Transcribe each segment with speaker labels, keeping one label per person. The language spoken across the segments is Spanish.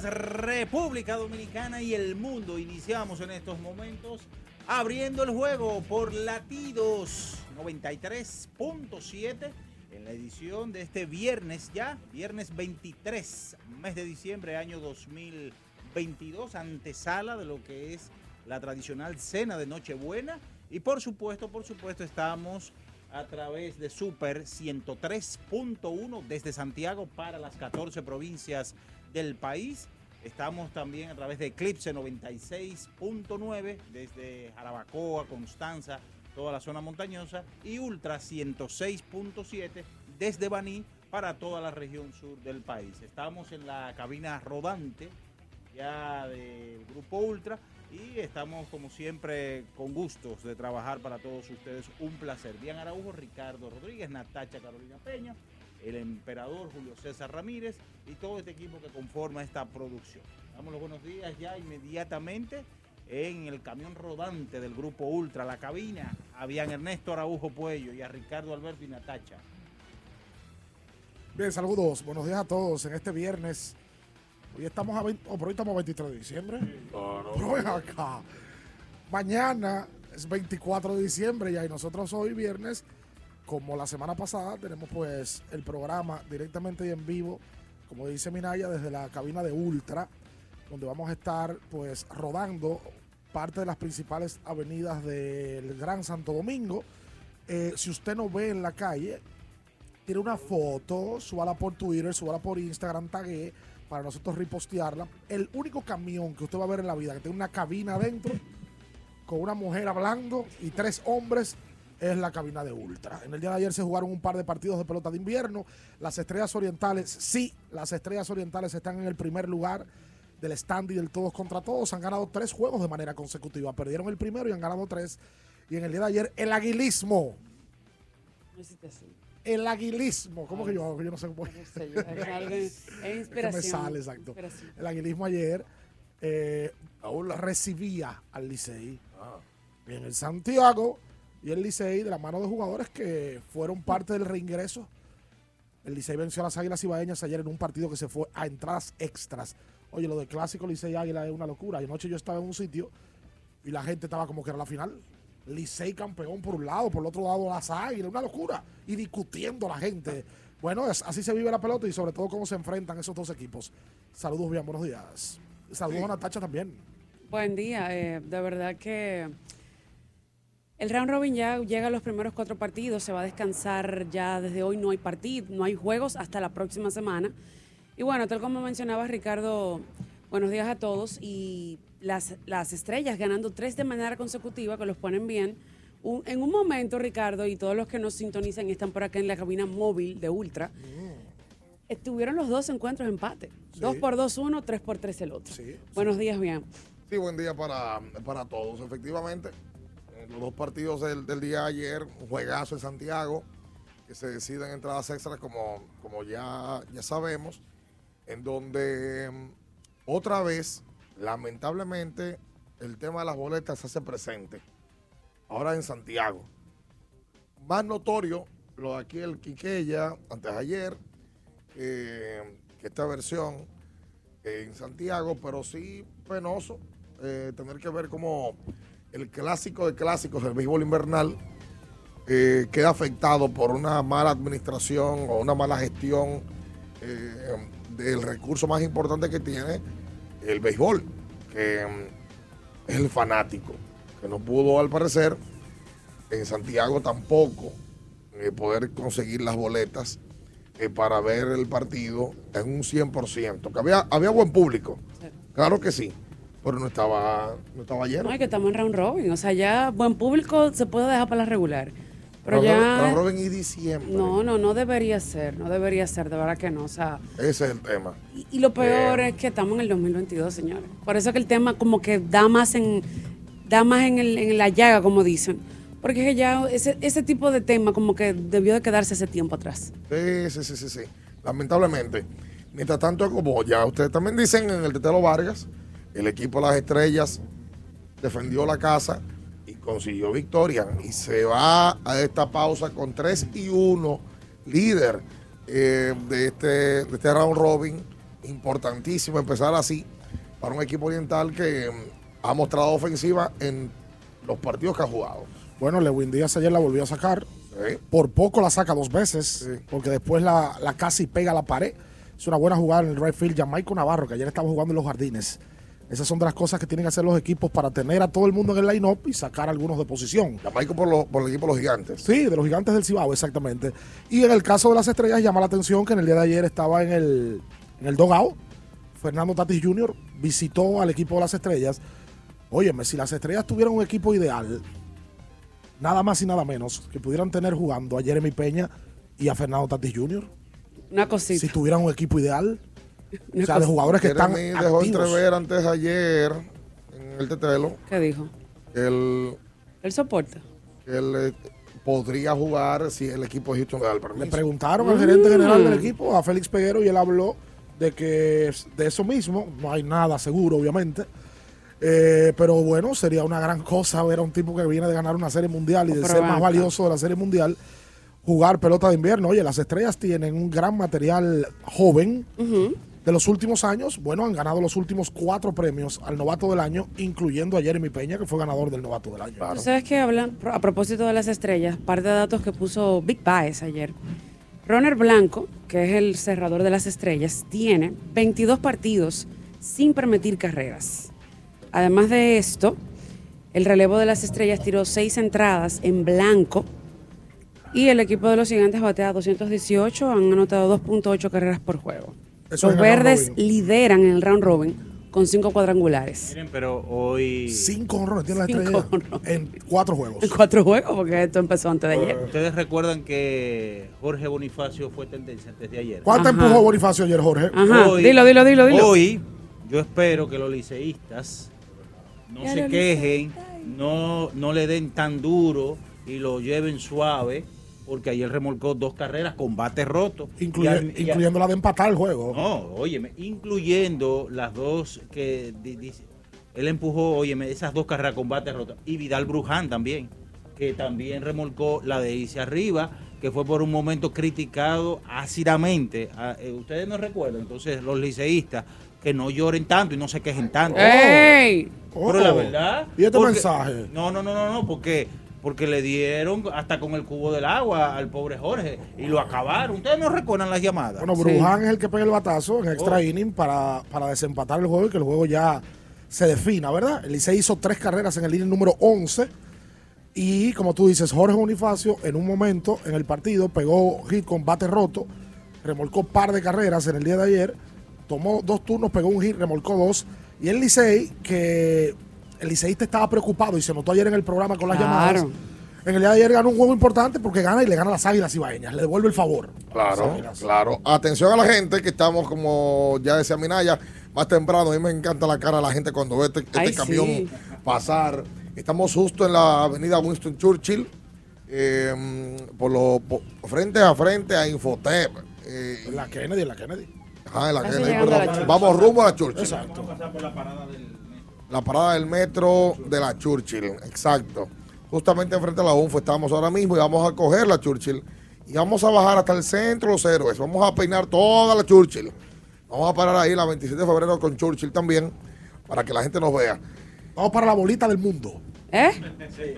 Speaker 1: República Dominicana y el mundo. Iniciamos en estos momentos abriendo el juego por latidos 93.7 en la edición de este viernes ya, viernes 23, mes de diciembre, año 2022, antesala de lo que es la tradicional cena de Nochebuena. Y por supuesto, por supuesto, estamos a través de Super 103.1 desde Santiago para las 14 provincias del país. Estamos también a través de Eclipse 96.9 desde Jarabacoa, Constanza, toda la zona montañosa y Ultra 106.7 desde Baní para toda la región sur del país. Estamos en la cabina rodante ya del Grupo Ultra y estamos como siempre con gustos de trabajar para todos ustedes. Un placer. Bien Araujo, Ricardo Rodríguez, Natacha Carolina Peña, el emperador Julio César Ramírez y todo este equipo que conforma esta producción. Damos los buenos días ya inmediatamente en el camión rodante del grupo Ultra, la cabina, habían Ernesto Araujo Puello y a Ricardo Alberto y Natacha.
Speaker 2: Bien, saludos, buenos días a todos en este viernes Hoy estamos a 20, por hoy estamos a 23 de diciembre. Pero ven acá. Mañana es 24 de diciembre y nosotros hoy viernes, como la semana pasada, tenemos pues el programa directamente y en vivo, como dice Minaya, desde la cabina de Ultra, donde vamos a estar pues rodando parte de las principales avenidas del Gran Santo Domingo. Eh, si usted no ve en la calle, tiene una foto, súbala por Twitter, súbala por Instagram, tague para nosotros repostearla. El único camión que usted va a ver en la vida que tiene una cabina adentro, con una mujer hablando y tres hombres, es la cabina de Ultra. En el día de ayer se jugaron un par de partidos de pelota de invierno. Las Estrellas Orientales, sí, las Estrellas Orientales están en el primer lugar del stand y del todos contra todos. Han ganado tres juegos de manera consecutiva. Perdieron el primero y han ganado tres. Y en el día de ayer, el aguilismo. No el aguilismo. ¿Cómo que yo hago? Yo no sé cómo. es. inspiración. me sale, exacto. El aguilismo ayer eh, recibía al Licey ah. en el Santiago y el Licey de la mano de jugadores que fueron parte del reingreso. El Licey venció a las Águilas Ibaeñas ayer en un partido que se fue a entradas extras. Oye, lo de clásico Licey Águila es una locura. Anoche yo estaba en un sitio y la gente estaba como que era la final. Licey campeón por un lado, por el otro lado las águilas, una locura. Y discutiendo la gente. Bueno, así se vive la pelota y sobre todo cómo se enfrentan esos dos equipos. Saludos, bien, buenos días. Saludos a Natacha también.
Speaker 3: Buen día, eh, de verdad que el round robin ya llega a los primeros cuatro partidos, se va a descansar ya desde hoy, no hay partido, no hay juegos hasta la próxima semana. Y bueno, tal como mencionaba Ricardo, buenos días a todos y las, las estrellas ganando tres de manera consecutiva, que los ponen bien. en un momento, Ricardo, y todos los que nos sintonizan están por acá en la cabina móvil de Ultra, estuvieron los dos encuentros empate. Dos por dos uno, tres por tres el otro. Buenos días, bien.
Speaker 4: Sí, buen día para, para todos. Efectivamente, los dos partidos del, día de ayer, un juegazo en Santiago, que se deciden entradas extras como, como ya, ya sabemos, en donde mm, otra vez lamentablemente el tema de las boletas se hace presente. Ahora en Santiago. Más notorio lo de aquí el Quiqueya, antes de ayer, que que esta versión en Santiago, pero sí penoso eh, tener que ver como el clásico de clásicos del béisbol invernal eh, queda afectado por una mala administración o una mala gestión eh, del recurso más importante que tiene el béisbol, que mm, es el fanático, que no pudo al parecer en Santiago tampoco eh, poder conseguir las boletas para ver el partido en un 100%, que había, había buen público, claro que sí, pero no estaba, no estaba lleno.
Speaker 3: No, es que estamos en round robin. O sea, ya buen público se puede dejar para la regular. Pero
Speaker 4: Round-
Speaker 3: ya.
Speaker 4: round robin y diciembre.
Speaker 3: No, no, no debería ser. No debería ser, de verdad que no. O sea.
Speaker 4: Ese es el tema.
Speaker 3: Y, y lo peor es que estamos en el 2022, señores. Por eso que el tema como que da más en da más en, el- en la llaga, como dicen. Porque es que ya ese, ese tipo de tema como que debió de quedarse ese tiempo atrás.
Speaker 4: Sí, sí, sí, sí, sí. Lamentablemente. Mientras tanto, como ya ustedes también dicen en el Tetelo Vargas, el equipo de las estrellas defendió la casa y consiguió victoria. Y se va a esta pausa con 3 y 1, líder eh, de, este, de este round robin. Importantísimo empezar así para un equipo oriental que mm, ha mostrado ofensiva en los partidos que ha jugado.
Speaker 2: Bueno, Lewin Díaz ayer la volvió a sacar.
Speaker 4: Sí.
Speaker 2: Por poco la saca dos veces, porque después la, la casi pega a la pared. Es una buena jugada en el right field. Jamaico Navarro, que ayer estaba jugando en los jardines. Esas son de las cosas que tienen que hacer los equipos para tener a todo el mundo en el line-up y sacar algunos de posición.
Speaker 4: Jamaico por, lo- por el equipo de los gigantes.
Speaker 2: Sí, de los gigantes del Cibao, exactamente. Y en el caso de las estrellas, llama la atención que en el día de ayer estaba en el, en el dogao. Fernando Tatis Jr. visitó al equipo de las estrellas. Óyeme, si las estrellas tuvieran un equipo ideal, nada más y nada menos, que pudieran tener jugando a Jeremy Peña y a Fernando Tatis Jr.
Speaker 3: Una cosita.
Speaker 2: Si tuvieran un equipo ideal. O sea, de jugadores que están
Speaker 4: Jeremy dejó
Speaker 2: activos.
Speaker 4: entrever antes ayer en el tetelo
Speaker 3: ¿Qué dijo?
Speaker 4: que él,
Speaker 3: Él soporta.
Speaker 4: que él, eh, podría jugar si el equipo de Houston le da el
Speaker 2: Le preguntaron al gerente general
Speaker 3: Mm.
Speaker 2: del equipo, a Félix Peguero, y él habló de que de eso mismo, no hay nada seguro, obviamente. Eh, pero bueno, sería una gran cosa ver a un tipo que viene de ganar una serie mundial y de ser más valioso de la serie mundial, jugar pelota de invierno. Oye, las estrellas tienen un gran material joven
Speaker 3: Ujú.
Speaker 2: De los últimos años. Bueno, han ganado los últimos cuatro premios al novato del año, incluyendo a Jeremy Peña, que fue ganador del novato del año.
Speaker 3: Sabes que hablan, a propósito de las estrellas, par de datos que puso Big Baez ayer. Roner Blanco, que es el cerrador de las estrellas, tiene 22 partidos sin permitir carreras. Además de esto, el relevo de las estrellas tiró seis entradas en blanco y el equipo de los gigantes batea 218, han anotado 2.8 carreras por juego.
Speaker 2: Eso
Speaker 3: los verdes lideran en el round robin con cinco cuadrangulares.
Speaker 1: Miren, pero hoy.
Speaker 2: Cinco honrones tiene la
Speaker 3: Cinco
Speaker 2: estrella
Speaker 3: honrones.
Speaker 2: en cuatro juegos.
Speaker 3: En cuatro juegos, porque esto empezó antes de ayer.
Speaker 1: Ustedes recuerdan que Jorge Bonifacio fue tendencia antes de ayer.
Speaker 2: ¿Cuánto
Speaker 3: Ajá.
Speaker 2: empujó Bonifacio ayer, Jorge?
Speaker 3: Ajá,
Speaker 1: Hoy-
Speaker 3: dilo, dilo, dilo, dilo.
Speaker 1: Hoy, yo espero que los liceístas no se quejen, no, no le den tan duro y lo lleven suave, porque ayer remolcó dos carreras con bate roto.
Speaker 2: Incluye-
Speaker 1: Y al- y a-
Speaker 2: incluyendo la de empatar el juego.
Speaker 1: No, óyeme, incluyendo las dos que di- dice, él empujó, óyeme, esas dos carreras con bate roto. Y Vidal Bruján también, que también remolcó la de irse arriba, que fue por un momento criticado ácidamente. Ah, eh, Ustedes no recuerdan, entonces los liceístas, que no lloren tanto y no se quejen tanto.
Speaker 3: ¡Ey!
Speaker 1: Pero la verdad.
Speaker 2: ¿Y este
Speaker 1: porque-
Speaker 2: mensaje?
Speaker 1: No, no, no, no, no, porque, porque le dieron hasta con el cubo del agua al pobre Jorge y lo acabaron. Ustedes no recuerdan las llamadas.
Speaker 2: Bueno,
Speaker 3: Sí.
Speaker 2: Bruján es el que pega el batazo en extra
Speaker 1: Oh.
Speaker 2: inning para, para desempatar el juego y que el juego ya se defina, ¿verdad? El Licey hizo tres carreras en el inning número 11 y como tú dices, Jorge Bonifacio en un momento en el partido pegó hit con bate roto, remolcó par de carreras en el día de ayer, tomó dos turnos, pegó un hit, remolcó dos y el Licey que el liceísta estaba preocupado y se notó ayer en el programa con las
Speaker 3: Claro.
Speaker 2: llamadas. En el día de ayer ganó un juego importante porque gana y le gana a las águilas ibaeñas, le devuelve el favor.
Speaker 4: Claro, claro. Atención a la gente que estamos, como ya decía Minaya, más temprano. A mí me encanta la cara de la gente cuando ve este, este
Speaker 3: Ay,
Speaker 4: camión
Speaker 3: sí.
Speaker 4: pasar. Estamos justo en la avenida Winston Churchill, eh, por lo, por- frente a frente a Infotep. eh,
Speaker 2: En la Kennedy, en la Kennedy.
Speaker 4: ajá, en la Kennedy,
Speaker 3: a la
Speaker 4: perdón. Vamos rumbo a la Churchill.
Speaker 2: Exacto.
Speaker 4: La parada del metro de la Churchill, exacto. Justamente enfrente de la UNFO estamos ahora mismo y vamos a coger la Churchill y vamos a bajar hasta el centro los héroes. Vamos a peinar toda la Churchill. Vamos a parar ahí la 27 de febrero con Churchill también, para que la gente nos vea.
Speaker 2: Vamos para la bolita del mundo.
Speaker 3: ¿Eh?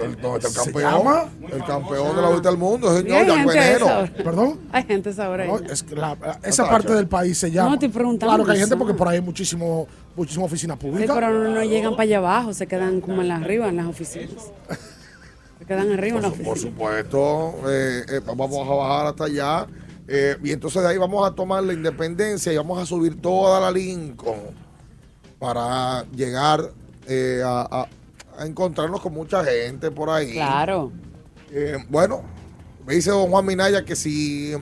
Speaker 4: El, no, este el
Speaker 2: ¿Se
Speaker 4: campeón,
Speaker 2: llama?
Speaker 4: el campeón de la bolita del mundo, señor Jack Veneno.
Speaker 2: ¿Perdón?
Speaker 3: Hay gente a esa hora.
Speaker 2: No,
Speaker 3: ahí.
Speaker 2: es que la- esa parte del país se llama.
Speaker 3: No, estoy preguntando
Speaker 2: Claro que hay gente porque por ahí hay muchísimo, muchísima oficina
Speaker 3: Sí,
Speaker 2: pública.
Speaker 3: pero no, no llegan para allá abajo, se quedan como en la arriba, en las oficinas. Se quedan arriba en las
Speaker 4: Por
Speaker 3: oficinas.
Speaker 4: supuesto, eh, eh, vamos a bajar hasta allá. eh, y entonces de ahí vamos a tomar la independencia y vamos a subir toda la Lincoln para llegar eh, a, a- a encontrarnos con mucha gente por ahí.
Speaker 3: Claro.
Speaker 4: Eh, bueno, me dice don Juan Minaya que si,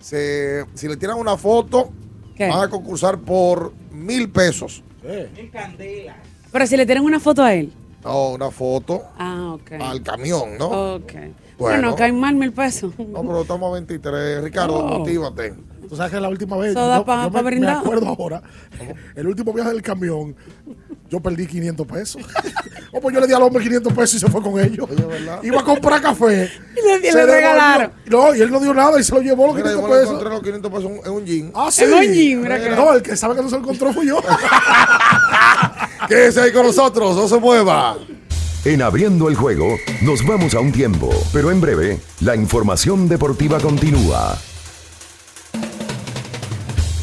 Speaker 4: se, si le tiran una foto,
Speaker 3: ¿Qué?
Speaker 4: van a concursar por mil pesos.
Speaker 1: Mil candelas.
Speaker 3: Pero si le tienen una foto a él.
Speaker 4: No, una foto
Speaker 3: Ah, ok.
Speaker 4: al camión, ¿no?
Speaker 3: Ok.
Speaker 4: Bueno.
Speaker 3: Bueno, caen mal mil pesos.
Speaker 4: No, pero estamos a 23. Ricardo,
Speaker 3: Oh.
Speaker 4: motívate.
Speaker 2: Tú sabes que la última vez, yo,
Speaker 3: pa-
Speaker 2: yo
Speaker 3: pa
Speaker 2: me, acuerdo ahora, el último viaje del camión, yo perdí 500 pesos. o pues yo le di al hombre 500 pesos y se fue con ellos.
Speaker 4: Oye, ¿verdad?
Speaker 2: Iba a comprar café.
Speaker 3: Y le- regalaron.
Speaker 2: No, y él no dio nada y se lo llevó los
Speaker 4: Mira, yo
Speaker 2: 500
Speaker 4: me lo
Speaker 2: pesos.
Speaker 4: encontré los 500 pesos en un jean.
Speaker 2: Ah, sí.
Speaker 3: En un jean, mira que-
Speaker 2: No, el que sabe que no se lo encontró fui yo.
Speaker 4: Quédese ahí con nosotros, no se mueva.
Speaker 5: En abriendo el juego, nos vamos a un tiempo, pero en breve, la información deportiva continúa.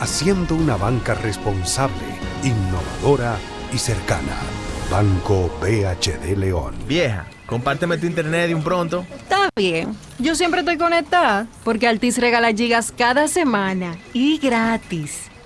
Speaker 6: haciendo una banca responsable, innovadora y cercana. Banco BHD León.
Speaker 7: Vieja, compárteme tu internet de un pronto.
Speaker 8: Está bien. Yo siempre estoy conectada porque Altis regala gigas cada semana y gratis.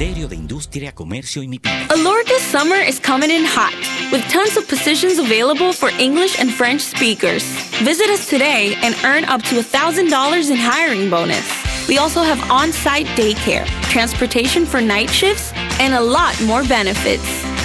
Speaker 9: Ministerio de Industria, Comercio y MIPIMES.
Speaker 10: Alorca's summer is coming in hot, with tons of positions available for English and French speakers. Visit us today and earn up to $1,000 in hiring bonus. We also have on site daycare, transportation for night shifts, and a lot more benefits.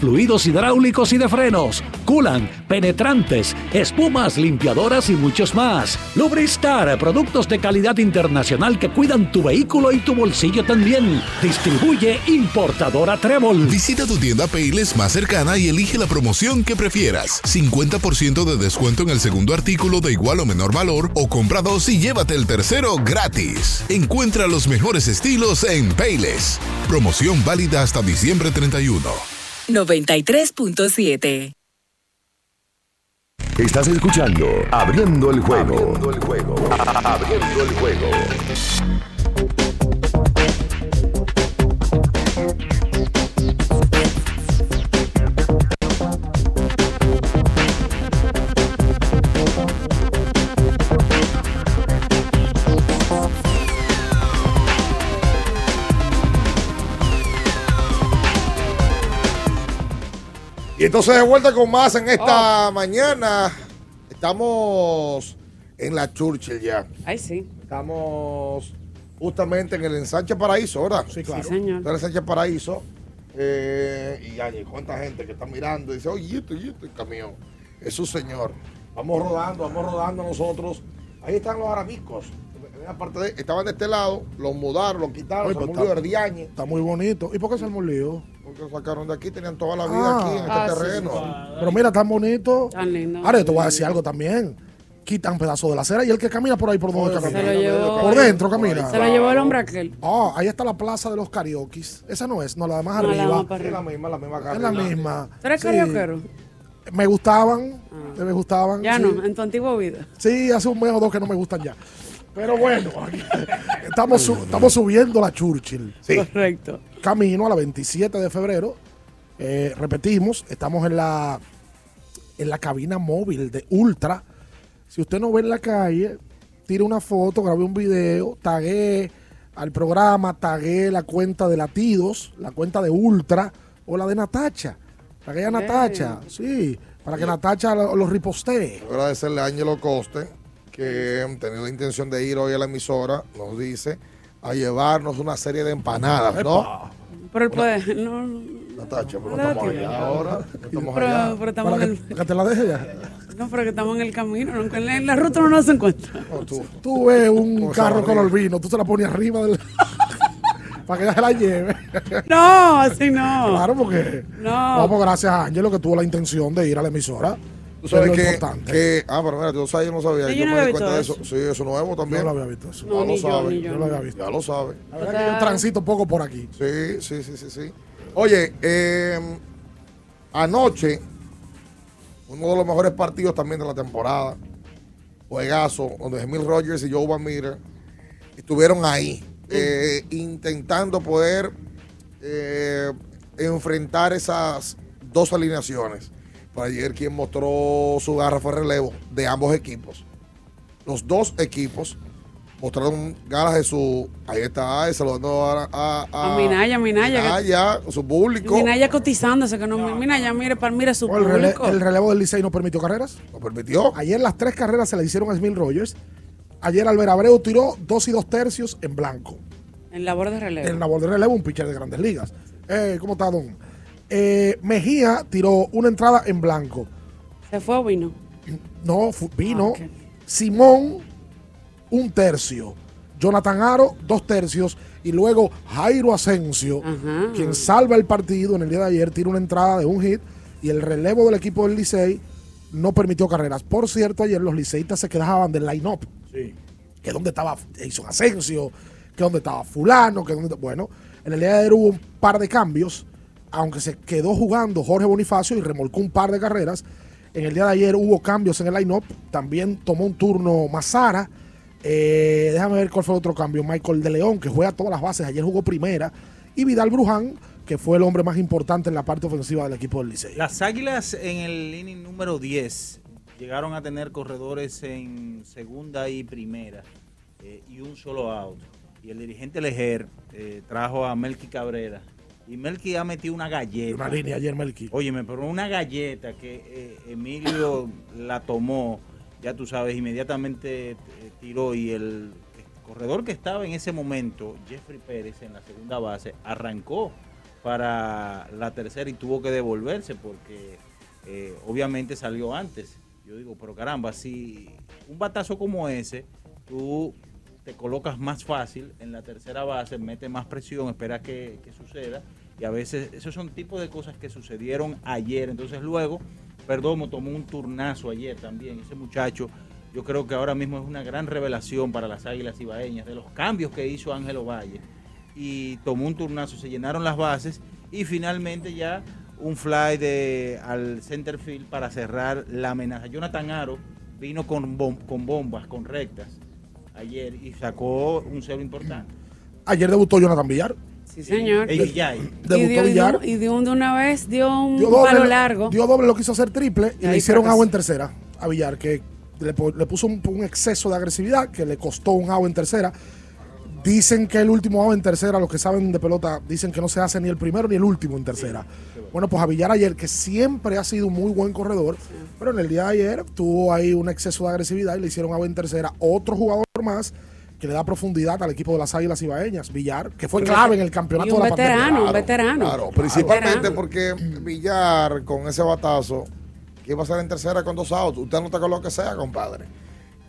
Speaker 11: Fluidos hidráulicos y de frenos, culan, penetrantes, espumas, limpiadoras y muchos más. Lubristar, productos de calidad internacional que cuidan tu vehículo y tu bolsillo también. Distribuye importadora Trébol.
Speaker 12: Visita tu tienda Payless más cercana y elige la promoción que prefieras. 50% de descuento en el segundo artículo de igual o menor valor o compra dos y llévate el tercero gratis. Encuentra los mejores estilos en Payless. Promoción válida hasta diciembre 31.
Speaker 13: 93.7.
Speaker 5: Estás escuchando Abriendo el juego. Abriendo el juego. Abriendo el juego.
Speaker 4: Y entonces de vuelta con más en esta mañana. Estamos en la Churchill ya.
Speaker 3: Ay, sí.
Speaker 4: Estamos justamente en el ensanche Paraíso, ¿verdad? Sí,
Speaker 3: claro. Sí, señor.
Speaker 4: Está en el ensanche Paraíso. eh, y hay cuánta gente que está mirando y dice, oye, esto y esto, el camión. Es su señor. Vamos rodando, vamos rodando nosotros. Ahí están los aramiscos. Aparte de, estaban de este lado, los mudaron, los quitaron,
Speaker 2: Oye,
Speaker 4: se
Speaker 2: está-. Está muy bonito. ¿Y por qué se un?
Speaker 4: Porque lo sacaron de aquí, tenían toda la vida
Speaker 2: Ah.
Speaker 4: aquí en este
Speaker 2: Ah, sí,
Speaker 4: terreno.
Speaker 2: Pero mira, tan bonito.
Speaker 3: Tan lindo.
Speaker 2: Ahora yo te voy a decir algo también. Quitan pedazos de la acera y el que camina por ahí por donde
Speaker 3: Se
Speaker 2: camina.
Speaker 3: lo llevó-
Speaker 2: Por dentro camina.
Speaker 3: Se lo llevó el hombre aquel.
Speaker 2: Ah, ahí está la plaza de los karaokes. Esa no es, no, la de más
Speaker 3: No, la
Speaker 2: arriba.
Speaker 4: Es la misma, la misma
Speaker 2: Es la misma.
Speaker 3: ¿Tú eres
Speaker 2: Sí. Me gustaban, me gustaban.
Speaker 3: Ya
Speaker 2: sí.
Speaker 3: no, en tu antigua vida.
Speaker 2: Sí, hace un mes o dos que no me gustan ya. Pero bueno, estamos, su- estamos subiendo la Churchill.
Speaker 3: Correcto.
Speaker 2: Camino a la 27 de febrero. Eh, repetimos, estamos en la, en la cabina móvil de Ultra. Si usted no ve en la calle, tire una foto, grabe un video, tagué al programa, tagué la cuenta de Latidos, la cuenta de Ultra o la de Natacha. Tagué a. Natacha, sí, para que Natacha lo- los ripostee.
Speaker 4: Agradecerle a Ángelo Coste, que tenía la intención de ir hoy a la emisora, nos dice, a llevarnos una serie de empanadas, ¿no?
Speaker 3: Pero él puede. No, no,
Speaker 4: Natacha, pero no
Speaker 3: No,
Speaker 4: estamos
Speaker 3: tío.
Speaker 4: allá ahora. no estamos
Speaker 3: pero,
Speaker 4: allá.
Speaker 3: pero estamos en el,
Speaker 2: Que te la deje ya.
Speaker 3: no, pero que estamos en el camino. no, en la- en la ruta no nos encuentra.
Speaker 2: Tú ves un
Speaker 4: Con esa
Speaker 2: carro color vino, tú se la pones arriba del... para que ella se la lleve.
Speaker 3: No, así no.
Speaker 2: Claro, porque...
Speaker 3: No.
Speaker 2: No, pues gracias a Ángelo que tuvo la intención de ir a la emisora.
Speaker 4: Tú
Speaker 2: Eso es
Speaker 4: sabes
Speaker 2: lo
Speaker 4: que,
Speaker 2: importante.
Speaker 4: que- ah, pero mira, tú sabes, yo no sabía.
Speaker 3: Sí,
Speaker 4: yo
Speaker 3: yo no
Speaker 4: me di cuenta de eso. Sí, eso nuevo también.
Speaker 2: Yo no había visto eso.
Speaker 4: Ya lo
Speaker 3: yo,
Speaker 4: sabe.
Speaker 3: ni yo,
Speaker 2: Yo lo había visto.
Speaker 4: Ya lo sabe.
Speaker 2: La verdad que yo transito poco por aquí.
Speaker 4: Sí, sí, sí, sí, sí. Oye, eh, anoche, uno de los mejores partidos también de la temporada, juegazo, donde Emil Rogers y Joe Van Meter estuvieron ahí, eh, intentando poder eh, enfrentar esas dos alineaciones. Ayer quien mostró su garra fue relevo de ambos equipos. Los dos equipos mostraron ganas de su. Ahí está, saludando a, a,
Speaker 3: A Minaya, Minaya. que-
Speaker 4: Minaya, su público.
Speaker 3: Minaya cotizándose, que no, Minaya, mire, para, mire su
Speaker 2: El, rele-
Speaker 3: público.
Speaker 2: el relevo del Licey no permitió carreras.
Speaker 4: ¿Lo permitió?
Speaker 2: Ayer las tres carreras se le hicieron a Smil Rogers. Ayer Albert Abreu tiró dos y dos tercios en blanco.
Speaker 3: En labor de relevo.
Speaker 2: En labor de relevo, un pitcher de grandes ligas. Eh, ¿Cómo está, Don? Eh, Mejía tiró una entrada en blanco.
Speaker 3: ¿Se fue o vino?
Speaker 2: No, vino.
Speaker 3: Ah.
Speaker 2: Simón, un tercio. Jonathan Aro, dos tercios. Y luego Jairo Asensio,
Speaker 3: Ajá.
Speaker 2: quien salva el partido en el día de ayer, tira una entrada de un hit. Y el relevo del equipo del Licey no permitió carreras. Por cierto, ayer los liceístas se quedaban del line-up. Que dónde estaba Jason Asensio, que dónde estaba Fulano, que dónde. Bueno, en el día de ayer hubo un par de cambios. Aunque se quedó jugando Jorge Bonifacio y remolcó un par de carreras. En el día de ayer hubo cambios en el line-up. También tomó un turno Mazara. Eh, déjame ver cuál fue el otro cambio. Michael de León, que juega todas las bases. Ayer jugó primera. Y Vidal Bruján, que fue el hombre más importante en la parte ofensiva del equipo del Licey.
Speaker 1: Las Águilas en el inning número 10 llegaron a tener corredores en segunda y primera eh, y un solo out. Y el dirigente Lejer eh, trajo a Melky Cabrera. Y Melky ha metido una galleta.
Speaker 2: Una línea ayer, Melky.
Speaker 1: Óyeme, pero una galleta que eh, Emilio la tomó, ya tú sabes, inmediatamente eh, tiró y el corredor que estaba en ese momento, Jeffrey Pérez, en la segunda base, arrancó para la tercera y tuvo que devolverse porque eh, obviamente salió antes. Yo digo, pero caramba, si un batazo como ese, tú te colocas más fácil en la tercera base, metes más presión, esperas que, que suceda. Y a veces esos son tipos de cosas que sucedieron ayer. Entonces luego, Perdomo tomó un turnazo ayer también. Ese muchacho, yo creo que ahora mismo es una gran revelación para las Águilas Ibaeñas de los cambios que hizo Ángelo Valle. Y tomó un turnazo, se llenaron las bases y finalmente ya un fly de, al center field para cerrar la amenaza. Jonathan Aro vino con, con bombas, con rectas ayer y sacó un cero importante.
Speaker 2: Ayer debutó Jonathan Villar.
Speaker 3: Sí, señor.
Speaker 1: Ey, ya, y-
Speaker 3: dio, y dio-
Speaker 2: Villar.
Speaker 3: y dio un de una vez, dio un
Speaker 2: Dio
Speaker 3: palo largo.
Speaker 2: dio doble, lo quiso hacer triple y le hicieron agua en tercera a Villar, que le, puso un, un exceso de agresividad que le costó un agua en tercera. Dicen que el último agua en tercera, los que saben de pelota, dicen que no se hace ni el primero ni el último en tercera. Bueno, pues a Villar ayer, que siempre ha sido un muy buen corredor, pero en el día de ayer tuvo ahí un exceso de agresividad y le hicieron agua en tercera. Otro jugador más que le da profundidad al equipo de las Águilas Ibaeñas, Villar, que fue clave en el campeonato
Speaker 3: Y un
Speaker 2: de la pandemia.
Speaker 3: veterano, un veterano.
Speaker 4: Claro, principalmente
Speaker 3: Veterano.
Speaker 4: porque Villar con ese batazo que iba a ser en tercera con dos outs, usted no con lo que sea, compadre.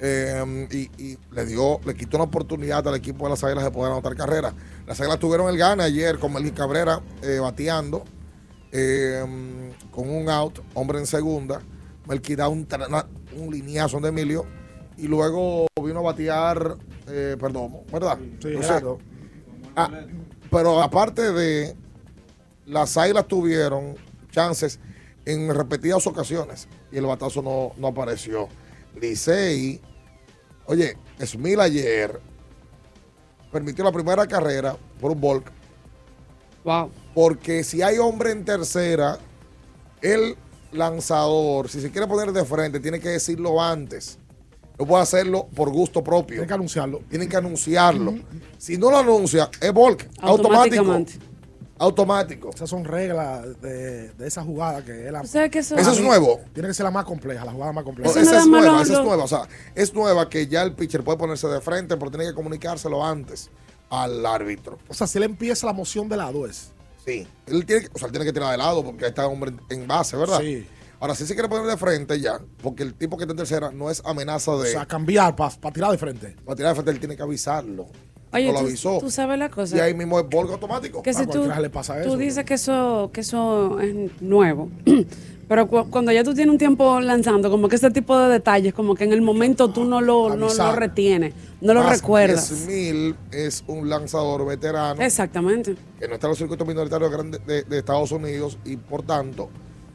Speaker 4: Eh, y, y le dio, le quitó una oportunidad al equipo de las Águilas de poder anotar carrera. Las Águilas tuvieron el gane ayer con Melvin Cabrera eh, bateando eh, con un out, hombre en segunda. Melqui da un, un lineazo de Emilio y luego vino a batear eh, Perdomo, ¿verdad?
Speaker 2: Sí,
Speaker 4: Entonces,
Speaker 2: Gerardo.
Speaker 4: Ah, pero aparte de las águilas tuvieron chances en repetidas ocasiones y el batazo no, no apareció. Licey, oye, Smil ayer permitió la primera carrera por un volk.
Speaker 3: Wow.
Speaker 4: Porque si hay hombre en tercera, el lanzador, si se quiere poner de frente, tiene que decirlo antes. No puede hacerlo por gusto propio. Tiene
Speaker 2: que anunciarlo.
Speaker 4: Tienen que anunciarlo. Si no lo anuncia, es volk. Automático.
Speaker 3: Automáticamente.
Speaker 4: Automático.
Speaker 2: Esas son reglas de, de esa jugada que es la.
Speaker 3: ¿Tú sabes que eso-
Speaker 4: Eso es nuevo.
Speaker 2: Tiene que ser la más compleja, la jugada más compleja.
Speaker 4: esa es nueva, esa es nueva. O sea, es nueva que ya el pitcher puede ponerse de frente, pero tiene que comunicárselo antes al árbitro.
Speaker 2: O sea, si él empieza la moción de lado es.
Speaker 4: Sí. Él tiene que, o sea, él tiene que tirar de lado porque está hombre en base, ¿verdad?
Speaker 2: Sí.
Speaker 4: Ahora, si se quiere poner de frente ya, porque el tipo que está en tercera no es amenaza
Speaker 2: O
Speaker 4: de.
Speaker 2: sea, cambiar para tirar de frente.
Speaker 4: Para tirar de frente, él tiene que avisarlo.
Speaker 3: Oye,
Speaker 4: no lo
Speaker 3: tú,
Speaker 4: avisó.
Speaker 3: tú sabes la cosa.
Speaker 4: Y ahí mismo es volga automático.
Speaker 3: que si tú,
Speaker 2: le pasa
Speaker 3: tú dices que eso, que eso es nuevo, pero cu- cuando ya tú tienes un tiempo lanzando, como que ese tipo de detalles, como que en el momento tú no lo, no lo retienes, no lo
Speaker 4: Más
Speaker 3: recuerdas.
Speaker 4: Smil es un lanzador veterano
Speaker 3: Exactamente.
Speaker 4: que no está en los circuitos minoritarios grandes de, de Estados Unidos y por tanto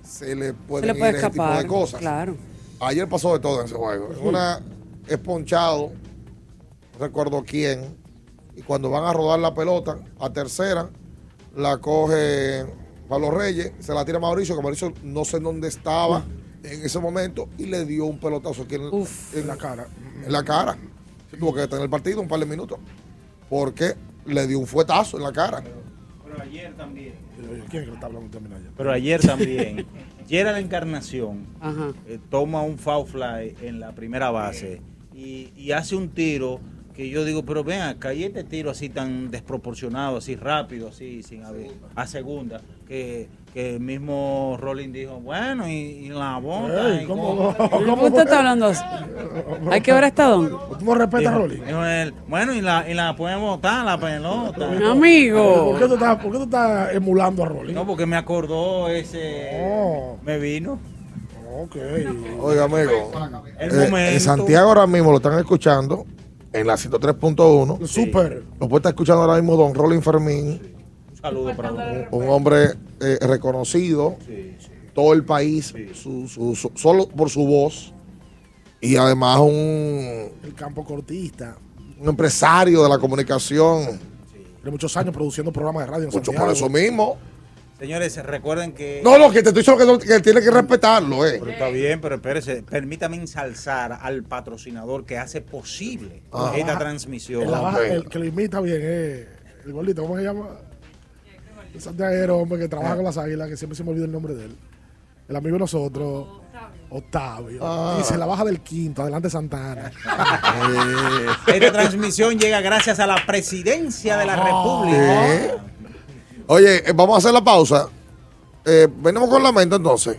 Speaker 4: se le puede,
Speaker 3: Se le puede
Speaker 4: ir ese tipo
Speaker 3: escapar.
Speaker 4: de cosas.
Speaker 3: Claro.
Speaker 4: Ayer pasó de todo en ese juego. En Una es ponchado, no recuerdo quién, y cuando van a rodar la pelota a tercera, la coge Pablo Reyes, se la tira a Mauricio, que Mauricio no sé en dónde estaba en ese momento, y le dio un pelotazo aquí en, en
Speaker 2: la cara.
Speaker 4: En la cara. Se tuvo que detener el partido un par de minutos, porque le dio un fuetazo en la cara.
Speaker 1: Pero ayer también.
Speaker 2: ¿Quién es que le está hablando también ayer?
Speaker 1: Pero ayer también. Gerald Encarnación
Speaker 3: Ajá.
Speaker 1: eh, toma un foul fly en la primera base y, y hace un tiro que yo digo, pero ven acá, y este tiro así tan desproporcionado, así rápido, así, sin haber, a segunda, que, que el mismo Rolling dijo, bueno, y, y la bota.
Speaker 2: Ey,
Speaker 1: y
Speaker 2: ¿cómo-
Speaker 1: cómo-
Speaker 2: cómo
Speaker 3: ¿Usted está hablando así? Hay que ver hasta dónde.
Speaker 2: ¿Tú no respetas a
Speaker 1: dijo él, bueno, y la, y la pueden botar, la pelota.
Speaker 3: Amigo.
Speaker 2: ¿Por qué tú estás, por qué tú estás emulando a Rolly?
Speaker 1: No, porque me acordó ese.
Speaker 2: Oh.
Speaker 1: Me vino.
Speaker 2: Ok.
Speaker 4: Oiga, amigo. Eh, en Santiago ahora mismo lo están escuchando en la 103.1.
Speaker 2: Súper.
Speaker 4: Lo puede estar escuchando ahora mismo Don Rolling Fermín,
Speaker 1: Un saludo para usted.
Speaker 4: un hombre eh, reconocido, todo el país, su- su- su- solo por su voz, y además un,
Speaker 2: El campo cortista.
Speaker 4: un empresario de la comunicación.
Speaker 2: Tiene muchos años produciendo programas de radio en
Speaker 4: Mucho
Speaker 2: Santiago.
Speaker 4: por eso mismo.
Speaker 1: Señores, recuerden que.
Speaker 4: No, lo que te estoy diciendo que, que tiene que respetarlo, eh.
Speaker 1: Pero está bien, pero espérese, permítame ensalzar al patrocinador que hace posible
Speaker 2: Ah.
Speaker 1: esta transmisión.
Speaker 2: El, que lo imita bien es el gordito, ¿cómo se llama? El santiaguero, hombre, que trabaja con las águilas, que siempre se me olvida el nombre de él. El amigo de nosotros, Octavio.
Speaker 1: Ah.
Speaker 2: Dice la baja del quinto, adelante Santana.
Speaker 1: Esta transmisión llega gracias a la presidencia de la
Speaker 2: Ah.
Speaker 1: República.
Speaker 4: Oye, eh, vamos a hacer la pausa. Eh, venimos con lamento entonces.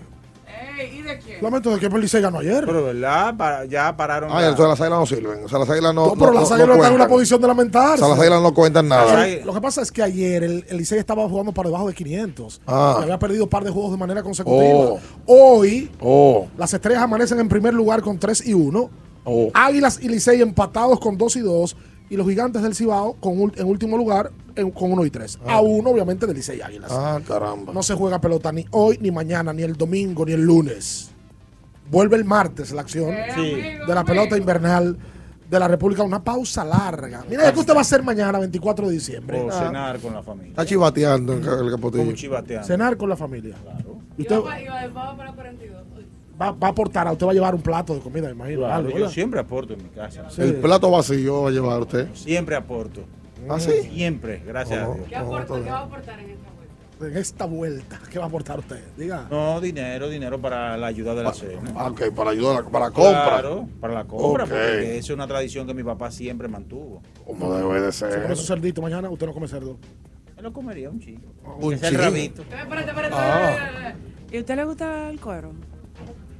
Speaker 2: Lamento de que el Licey ganó ayer.
Speaker 1: Pero, ¿verdad? Para- ya pararon.
Speaker 4: Ah,
Speaker 1: la-
Speaker 4: entonces las águilas no sirven. O sea, las águilas no.
Speaker 2: No, pero las águilas no están en una posición de
Speaker 4: O
Speaker 2: lamentarse.
Speaker 4: sea, las águilas no cuentan nada.
Speaker 2: Lo que pasa es que ayer el, el Licey estaba jugando para debajo de 500.
Speaker 4: Ah.
Speaker 2: Y había perdido un par de juegos de manera consecutiva.
Speaker 4: Oh.
Speaker 2: Hoy,
Speaker 4: Oh.
Speaker 2: las estrellas amanecen en primer lugar con 3 y 1. Águilas y Licey empatados con 2 y 2. Y los gigantes del Cibao con, en último lugar en- con 1 y 3. A 1, obviamente, de Licey Águilas.
Speaker 4: Ah, caramba.
Speaker 2: No se juega pelota ni hoy, ni mañana, ni el domingo, ni el lunes. Vuelve el martes la acción de la pelota invernal de la República. Una pausa larga. Mira, ¿qué usted va a hacer mañana, 24 de diciembre?
Speaker 1: O
Speaker 2: Ah,
Speaker 1: cenar con la familia.
Speaker 4: Está chivateando en el capotillo.
Speaker 1: Chivateando.
Speaker 2: Cenar con la familia. Y usted va, va a aportar, a usted va a llevar un plato de comida, me imagino.
Speaker 1: Claro,
Speaker 2: algo,
Speaker 1: yo siempre aporto en mi casa.
Speaker 2: Sí.
Speaker 4: El plato vacío va a llevar usted.
Speaker 1: Siempre aporto.
Speaker 4: ¿Ah, sí?
Speaker 1: Siempre, gracias a Dios.
Speaker 2: ¿Qué aporta- qué va a aportar en esta? En esta vuelta, ¿qué va a aportar usted? Diga.
Speaker 1: No, dinero, dinero para la ayuda de la cena.
Speaker 4: Ah, Ok, para ayudar, a- para la compra.
Speaker 1: Claro, para la compra,
Speaker 4: Ok.
Speaker 1: porque esa es una tradición que mi papá siempre mantuvo.
Speaker 4: Como debe de
Speaker 2: ¿Se come su
Speaker 4: ser.
Speaker 2: cerdito mañana? ¿Usted no come cerdo?
Speaker 1: Él lo comería un chico.
Speaker 4: Un
Speaker 1: es el
Speaker 4: chico.
Speaker 1: rabito.
Speaker 3: Espérate, espérate,
Speaker 4: Ah.
Speaker 3: espérate. ¿Y a usted le gusta el cuero?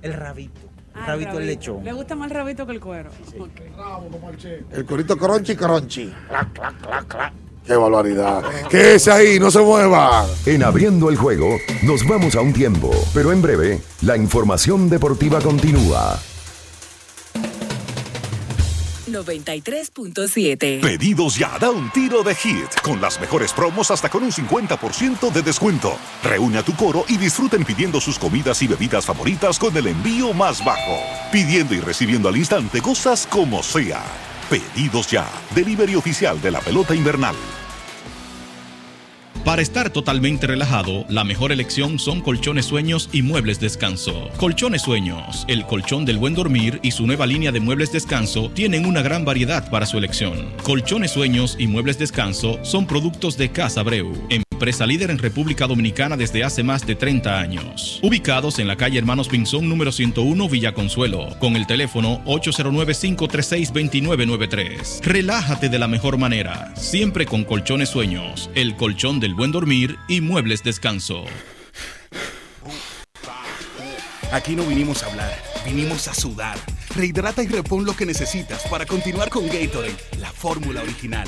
Speaker 1: El rabito.
Speaker 3: Ah,
Speaker 1: El rabito el lechón.
Speaker 3: ¿Le gusta más el rabito que el cuero? Ok.
Speaker 4: El corito crunchy, crunchy. Clac, clac, clac, clac. Qué barbaridad. Quédese ahí, no se mueva.
Speaker 5: En abriendo el juego, nos vamos a un tiempo, pero en breve, la información deportiva continúa.
Speaker 14: 93.7.
Speaker 15: Pedidos ya, da un tiro de hit, con las mejores promos hasta con un 50% de descuento. Reúne a tu coro y disfruten pidiendo sus comidas y bebidas favoritas con el envío más bajo. Pidiendo y recibiendo al instante cosas como sea. Pedidos ya, delivery oficial de la pelota invernal.
Speaker 16: Para estar totalmente relajado, la mejor elección son colchones sueños y muebles descanso. Colchones sueños, el colchón del buen dormir y su nueva línea de muebles descanso tienen una gran variedad para su elección. Colchones sueños y muebles descanso son productos de Casa Breu, empresa líder en República Dominicana desde hace más de 30 años. Ubicados en la calle Hermanos Pinzón número 101 Villa Consuelo, con el teléfono 809-536-2993. Relájate de la mejor manera, siempre con colchones sueños, el colchón del buen dormir y muebles descanso.
Speaker 17: Aquí no vinimos a hablar, vinimos a sudar. Rehidrata y repon lo que necesitas para continuar con Gatorade, la fórmula original.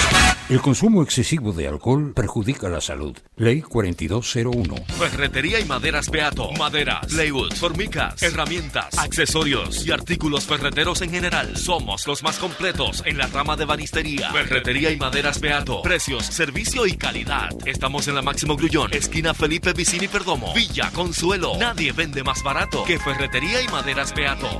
Speaker 18: El consumo excesivo de alcohol perjudica la salud. Ley 4201.
Speaker 19: Ferretería y maderas Beato. Maderas, plywood, formicas, herramientas, accesorios y artículos ferreteros en general. Somos los más completos en la rama de banistería. Ferretería y maderas Beato. Precios, servicio y calidad. Estamos en la Máximo Grullón, esquina Felipe Vicini Perdomo. Villa Consuelo. Nadie vende más barato que Ferretería y maderas Beato.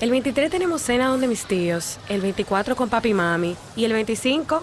Speaker 20: el 23 tenemos cena donde mis tíos, el 24 con papi y mami y el 25,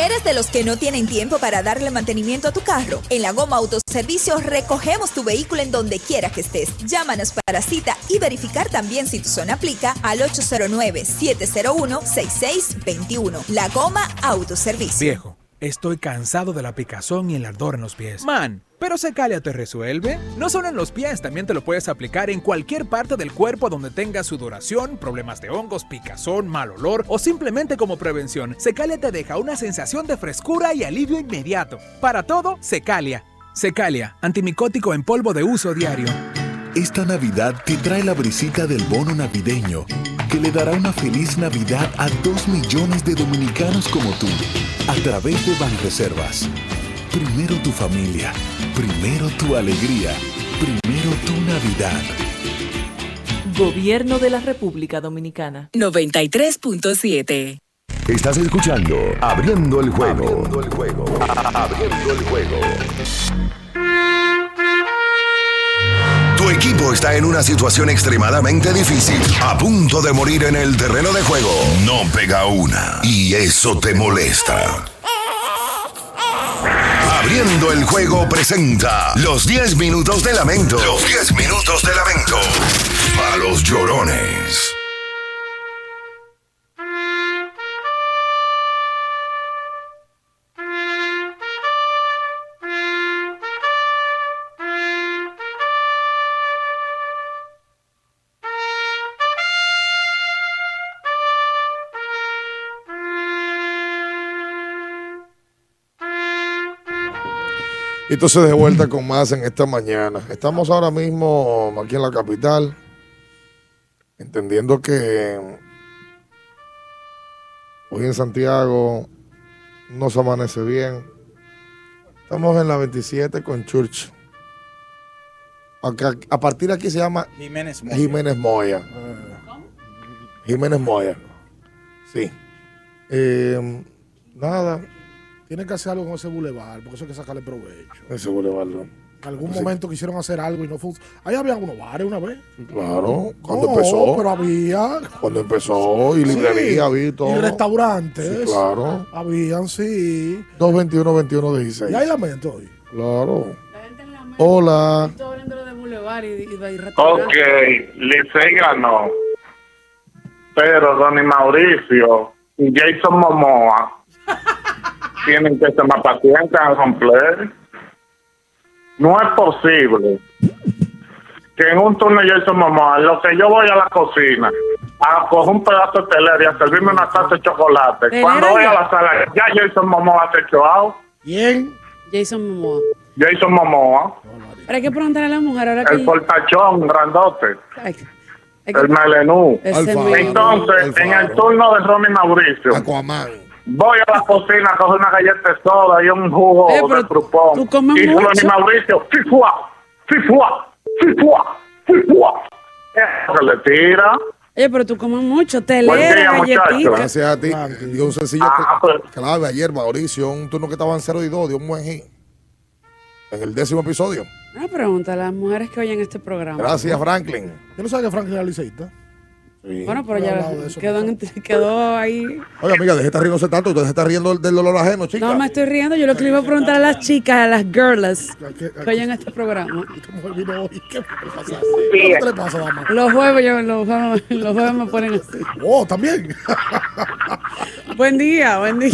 Speaker 21: ¿Eres de los que no tienen tiempo para darle mantenimiento a tu carro? En la Goma Autoservicio recogemos tu vehículo en donde quiera que estés. Llámanos para cita y verificar también si tu zona aplica al 809-701-6621. La Goma Autoservicio.
Speaker 22: Viejo, estoy cansado de la picazón y el ardor en los pies. Man, pero Secalia te resuelve. No solo en los pies, también te lo puedes aplicar en cualquier parte del cuerpo donde tengas sudoración, problemas de hongos, picazón, mal olor o simplemente como prevención. Secalia te deja una sensación de frescura y alivio inmediato. Para todo, Secalia. Secalia, antimicótico en polvo de uso diario.
Speaker 23: Esta Navidad te trae la brisita del bono navideño, que le dará una feliz Navidad a dos millones de dominicanos como tú, a través de Banreservas. Primero tu familia, primero tu alegría, primero tu Navidad.
Speaker 24: Gobierno de la República Dominicana.
Speaker 13: 93.7.
Speaker 5: Estás escuchando Abriendo el juego. Abriendo el juego. Abriendo el juego. Tu equipo está en una situación extremadamente difícil, a punto de morir en el terreno de juego. No pega una. Y eso te molesta. Abriendo el juego presenta los 10 minutos de lamento. Los 10 minutos de lamento. A los llorones.
Speaker 4: Entonces de vuelta con más en esta mañana. Estamos ahora mismo aquí en la capital, entendiendo que hoy en Santiago no se amanece bien. Estamos en la 27 con Church. Acá- a partir de aquí se llama
Speaker 1: Jiménez Moya.
Speaker 4: Jiménez Moya. Jiménez Moya. Sí. Eh, nada.
Speaker 2: Tienen que hacer algo con ese bulevar, porque eso hay que sacarle provecho.
Speaker 4: Ese bulevar. ¿no?
Speaker 2: En algún momento quisieron hacer algo y no funcionó. Ahí había unos bares una vez.
Speaker 4: Claro, cuando
Speaker 2: No,
Speaker 4: empezó.
Speaker 2: pero había.
Speaker 4: Cuando empezó, y librería,
Speaker 2: Sí,
Speaker 4: vi todo.
Speaker 2: Y restaurantes.
Speaker 4: Sí, claro.
Speaker 2: Habían, sí.
Speaker 4: 221 21 16.
Speaker 2: Y hay lamento hoy.
Speaker 4: Claro. Hola.
Speaker 3: Estoy hablando de Boulevard y, y, y
Speaker 25: Ok, Licey ganó. Pero Ronnie Mauricio y Jason Momoa tienen que ser más pacientes al cumplir. No es posible que en un turno de Jason Momoa, en lo que yo voy a la cocina a coger un pedazo de telera y a servirme una taza de chocolate,
Speaker 3: ¿Telera
Speaker 25: cuando voy a la sala, ya Jason Momoa se echó out.
Speaker 2: ¿Quién?
Speaker 3: Jason Momoa.
Speaker 25: Jason Momoa,
Speaker 3: Pero hay que preguntarle a la mujer ahora que...
Speaker 25: el portachón grandote.
Speaker 3: Ay, que-
Speaker 25: El melenú. Entonces, en el turno de Ronnie Mauricio, voy a la cocina a coger una galleta de soda y un jugo
Speaker 3: Eh,
Speaker 25: de frupón.
Speaker 3: tú comes
Speaker 25: y
Speaker 3: mucho.
Speaker 25: Ronnie Mauricio, fifua, fifua, fifua, fifua. Eso que le tira.
Speaker 3: Oye, pero tú comes mucho,
Speaker 4: muchachos.
Speaker 3: galletica.
Speaker 4: Gracias a ti. Dio un sencillo
Speaker 25: Ah,
Speaker 4: cl- clave ayer, Mauricio. Un turno que estaba en 0 y 2, dio un buen hit. En el décimo episodio.
Speaker 3: Una pregunta a las mujeres que oyen este programa.
Speaker 4: Gracias, Franklin.
Speaker 2: Yo no sabía que Franklin era liceísta.
Speaker 3: Bueno, pero ya quedó, en- quedó ahí.
Speaker 4: Oye, amiga, deje de estar riéndose tanto. Usted se está riendo del dolor ajeno, chica.
Speaker 3: No me estoy riendo, yo lo que le iba a preguntar a las chicas, a las girls que oyen este programa.
Speaker 2: ¿Qué ¿Qué le pasa, dama?
Speaker 3: Los jueves, yo, los, jueves, los jueves me ponen así.
Speaker 2: Oh, también.
Speaker 3: buen día, buen día.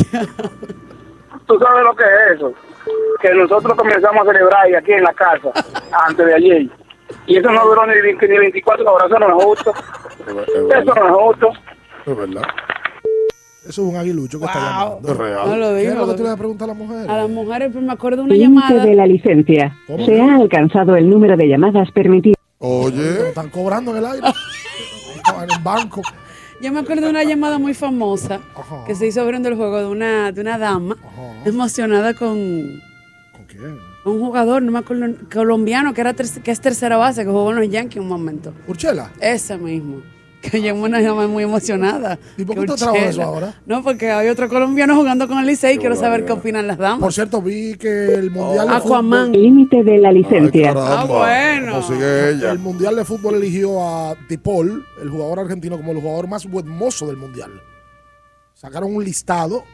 Speaker 26: ¿Tú sabes lo que es eso? Que nosotros comenzamos a celebrar aquí en la casa, antes de ayer. Y eso no duró ni, 20 ni 24 horas, eso no es justo. Eso no es justo.
Speaker 4: Es verdad.
Speaker 2: Eso es un aguilucho que está llamando.
Speaker 4: Es real.
Speaker 3: No lo
Speaker 2: ¿Qué es
Speaker 3: digo.
Speaker 2: lo que tú le vas a preguntar a las mujeres?
Speaker 3: A las mujeres, pues me acuerdo de una
Speaker 27: Límite
Speaker 3: llamada.
Speaker 27: de la licencia. Se ha alcanzado el número de llamadas permitidas.
Speaker 4: Oye.
Speaker 2: Están cobrando en el aire. en un banco.
Speaker 3: Yo me acuerdo de una llamada muy famosa que se hizo abriendo el juego de una, de una dama emocionada con,
Speaker 2: ¿Con quién?
Speaker 3: Un jugador, no me acuerdo, colombiano que era ter- que es tercera base, que jugó en los Yankees un momento.
Speaker 2: ¿Urchela?
Speaker 3: Ese mismo. Que llamó una llamada muy emocionada.
Speaker 2: ¿Y por qué usted trabaja
Speaker 3: Urchela.
Speaker 2: eso ahora?
Speaker 3: No, porque hay otro colombiano jugando con el Licey. Quiero saber qué opinan las damas.
Speaker 2: Por cierto, vi que el Mundial de
Speaker 3: Aquaman.
Speaker 2: Fútbol...
Speaker 27: Límite de la licencia.
Speaker 3: Ah, bueno.
Speaker 4: ¿Cómo sigue ella?
Speaker 2: El Mundial de Fútbol eligió a Dipol, el jugador argentino, como el jugador más hermoso del Mundial. Sacaron un listado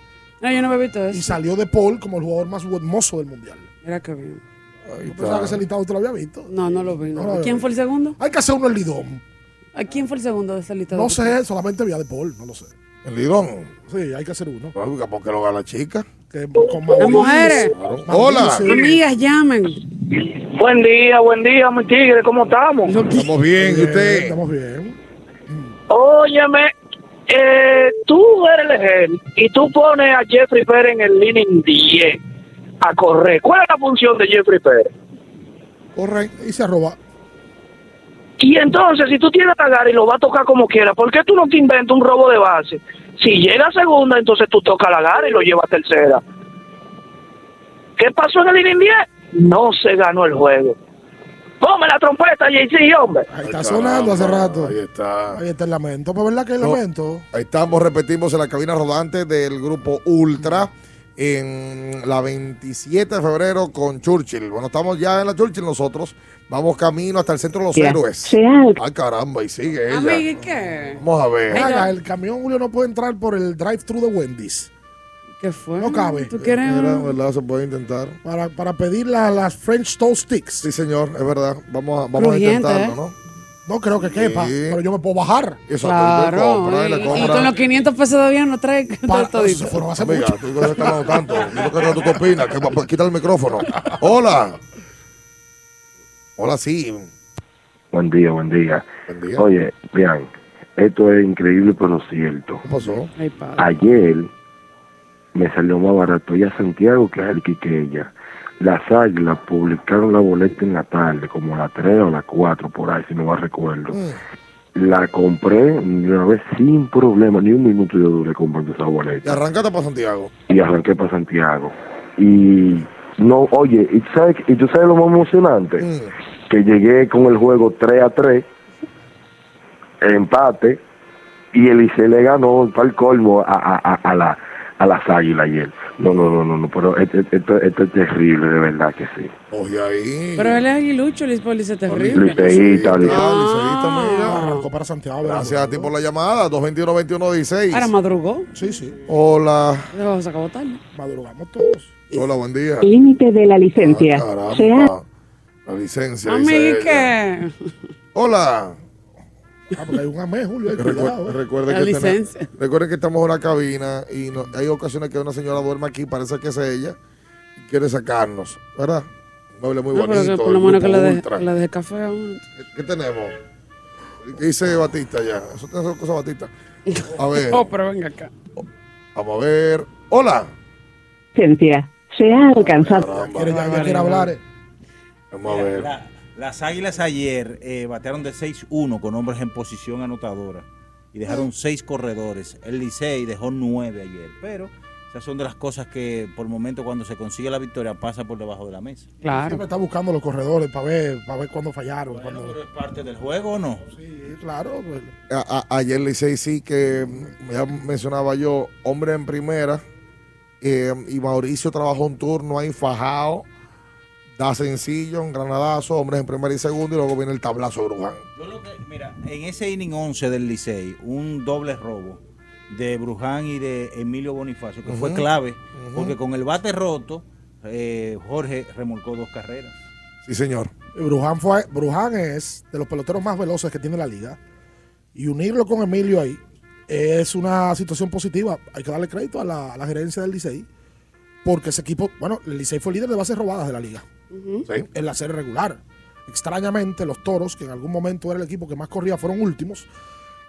Speaker 3: No, yo no me he visto
Speaker 2: y
Speaker 3: eso.
Speaker 2: salió de Paul como el jugador más hermoso del mundial.
Speaker 3: Mira qué bien.
Speaker 2: Yo pensaba que ese listado tú lo había visto.
Speaker 3: No, no lo vi. no.
Speaker 2: No lo
Speaker 3: ¿Quién fue el segundo?
Speaker 2: Hay que hacer uno en Lidón.
Speaker 3: ¿A quién fue el segundo de esa lista?
Speaker 2: No sé, solamente vía de Paul, no lo sé.
Speaker 4: ¿En Lidón?
Speaker 2: Sí, hay que hacer uno.
Speaker 4: Oiga, ¿por qué lo gana la chica?
Speaker 2: Que con
Speaker 3: Las mujeres.
Speaker 4: Hola.
Speaker 3: Amigas, llamen.
Speaker 26: Buen día, buen día, mi tigre, ¿cómo estamos?
Speaker 4: Estamos bien, ¿y usted?
Speaker 2: Estamos bien.
Speaker 26: Óyeme, eh, tú eres el y tú pones a Jeffrey Pérez en el inning 10 a correr. ¿Cuál es la función de Jeffrey Pérez?
Speaker 2: Corre y se arroba.
Speaker 26: Y entonces, si tú tienes a Gary y lo va a tocar como quiera, ¿por qué tú no te inventas un robo de base? Si llega a segunda, entonces tú tocas la Gary y lo llevas a tercera. ¿Qué pasó en el inning 10? No se ganó el juego. Ponme la trompeta, JC, hombre.
Speaker 2: Ahí está sonando hace rato.
Speaker 4: Ahí está.
Speaker 2: Ahí está el lamento. Pues verdad que el
Speaker 4: No.
Speaker 2: lamento.
Speaker 4: Ahí estamos, repetimos en la cabina rodante del grupo Ultra en la 27 de febrero con Churchill. Bueno, estamos ya en la Churchill nosotros. Vamos camino hasta el centro de los héroes.
Speaker 27: Sea-
Speaker 4: Ay, caramba, y sigue ella.
Speaker 3: Amiga, ¿y qué?
Speaker 4: Vamos a ver.
Speaker 2: Venga, el camión Julio no puede entrar por el drive-thru de Wendy's.
Speaker 3: ¿Qué fue?
Speaker 2: No cabe.
Speaker 3: ¿Tú quieres?
Speaker 4: Mira, ¿verdad? Se puede intentar.
Speaker 2: Para, para pedir la- las French Toast Sticks.
Speaker 4: Sí, señor, es verdad. Vamos a, vamos a intentarlo,
Speaker 3: ¿eh?
Speaker 4: ¿no?
Speaker 2: No creo que quepa,
Speaker 4: Sí.
Speaker 2: pero yo me puedo bajar.
Speaker 4: Eso
Speaker 3: Claro.
Speaker 4: tú compras,
Speaker 3: y,
Speaker 4: le
Speaker 3: y con los 500 pesos avión no trae
Speaker 2: Para-
Speaker 3: todito.
Speaker 2: eso fueron hace
Speaker 4: Amiga,
Speaker 2: mucho.
Speaker 4: tú no estás hablando tanto. Yo no quiero que tú qué opinas. Que, pa- quita el micrófono. Hola. Hola, sí.
Speaker 28: Buen día, buen día.
Speaker 4: Buen día.
Speaker 28: Oye, vean, esto es increíble pero cierto.
Speaker 4: ¿Qué pasó?
Speaker 3: Ay.
Speaker 28: Ayer me salió más barato ir a Santiago que a el Quiqueya. Las águilas publicaron la boleta en la tarde, como a las 3 o las 4, por ahí, si no me recuerdo. La compré de una vez sin problema, ni un minuto yo duré comprando esa
Speaker 4: Y
Speaker 28: boleta.
Speaker 4: arrancate para Santiago.
Speaker 28: Y arranqué para Santiago. Y no, oye, ¿y tú sabes, y tú sabes lo más emocionante? Que llegué con el juego 3 a 3, empate, y el ICE le ganó para el colmo a, a, a, a la, a las águilas ayer. No, no, no, no, no pero esto, esto, esto es terrible, de verdad que sí.
Speaker 4: Oye, ahí.
Speaker 3: Pero él es aguilucho, Luis Poli, es terrible.
Speaker 4: Ah, liceísta, mira.
Speaker 2: Arrancó para Santiago.
Speaker 4: Gracias a ti por la llamada. 221-2116.
Speaker 3: Ahora madrugó.
Speaker 2: Sí, sí.
Speaker 4: Hola.
Speaker 3: Se acabó tarde.
Speaker 2: Madrugamos todos.
Speaker 4: Hola, buen día.
Speaker 27: Límite de la licencia.
Speaker 4: Caramba.
Speaker 27: Sea
Speaker 4: La licencia. Dice. Hola.
Speaker 2: Ah, porque hay un amé, Julio. hay cuidado, eh.
Speaker 4: recuerden,
Speaker 3: La
Speaker 4: que tenemos-
Speaker 3: licencia.
Speaker 4: recuerden que estamos en una cabina y no- hay ocasiones que una señora duerme aquí, parece que es ella, y quiere sacarnos, ¿verdad? Un mueble muy
Speaker 3: No,
Speaker 4: bonito.
Speaker 3: que por lo menos que le deje café.
Speaker 4: ¿Qué, tenemos? ¿Qué dice Batista ya? Eso tiene que ser cosa Batista. A ver,
Speaker 3: Oh, pero venga acá.
Speaker 4: vamos a ver. Hola.
Speaker 27: licencia. Se ha alcanzado.
Speaker 2: Quiere, ya, ya quiere hablar. eh.
Speaker 4: Vamos a ver.
Speaker 1: La- las Águilas ayer eh, batearon de 6-1 con hombres en posición anotadora y dejaron seis corredores. El Licey dejó nueve ayer, pero esas son de las cosas que por el momento cuando se consigue la victoria pasa por debajo de la mesa.
Speaker 3: Claro.
Speaker 2: Siempre está buscando los corredores para ver, para ver cuándo fallaron. cuándo-
Speaker 1: Pero es parte del juego o no.
Speaker 2: Sí, claro. pues.
Speaker 4: A- a- ayer Licey sí que ya mencionaba yo, hombre en primera, eh, y Mauricio trabajó un turno ahí fajado, da sencillo, un granadazo, hombres en primera y segunda, y luego viene el tablazo de Bruján.
Speaker 1: Yo lo que, mira, en ese inning 11 del Licey, un doble robo de Bruján y de Emilio Bonifacio, que fue clave, porque con el bate roto, eh, Jorge remolcó dos carreras.
Speaker 4: Sí, señor.
Speaker 2: Bruján, fue, Bruján es de los peloteros más veloces que tiene la liga. Y unirlo con Emilio ahí es una situación positiva. Hay que darle crédito a la, a la gerencia del Licey. Porque ese equipo, bueno, el Licey fue líder de bases robadas de la liga.
Speaker 4: Sí.
Speaker 2: En la serie regular. Extrañamente, los toros, que en algún momento era el equipo que más corría, fueron últimos.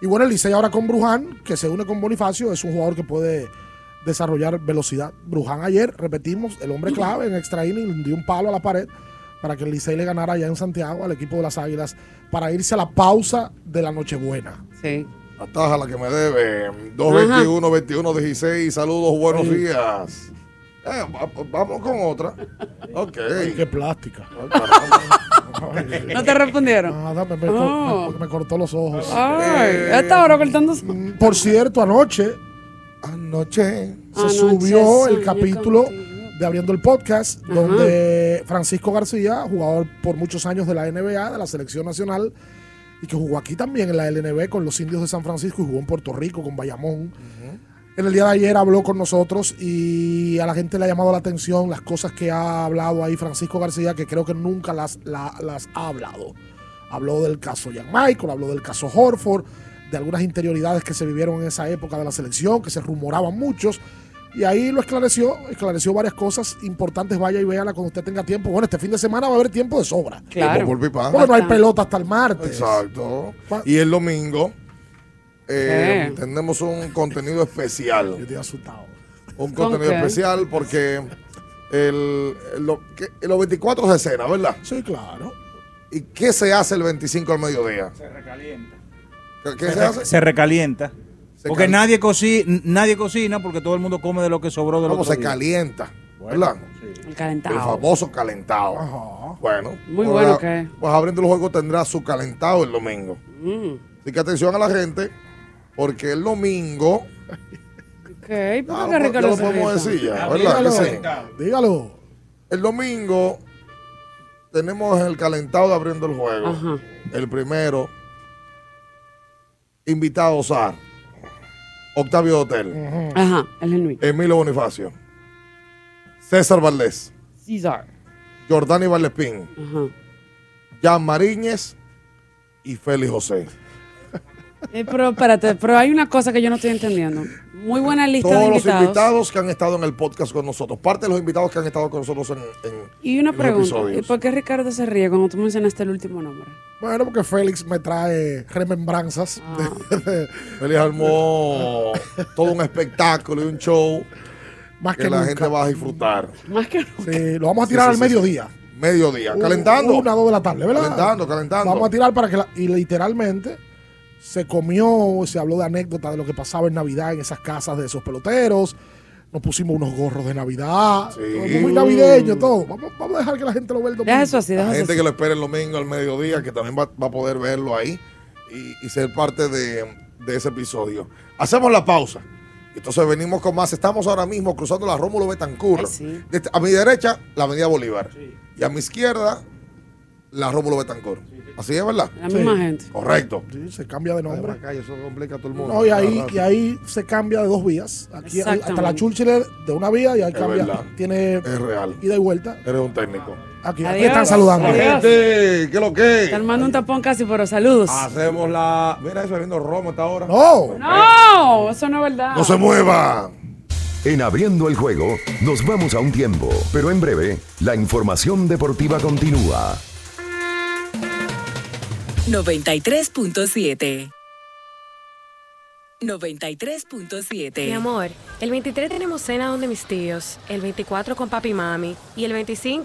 Speaker 2: Y bueno, el Licey ahora con Bruján, que se une con Bonifacio, es un jugador que puede desarrollar velocidad. Bruján ayer, repetimos, el hombre clave en extra inning, dio un palo a la pared para que el Licey le ganara allá en Santiago al equipo de las Águilas para irse a la pausa de la Nochebuena.
Speaker 3: Sí.
Speaker 4: Ataja la que me debe. 221 21 16. Saludos, buenos días. Eh, va- vamos con otra. Ok.
Speaker 2: Qué plástica.
Speaker 3: ¿No te respondieron?
Speaker 2: Nada, me, me-
Speaker 3: Oh.
Speaker 2: me- me cortó los ojos.
Speaker 3: Ay, a esta hora cortando.
Speaker 2: Por cierto, anoche,
Speaker 4: anoche
Speaker 2: se subió el capítulo de Abriendo el Podcast,
Speaker 3: Ajá.
Speaker 2: donde Francisco García, jugador por muchos años de la NBA, de la selección nacional, y que jugó aquí también en la LNB con los indios de San Francisco y jugó en Puerto Rico con Bayamón, en el día de ayer habló con nosotros y a la gente le ha llamado la atención las cosas que ha hablado ahí Francisco García, que creo que nunca las, la- las ha hablado. Habló del caso Jan Michael, habló del caso Horford, de algunas interioridades que se vivieron en esa época de la selección, que se rumoraban muchos. Y ahí lo esclareció, esclareció varias cosas importantes. Vaya y véala cuando usted tenga tiempo. Bueno, este fin de semana va a haber tiempo de sobra.
Speaker 4: Claro.
Speaker 2: Porque no hay pelota hasta el martes.
Speaker 4: Exacto. Y el domingo eh, tenemos un contenido especial.
Speaker 2: Yo estoy asustado.
Speaker 4: Un
Speaker 2: ¿Con
Speaker 4: contenido especial porque el, el- lo- que- los 24 se cena, ¿verdad?
Speaker 2: Sí, claro.
Speaker 4: ¿Y qué se hace el 25 al mediodía?
Speaker 1: Se recalienta.
Speaker 4: ¿Qué, qué
Speaker 1: Se,
Speaker 4: se
Speaker 1: re-
Speaker 4: hace?
Speaker 1: se recalienta.
Speaker 4: Se
Speaker 1: porque nadie, coci- nadie cocina porque todo el mundo come de lo que sobró de lo
Speaker 4: ¿Cómo se calienta? ¿Verdad?
Speaker 3: El
Speaker 4: El
Speaker 3: calentado.
Speaker 4: famoso calentado. Bueno.
Speaker 3: Muy
Speaker 4: pues,
Speaker 3: bueno que-
Speaker 4: Pues abriendo el juego tendrá su calentado el domingo.
Speaker 3: Mm.
Speaker 4: Así que atención a la gente, porque el domingo.
Speaker 3: Ok, ¿por qué
Speaker 4: lo-
Speaker 3: Ricardo
Speaker 4: ya lo
Speaker 3: se
Speaker 4: podemos
Speaker 3: ríe
Speaker 4: decir ya,
Speaker 3: tanto?
Speaker 4: ¿verdad? Sí.
Speaker 2: Dígalo.
Speaker 4: El domingo tenemos el calentado de abriendo el juego.
Speaker 3: Ajá.
Speaker 4: El primero, invitado SAR, Octavio Hotel,
Speaker 3: Ajá, el genuino.
Speaker 4: Emilio Bonifacio, César Valdés,
Speaker 3: César.
Speaker 4: Jordani Valdespín,
Speaker 3: Ajá.
Speaker 4: Jan Mariñez y Félix José.
Speaker 3: Eh, pero espérate, pero hay una cosa que yo no estoy entendiendo. Muy buena lista
Speaker 4: Todos
Speaker 3: de
Speaker 4: los
Speaker 3: invitados.
Speaker 4: invitados que han estado en el podcast con nosotros, parte de los invitados que han estado con nosotros en, en-
Speaker 3: Y una
Speaker 4: en los
Speaker 3: pregunta, ¿y por qué Ricardo se ríe cuando tú mencionaste el último nombre?
Speaker 2: Bueno, porque Félix me trae remembranzas.
Speaker 3: Ah.
Speaker 2: de-
Speaker 4: Félix armó todo un espectáculo y un show
Speaker 2: Más
Speaker 4: que,
Speaker 2: que
Speaker 4: la
Speaker 2: nunca.
Speaker 4: gente va a disfrutar.
Speaker 3: Más que
Speaker 2: Sí, lo vamos a tirar
Speaker 4: sí,
Speaker 2: al
Speaker 4: sí,
Speaker 2: mediodía.
Speaker 4: Mediodía,
Speaker 2: U-
Speaker 4: calentando.
Speaker 2: Una, dos de la tarde, ¿verdad?
Speaker 4: Calentando, calentando.
Speaker 2: Vamos a tirar para que la- y literalmente se comió, se habló de anécdotas de lo que pasaba en Navidad en esas casas de esos peloteros. Nos pusimos unos gorros de Navidad. todo Muy navideño, todo. Vamos, vamos a dejar que la gente lo vea el domingo.
Speaker 4: La gente que lo espera el domingo al mediodía, que también va, va a poder verlo ahí y, y ser parte de, de ese episodio. Hacemos la pausa. Entonces venimos con más. Estamos ahora mismo cruzando la Rómulo Betancourt. Desde- a mi derecha, la Avenida Bolívar. Y a mi izquierda, la Rómulo Betancourt. Así es, ¿verdad?
Speaker 3: La misma gente.
Speaker 4: Correcto.
Speaker 2: Sí, se cambia de nombre.
Speaker 4: Acá, eso complica a todo el mundo.
Speaker 2: No, y ahí, y ahí se cambia de dos vías. Aquí hasta la. Churchill de una vía y ahí
Speaker 4: Es
Speaker 2: cambia.
Speaker 4: verdad.
Speaker 2: Tiene
Speaker 4: Es real.
Speaker 2: ida y vuelta.
Speaker 4: Eres un técnico.
Speaker 2: Aquí, están saludando.
Speaker 4: Gente, ¿qué es lo que?
Speaker 3: Te armando un tapón casi, pero saludos.
Speaker 4: Hacemos la. Mira eso viendo Romo esta hora.
Speaker 2: No.
Speaker 3: No, eso no es verdad.
Speaker 4: No se mueva.
Speaker 23: En abriendo el juego, nos vamos a un tiempo, pero en breve, la información deportiva continúa.
Speaker 13: 93.7. 93.7.
Speaker 20: Mi amor, el 23 tenemos cena donde mis tíos, el 24 con papi y mami y el 25,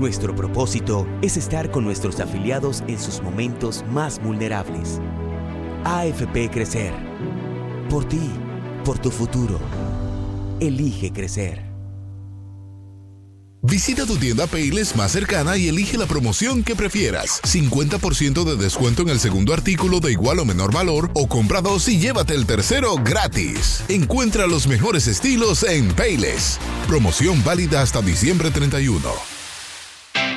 Speaker 9: Nuestro propósito es estar con nuestros afiliados en sus momentos más vulnerables. AFP Crecer. Por ti, por tu futuro. Elige crecer.
Speaker 29: Visita tu tienda Payless más cercana y elige la promoción que prefieras. 50% de descuento en el segundo artículo de igual o menor valor o compra dos y llévate el tercero gratis. Encuentra los mejores estilos en Payless. Promoción válida hasta diciembre 31.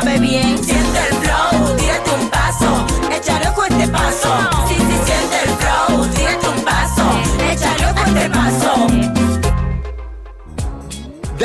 Speaker 30: sabe bien, siente el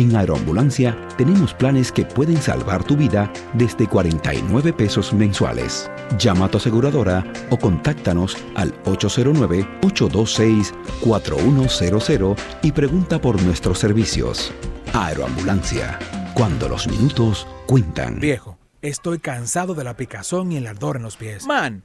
Speaker 31: en Aeroambulancia tenemos planes que pueden salvar tu vida desde 49 pesos mensuales. Llama a tu aseguradora o contáctanos al 809-826-4100 y pregunta por nuestros servicios. Aeroambulancia, cuando los minutos cuentan.
Speaker 22: Viejo, estoy cansado de la picazón y el ardor en los pies. Man,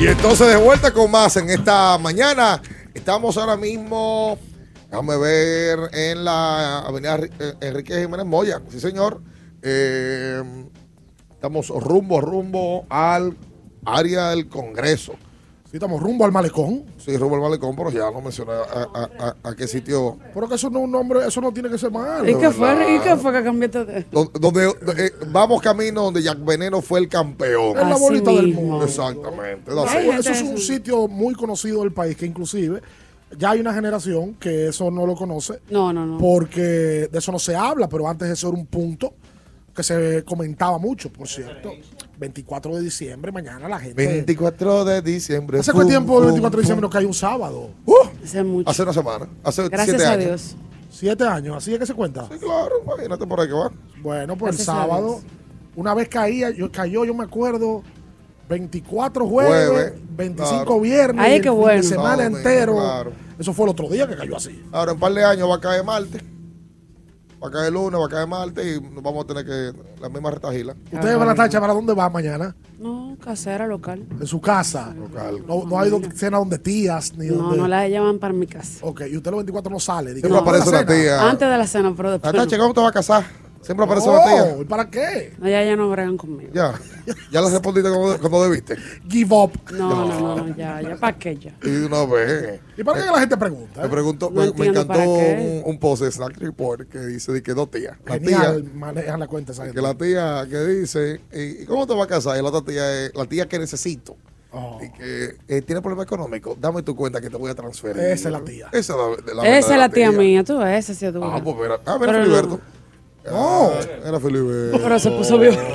Speaker 4: Y entonces de vuelta con más en esta mañana. Estamos ahora mismo, déjame ver, en la avenida eh, Enrique Jiménez Moya. Sí, señor. Eh, estamos rumbo, rumbo al área del Congreso.
Speaker 2: Sí, estamos rumbo al malecón.
Speaker 4: Sí, rumbo al malecón, pero ya no mencioné a, a- a- a qué sitio.
Speaker 2: Pero que eso no es un nombre, eso no tiene que ser malo.
Speaker 3: ¿Y qué fue. ¿y qué fue que cambiaste de...?
Speaker 4: Donde, donde, eh, vamos camino donde Jack Veneno fue el campeón.
Speaker 2: Es la bolita del mundo.
Speaker 4: Exactamente.
Speaker 2: No, eso es un sitio muy conocido del país que inclusive ya hay una generación que eso no lo conoce.
Speaker 3: No, no, no.
Speaker 2: Porque de eso no se habla, pero antes eso era un punto que se comentaba mucho, por cierto. 24 de diciembre, mañana la gente...
Speaker 4: 24 de diciembre.
Speaker 2: ¿Hace cuánto tiempo el
Speaker 4: fum,
Speaker 2: 24 de diciembre nos cae un sábado?
Speaker 3: Hace mucho.
Speaker 4: Hace una semana. Hace
Speaker 3: Gracias
Speaker 4: siete
Speaker 3: a
Speaker 4: años.
Speaker 3: Dios.
Speaker 2: Siete años, así es que se cuenta.
Speaker 4: Sí, claro, imagínate por ahí que va.
Speaker 2: Bueno, pues
Speaker 3: Gracias
Speaker 2: el sábado, una vez caía, yo cayó, yo me acuerdo, 24 jueves,
Speaker 4: Jueves,
Speaker 2: 25
Speaker 4: claro.
Speaker 2: viernes,
Speaker 3: Ay, qué bueno.
Speaker 2: semana
Speaker 4: Sábado,
Speaker 2: entero.
Speaker 4: claro.
Speaker 2: Eso fue el otro día que cayó así.
Speaker 4: Ahora, en un par de años va a caer martes. Va a caer lunes, va a caer martes y nos vamos a tener que la misma retajila.
Speaker 2: Ustedes van a estar para dónde va mañana?
Speaker 3: No, casera, local.
Speaker 2: En su casa. No, no hay cena donde tías ni
Speaker 3: No,
Speaker 2: donde.
Speaker 3: no la llaman para mi casa.
Speaker 2: Ok, y usted los 24 no sale.
Speaker 4: Siempre aparece la tía.
Speaker 3: Antes de la cena, pero después.
Speaker 4: Natacha,
Speaker 3: no.
Speaker 4: ¿cómo te vas a casar? Siempre aparece
Speaker 2: Oh,
Speaker 4: la tía.
Speaker 2: ¿y para qué?
Speaker 3: No, ya, ya no bregan conmigo.
Speaker 4: Ya. Ya le respondiste como, como debiste.
Speaker 2: Give up.
Speaker 3: No, no, no, ya, ya, ¿para qué ya?
Speaker 4: Y una vez.
Speaker 2: ¿Y para qué la gente pregunta?
Speaker 4: Me preguntó,
Speaker 3: No
Speaker 4: me, me encantó un, un post de Snack Report que dice de que dos tías. La
Speaker 2: Genial,
Speaker 4: tía,
Speaker 2: manejan la cuenta esa gente.
Speaker 4: que la tía que dice, ¿y cómo te vas a casar? Y la otra tía es la tía que necesito.
Speaker 2: Oh,
Speaker 4: Y que eh, tiene problema económico. Dame tu cuenta que te voy a transferir.
Speaker 2: Esa es la tía.
Speaker 4: Esa es la, la
Speaker 3: Esa es la tía mía, tú, esa sí es tu.
Speaker 4: Ah, pues mira, ah, mira
Speaker 3: Pero
Speaker 4: Filiberto.
Speaker 2: No.
Speaker 4: Ah, era Filiberto.
Speaker 3: Pero se puso bien.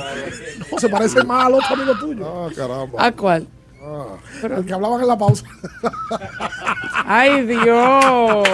Speaker 2: No, se parece más al otro amigo tuyo.
Speaker 4: Ah, caramba.
Speaker 3: ¿A cuál?
Speaker 4: Ah.
Speaker 2: El que hablaban en la pausa.
Speaker 3: Ay, Dios.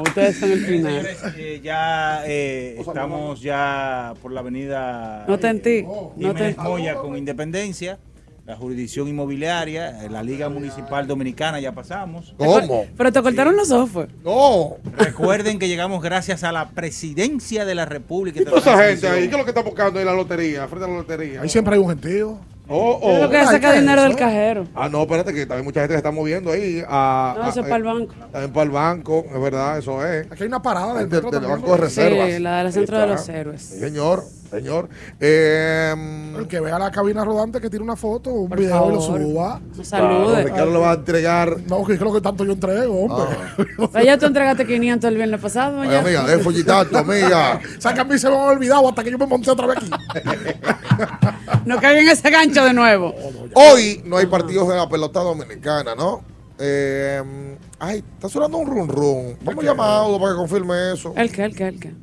Speaker 3: Ustedes son el final.
Speaker 1: Señores, eh, ya eh, estamos ya por la avenida
Speaker 3: No te.
Speaker 1: Oh,
Speaker 3: No te
Speaker 1: Moya con Independencia, la jurisdicción inmobiliaria, eh, la Liga Municipal Dominicana ya pasamos.
Speaker 4: ¿Cómo?
Speaker 3: Pero te cortaron los ojos, fue.
Speaker 4: No.
Speaker 1: Recuerden que llegamos gracias a la presidencia de la República.
Speaker 4: ¿Y toda esa gente ahí? ¿Qué es lo que está buscando en la lotería? Frente a la lotería.
Speaker 2: Ahí siempre hay un gentío.
Speaker 4: Oh,
Speaker 3: Es lo que
Speaker 4: oh.
Speaker 3: saca
Speaker 2: ¿qué es
Speaker 3: dinero del cajero.
Speaker 4: Ah, no, espérate, que también mucha gente se está moviendo ahí. A,
Speaker 3: No,
Speaker 4: a-
Speaker 3: eso es para el banco.
Speaker 4: También para el banco, es verdad, eso es.
Speaker 2: Aquí hay una parada del,
Speaker 4: Del, Banco de. Reservas.
Speaker 3: Sí, la del Centro de los Héroes.
Speaker 4: Señor, señor. Eh,
Speaker 2: El que vea la cabina rodante que tiene una foto, un
Speaker 3: Por
Speaker 2: video y lo
Speaker 3: favor.
Speaker 2: suba.
Speaker 3: No salude.
Speaker 4: Ricardo le va a entregar.
Speaker 2: No, que creo que tanto yo entrego, hombre.
Speaker 3: Pero ya tú entregaste 500 el viernes pasado.
Speaker 4: Ay,
Speaker 3: ya.
Speaker 4: amiga, de follitato, amiga.
Speaker 2: O sea, que a mí se me ha olvidado hasta que yo me monté otra vez aquí.
Speaker 3: No caigan en ese gancho de nuevo.
Speaker 4: Hoy no hay partidos de la pelota dominicana, ¿no? Eh, ay, está sonando un run run. Vamos a llamar a Audo para que confirme eso.
Speaker 3: ¿El qué? ¿El qué? ¿El qué?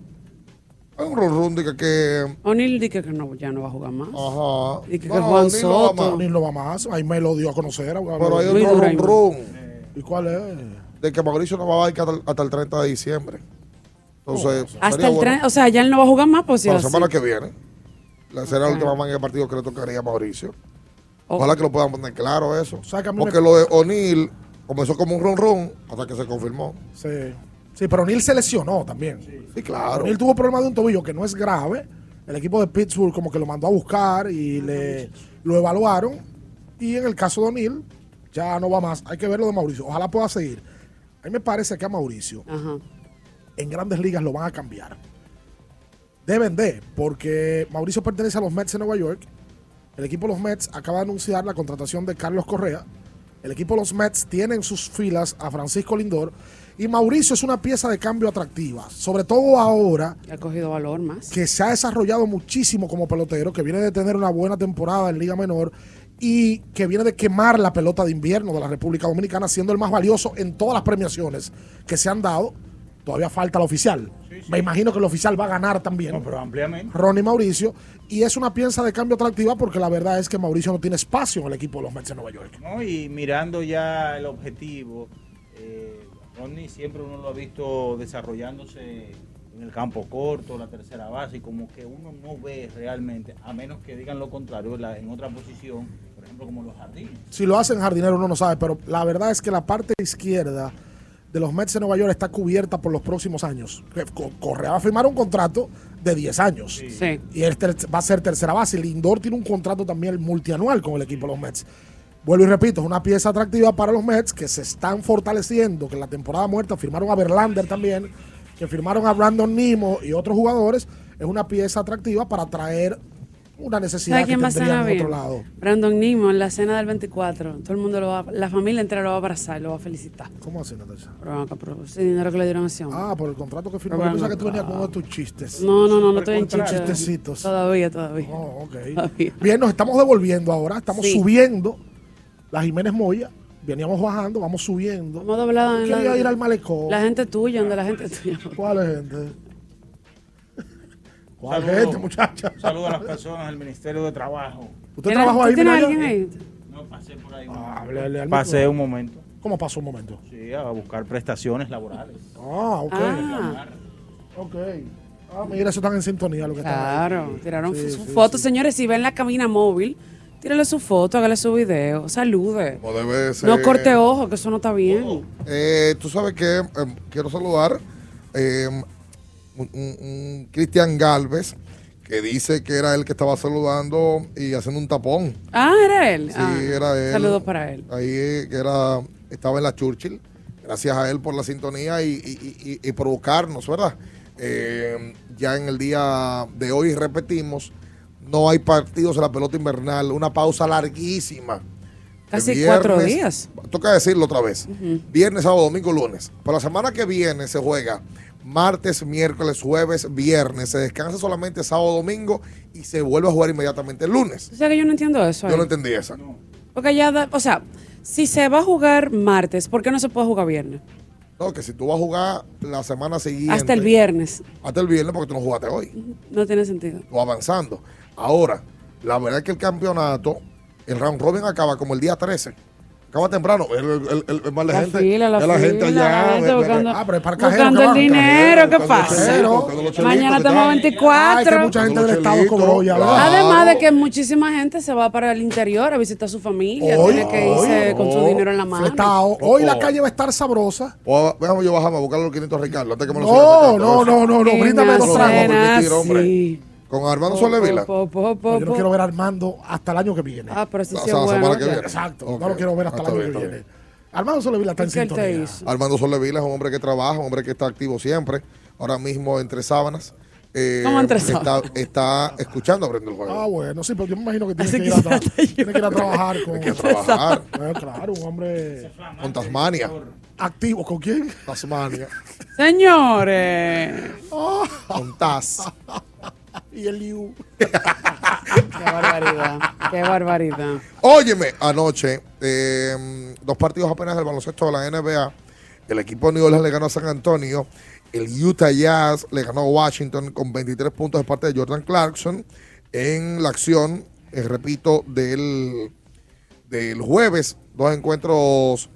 Speaker 4: Hay un run de que, que
Speaker 3: O'Neill dice que no, ya no va a jugar más.
Speaker 4: Ajá.
Speaker 3: Y que,
Speaker 4: No,
Speaker 3: que Juan
Speaker 4: O'Neal no va
Speaker 3: Soto.
Speaker 4: más.
Speaker 2: O'Neill no va más. Ahí me lo dio a conocer.
Speaker 4: Pero hay
Speaker 3: Luis
Speaker 4: otro
Speaker 3: Doraemon.
Speaker 4: run
Speaker 2: ¿Y cuál es?
Speaker 4: de que Mauricio no va a ir hasta, el- hasta el 30 de diciembre. Entonces,
Speaker 3: Hasta
Speaker 4: sería
Speaker 3: el
Speaker 4: bueno
Speaker 3: tren, o sea, ya él no va a jugar más, pues sí.
Speaker 4: para la
Speaker 3: así.
Speaker 4: semana que viene. La será la última manga de partido que le tocaría a Mauricio.
Speaker 3: Oh.
Speaker 4: Ojalá que lo puedan poner claro eso. Porque lo de O'Neill comenzó como un run hasta que se confirmó.
Speaker 2: Sí. Sí, pero O'Neill se lesionó también.
Speaker 4: Sí, claro.
Speaker 2: O'Neill tuvo problemas de un tobillo que no es grave. El equipo de Pittsburgh como que lo mandó a buscar y le lo evaluaron. Y en el caso de O'Neill, ya no va más. Hay que ver lo de Mauricio. Ojalá pueda seguir. A mí me parece que a Mauricio en grandes ligas lo van a cambiar. Deben de, porque Mauricio pertenece a los Mets de Nueva York. El equipo de los Mets acaba de anunciar la contratación de Carlos Correa. El equipo de los Mets tiene en sus filas a Francisco Lindor. Y Mauricio es una pieza de cambio atractiva, sobre todo ahora
Speaker 3: Ha cogido valor más.
Speaker 2: que se ha desarrollado muchísimo como pelotero, que viene de tener una buena temporada en Liga Menor y que viene de quemar la pelota de invierno de la República Dominicana, siendo el más valioso en todas las premiaciones que se han dado. Todavía falta la oficial. Me imagino que el oficial va a ganar también.
Speaker 1: No, pero ampliamente.
Speaker 2: Ronnie Mauricio. Y es una pieza de cambio atractiva porque la verdad es que Mauricio no tiene espacio en el equipo de los Mets de Nueva York.
Speaker 1: ¿no? Y mirando ya el objetivo, eh, Ronnie siempre uno lo ha visto desarrollándose en el campo corto, la tercera base, y como que uno no ve realmente, a menos que digan lo contrario, la- en otra posición, por ejemplo, como los jardines.
Speaker 2: Si lo hacen jardinero uno no sabe, pero la verdad es que la parte izquierda de los Mets de Nueva York está cubierta por los próximos años. Correa va a firmar un contrato de 10 años.
Speaker 3: Sí.
Speaker 2: Y él ter- va a ser tercera base. Lindor tiene un contrato también multianual con el equipo de los Mets. Vuelvo y repito, es una pieza atractiva para los Mets que se están fortaleciendo, que en la temporada muerta firmaron a Verlander también, que firmaron a Brandon Nimo y otros jugadores. Es una pieza atractiva para traer una necesidad
Speaker 3: ¿Sabe
Speaker 2: que
Speaker 3: quién va a
Speaker 2: tendrían en otro lado.
Speaker 3: Brandon Nimo en la cena del 24. Todo el mundo lo va, la familia entera lo va a abrazar, lo va a felicitar.
Speaker 2: ¿Cómo así, Natasha?
Speaker 3: Pero, ese dinero que le dieron a hombre.
Speaker 2: Ah, por el contrato que firmó. Yo pensaba que tú venías con uno de tus chistes.
Speaker 3: No, no, no, no estoy en chiste.
Speaker 2: Chistecitos.
Speaker 3: Todavía, todavía.
Speaker 2: Oh, ok.
Speaker 3: Todavía.
Speaker 2: Bien, nos estamos devolviendo ahora. Estamos
Speaker 3: Sí.
Speaker 2: subiendo. La Jiménez Moya. Veníamos bajando, vamos subiendo.
Speaker 3: Hemos doblado en
Speaker 2: Quería
Speaker 3: la-
Speaker 2: ir al malecón.
Speaker 3: La gente tuya, donde la gente tuya.
Speaker 2: ¿Cuál es gente? ¿Cuál
Speaker 1: Saludo-
Speaker 2: gente, muchacha?
Speaker 1: Saludo a las personas del Ministerio de Trabajo.
Speaker 2: ¿Usted trabajó ahí?
Speaker 3: ¿Tienes
Speaker 2: mira,
Speaker 3: alguien ahí?
Speaker 1: No, pasé por ahí.
Speaker 2: Háblele al
Speaker 1: Pasé un momento.
Speaker 2: ¿Cómo pasó un momento?
Speaker 1: Sí, a buscar prestaciones laborales.
Speaker 2: Ah, ok.
Speaker 3: Ah.
Speaker 2: Ok. Ah, mira, eso están en sintonía lo que están.
Speaker 3: Claro, tiraron
Speaker 2: Sí,
Speaker 3: su
Speaker 2: sí,
Speaker 3: foto.
Speaker 2: sí.
Speaker 3: Señores, si ven la cabina móvil, tírale su foto, hágale su video, salude.
Speaker 4: Como debe ser.
Speaker 3: No corte ojo, que eso no está bien.
Speaker 4: Eh, Tú sabes que eh, quiero saludar eh, un, un- un Cristian Galvez que dice que era él que estaba saludando y haciendo un tapón.
Speaker 3: Ah, era él.
Speaker 4: Sí,
Speaker 3: Ah,
Speaker 4: era él.
Speaker 3: Saludos para él.
Speaker 4: Ahí que era, estaba en la Churchill. Gracias a él por la sintonía y, y- y- y provocarnos, ¿verdad? Eh, ya en el día de hoy repetimos, no hay partidos en la pelota invernal, una pausa larguísima.
Speaker 3: Casi cuatro días.
Speaker 4: Toca decirlo otra vez. Viernes, sábado, domingo, lunes. Para la semana que viene se juega martes, miércoles, jueves, viernes. Se descansa solamente sábado, domingo y se vuelve a jugar inmediatamente el lunes.
Speaker 3: O sea que yo no entiendo eso.
Speaker 4: Yo no entendí esa.
Speaker 3: Porque ya, da- o sea, si se va a jugar martes, ¿por qué no se puede jugar viernes?
Speaker 4: No, que si tú vas a jugar la semana siguiente.
Speaker 3: Hasta el viernes.
Speaker 4: Hasta el viernes porque tú no jugaste hoy.
Speaker 3: No tiene sentido.
Speaker 4: Tú avanzando. Ahora, la verdad es que el campeonato, el round robin acaba como el día 13. Acaba temprano. El, el, el, el
Speaker 3: La
Speaker 4: gente.
Speaker 3: fila, la
Speaker 4: la gente
Speaker 3: fila,
Speaker 4: allá.
Speaker 3: la gente buscando-
Speaker 4: ah, pero es para
Speaker 3: buscando el dinero, ¿qué pasa? Mañana estamos
Speaker 2: Ay, que
Speaker 3: 24.
Speaker 2: mucha gente del Estado cobró ya. ¿verdad?
Speaker 3: Además de que muchísima gente se va para el interior a visitar a su familia,
Speaker 2: Hoy,
Speaker 3: tiene que irse
Speaker 2: hoy,
Speaker 3: con su
Speaker 2: oh,
Speaker 3: dinero en la mano.
Speaker 2: fletado. Hoy la calle va a estar sabrosa.
Speaker 4: O, déjame yo bajarme a buscar los 500 Ricardo antes que me lo
Speaker 2: No, no, no, no, no, bríndame dos tragos.
Speaker 4: Con Armando.
Speaker 3: Po, po, po,
Speaker 2: Yo no quiero ver a Armando hasta el año que viene.
Speaker 3: Ah, pero
Speaker 4: O
Speaker 3: sí
Speaker 4: sea,
Speaker 3: es
Speaker 4: la
Speaker 3: bueno.
Speaker 4: semana que viene.
Speaker 2: Exacto. No lo quiero ver hasta
Speaker 4: Ah,
Speaker 2: el año
Speaker 4: bien,
Speaker 2: que viene. Armando Soledad está en
Speaker 3: ¿Qué él te
Speaker 2: sintonía.
Speaker 4: Armando Soledad es un hombre que trabaja, un hombre que está activo siempre. Ahora mismo entre sábanas. eh,
Speaker 3: ¿Cómo entre sábanas?
Speaker 4: está escuchando Aprende el Juego.
Speaker 2: Ah, bueno, sí, pero yo me imagino que tiene, que,
Speaker 3: que
Speaker 2: ir a, tiene que ir a trabajar con.
Speaker 4: Hay que trabajar.
Speaker 2: Claro, un hombre
Speaker 4: Con Tasmania.
Speaker 2: activo. ¿Con quién?
Speaker 4: Tasmania.
Speaker 3: Señores.
Speaker 4: Con Tas.
Speaker 2: Y el Liu.
Speaker 3: Qué barbaridad. Qué barbaridad.
Speaker 4: Óyeme, anoche, eh, dos partidos apenas del baloncesto de la NBA. El equipo de New Orleans le ganó a San Antonio. El Utah Jazz le ganó a Washington con 23 puntos de parte de Jordan Clarkson. En la acción, eh, repito, del, del jueves, dos encuentros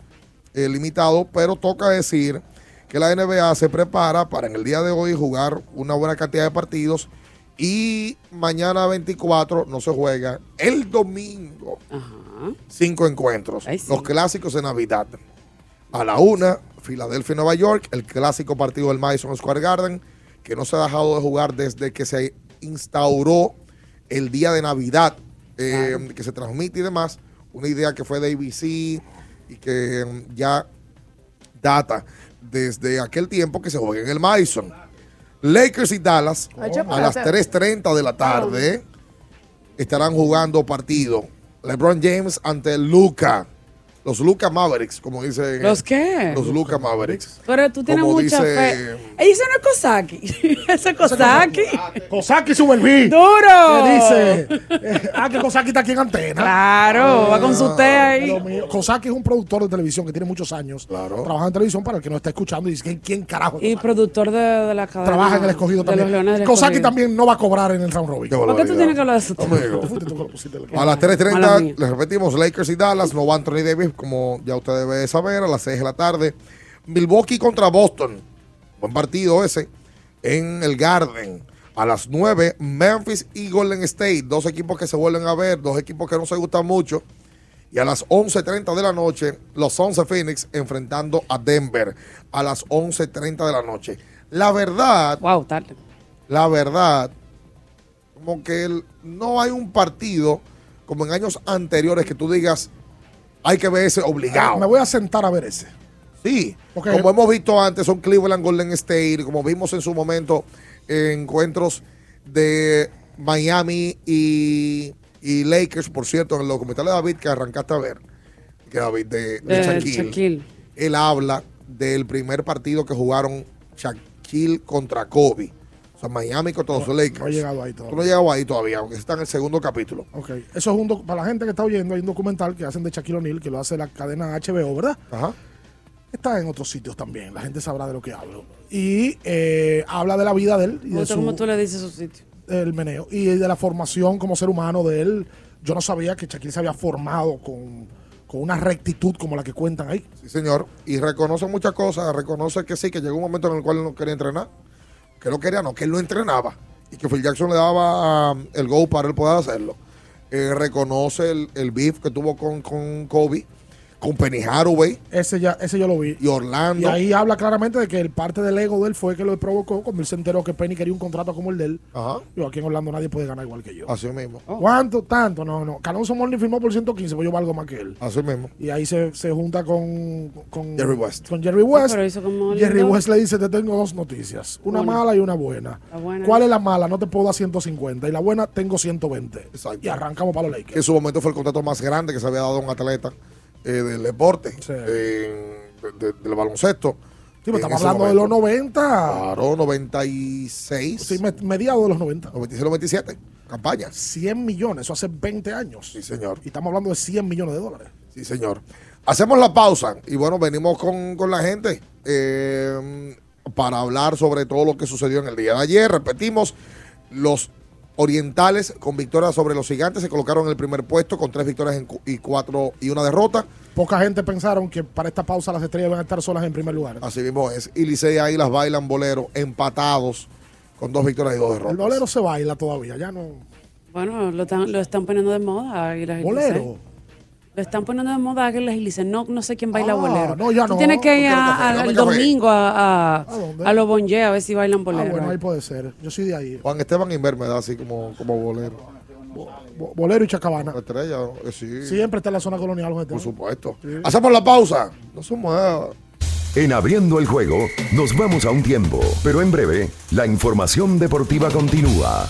Speaker 4: eh, limitados, pero toca decir que la NBA se prepara para en el día de hoy jugar una buena cantidad de partidos y mañana 24 no se juega. El domingo, cinco encuentros. Los clásicos de Navidad. A la una, Filadelfia y Nueva York, el clásico partido del Madison Square Garden, que no se ha dejado de jugar desde que se instauró el día de Navidad, eh, que se transmite y demás. Una idea que fue de ABC y que mm, ya data desde aquel tiempo que se juega en el Madison. Lakers y Dallas a las
Speaker 3: chocolate.
Speaker 4: 3.30 de la tarde estarán jugando partido. LeBron James ante Luca. Los Luca Mavericks, como dicen.
Speaker 3: ¿Los qué?
Speaker 4: Los Luca Mavericks.
Speaker 3: Pero tú tienes
Speaker 4: Como
Speaker 3: mucha
Speaker 4: dice-
Speaker 3: fe. Ey, Eso no es Kosaki. Eso es Kosaki.
Speaker 2: Kosaki sube el beat.
Speaker 3: ¡Duro!
Speaker 2: Que dice, eh, ah, que Kosaki está aquí en antena.
Speaker 3: Claro, va con su té ahí.
Speaker 2: Kosaki es un productor de televisión que tiene muchos años. Trabaja en televisión para el que no está escuchando y dice, ¿quién, quién carajo?
Speaker 3: Y productor de, de la cadena.
Speaker 2: Trabaja en el escogido
Speaker 3: de
Speaker 2: también. Kosaki también no va a cobrar en el round robin.
Speaker 3: ¿Por qué tú tienes que hablar de eso?
Speaker 4: Amigo. A las
Speaker 3: Mala
Speaker 4: 3.30,
Speaker 3: mía.
Speaker 4: les repetimos, Lakers y Dallas, no va Anthony Davis, como ya usted debe saber, a las 6 de la tarde. Milwaukee contra Boston, buen partido ese, en el Garden. A las 9, Memphis y Golden State, dos equipos que se vuelven a ver, dos equipos que no se gustan mucho. Y a las 11.30 de la noche, los 11 Phoenix enfrentando a Denver. A las 11.30 de la noche. La verdad.
Speaker 3: Wow, tarde.
Speaker 4: La verdad, como que no hay un partido como en años anteriores que tú digas, hay que ver ese obligado.
Speaker 2: Me voy a sentar a ver ese.
Speaker 4: Sí,
Speaker 2: Ok.
Speaker 4: como hemos visto antes, son Cleveland Golden State, como vimos en su momento en encuentros de Miami y, y Lakers, por cierto, en el documental de David que arrancaste a ver, que David de, de
Speaker 3: De
Speaker 4: Shaquille,
Speaker 3: Shaquille.
Speaker 4: él habla del primer partido que jugaron Shaquille contra Kobe. O sea, Miami contra los Lakers.
Speaker 2: No he llegado ahí
Speaker 4: Tú
Speaker 2: todavía.
Speaker 4: no has llegado ahí todavía, aunque está en el segundo capítulo.
Speaker 2: Ok, eso es un para la gente que está oyendo, hay un documental que hacen de Shaquille O'Neal, que lo hace la cadena HBO, ¿verdad?
Speaker 4: Ajá.
Speaker 2: Está en otros sitios también, la gente sabrá de lo que hablo. Y eh, habla de la vida de él y de su,
Speaker 3: cómo tú le dices su sitio.
Speaker 2: el meneo y de la formación como ser humano de él. Yo no sabía que Shaquille se había formado con, con una rectitud como la que cuentan ahí.
Speaker 4: Sí, señor. Y reconoce muchas cosas. Reconoce que sí, que llegó un momento en el cual él no quería entrenar. Que no quería, no, que él no entrenaba. Y que Phil Jackson le daba um, el go para él poder hacerlo. Eh, reconoce el, el beef que tuvo con, con Kobe, con Penny Haraway
Speaker 2: Ese ya, ese yo lo vi.
Speaker 4: y Orlando.
Speaker 2: Y ahí habla claramente de que el parte del ego de él fue que lo provocó cuando él se enteró que Penny quería un contrato como el de él.
Speaker 4: Ajá.
Speaker 2: Yo aquí en Orlando nadie puede ganar igual que yo.
Speaker 4: Así mismo.
Speaker 2: ¿Cuánto? Tanto. No, no. Calonso Morning firmó por 115, pues yo valgo más que él.
Speaker 4: Así mismo.
Speaker 2: Y ahí se, se junta con, con
Speaker 4: Jerry West.
Speaker 2: Con Jerry West.
Speaker 3: Ah, pero hizo como
Speaker 2: Jerry
Speaker 3: lindo.
Speaker 2: West le dice, te tengo dos noticias. Una mala y una buena.
Speaker 3: La buena.
Speaker 2: ¿Cuál es la mala? No te puedo dar 150. Y la buena, tengo 120.
Speaker 4: Exacto.
Speaker 2: Y arrancamos para los Lakers.
Speaker 4: Que en su momento fue el contrato más grande que se había dado a un atleta eh, del deporte, eh, de- de- del baloncesto.
Speaker 2: Sí, pero estamos hablando de los
Speaker 4: momento.
Speaker 2: 90.
Speaker 4: Claro, 96.
Speaker 2: Sí, me- mediados de los 90.
Speaker 4: 96-97. Campaña.
Speaker 2: 100 millones, eso hace 20 años.
Speaker 4: Sí, señor.
Speaker 2: Y estamos hablando de 100 millones de dólares.
Speaker 4: Sí, señor. Hacemos la pausa y bueno, venimos con, con la gente eh, para hablar sobre todo lo que sucedió en el día de ayer. Repetimos, los orientales con victoria sobre los gigantes se colocaron en el primer puesto con tres victorias en cu- y cuatro y una derrota.
Speaker 2: Poca gente pensaron que para esta pausa las estrellas van a estar solas en primer lugar.
Speaker 4: Así mismo es. Y Licey ahí las bailan bolero empatados con dos victorias y dos
Speaker 2: El
Speaker 4: derrotas.
Speaker 2: bolero se baila todavía, ya no.
Speaker 3: Bueno, lo están, lo están poniendo de moda. Águilas y
Speaker 2: Bolero.
Speaker 3: Lo están poniendo de moda Águilas y Licey. No, no sé quién baila
Speaker 2: Ah,
Speaker 3: bolero.
Speaker 2: no, ya
Speaker 3: Tú
Speaker 2: no.
Speaker 3: tienes que ir al domingo a, a,
Speaker 2: ¿A dónde?
Speaker 3: a los Bonje a ver si bailan
Speaker 2: Ah,
Speaker 3: bolero.
Speaker 2: bueno,
Speaker 3: ahí.
Speaker 2: puede ser. Yo soy de ahí.
Speaker 4: Juan Esteban Inver me da así como, como bolero.
Speaker 2: Bo- Bolero y Chacabana.
Speaker 4: La estrella, eh, sí.
Speaker 2: Siempre está en la zona colonial. los
Speaker 4: Por supuesto. Hacemos la pausa. No mueva.
Speaker 23: En abriendo el juego, nos vamos a un tiempo, pero en breve, la información deportiva continúa.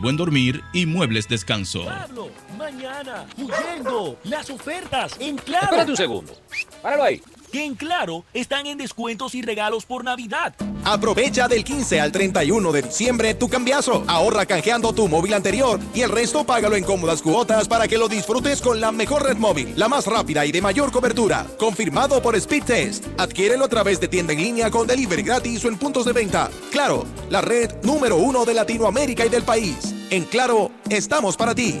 Speaker 16: buen dormir y muebles descanso.
Speaker 32: Pablo, mañana, huyendo, las ofertas en Claro.
Speaker 33: Espérate un segundo. Páralo ahí.
Speaker 32: Que en Claro están en descuentos y regalos por Navidad.
Speaker 34: Aprovecha del 15 al 31 de diciembre tu cambiazo. Ahorra canjeando tu móvil anterior y el resto págalo en cómodas cuotas para que lo disfrutes con la mejor red móvil, la más rápida y de mayor cobertura. Confirmado por Speed Test. Adquiérelo a través de tienda en línea con delivery gratis o en puntos de venta. Claro, la red número uno de Latinoamérica y del país. En Claro, estamos para ti.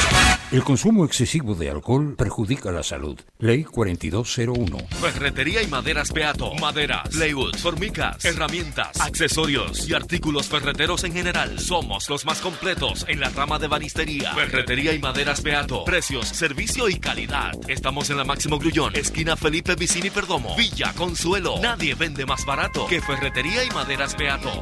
Speaker 35: El consumo excesivo de alcohol perjudica la salud. Ley 4201.
Speaker 19: Ferretería y maderas Beato. Maderas, plywood, formicas, herramientas, accesorios y artículos ferreteros en general. Somos los más completos en la rama de banistería. Ferretería y maderas Beato. Precios, servicio y calidad. Estamos en la Máximo Grullón, esquina Felipe Vicini Perdomo. Villa Consuelo. Nadie vende más barato que Ferretería y maderas Beato.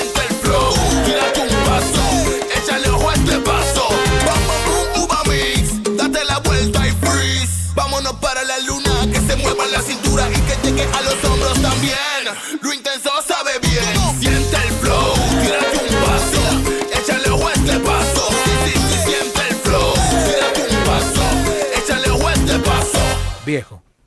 Speaker 36: Vámonos para la luna. Que se mueva la cintura y que llegue a los hombros también. Lo intenso sabe bien. Siente el flow. Tírate un vaso. Échale ojo a este paso. Sí, sí, sí, siente el flow. Tírate un vaso. Échale ojo a este paso.
Speaker 22: Viejo,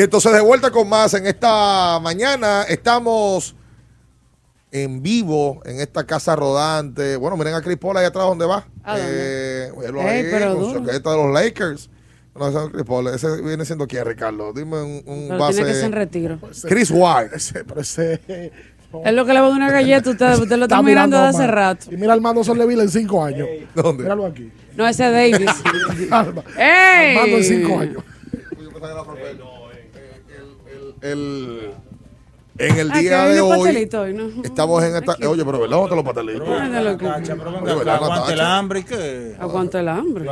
Speaker 4: Y entonces de vuelta con más en esta mañana. Estamos en vivo en esta casa rodante. Bueno, miren a Chris Paul ahí atrás donde va.
Speaker 3: ¿A dónde?
Speaker 4: Eh, ahí,
Speaker 3: pero
Speaker 4: con su de los Lakers. No, ese es Chris Paul. Ese viene siendo quién, Ricardo. Dime un, un
Speaker 3: Pero
Speaker 4: base.
Speaker 3: tiene que ser en retiro.
Speaker 4: Chris White.
Speaker 2: Ese, pero ese
Speaker 3: Es lo que le va a dar una galleta, usted, usted lo está, mirando de hace rato.
Speaker 2: Y mira Armando Solleville en cinco años.
Speaker 4: ¿Dónde?
Speaker 2: Míralo aquí.
Speaker 3: No, ese es Davis.
Speaker 2: Armando
Speaker 3: ¡Ey!
Speaker 2: en cinco años.
Speaker 4: El, en el
Speaker 3: Ah, que
Speaker 4: día de hoy
Speaker 3: pastelitos hoy, ¿no?
Speaker 4: estamos en esta. Oye, pero ¿verdad? ¿Dónde están los
Speaker 3: que-
Speaker 1: acá,
Speaker 4: ¿verdad,
Speaker 1: aguante el hambre y qué.
Speaker 3: Aguanta el hambre.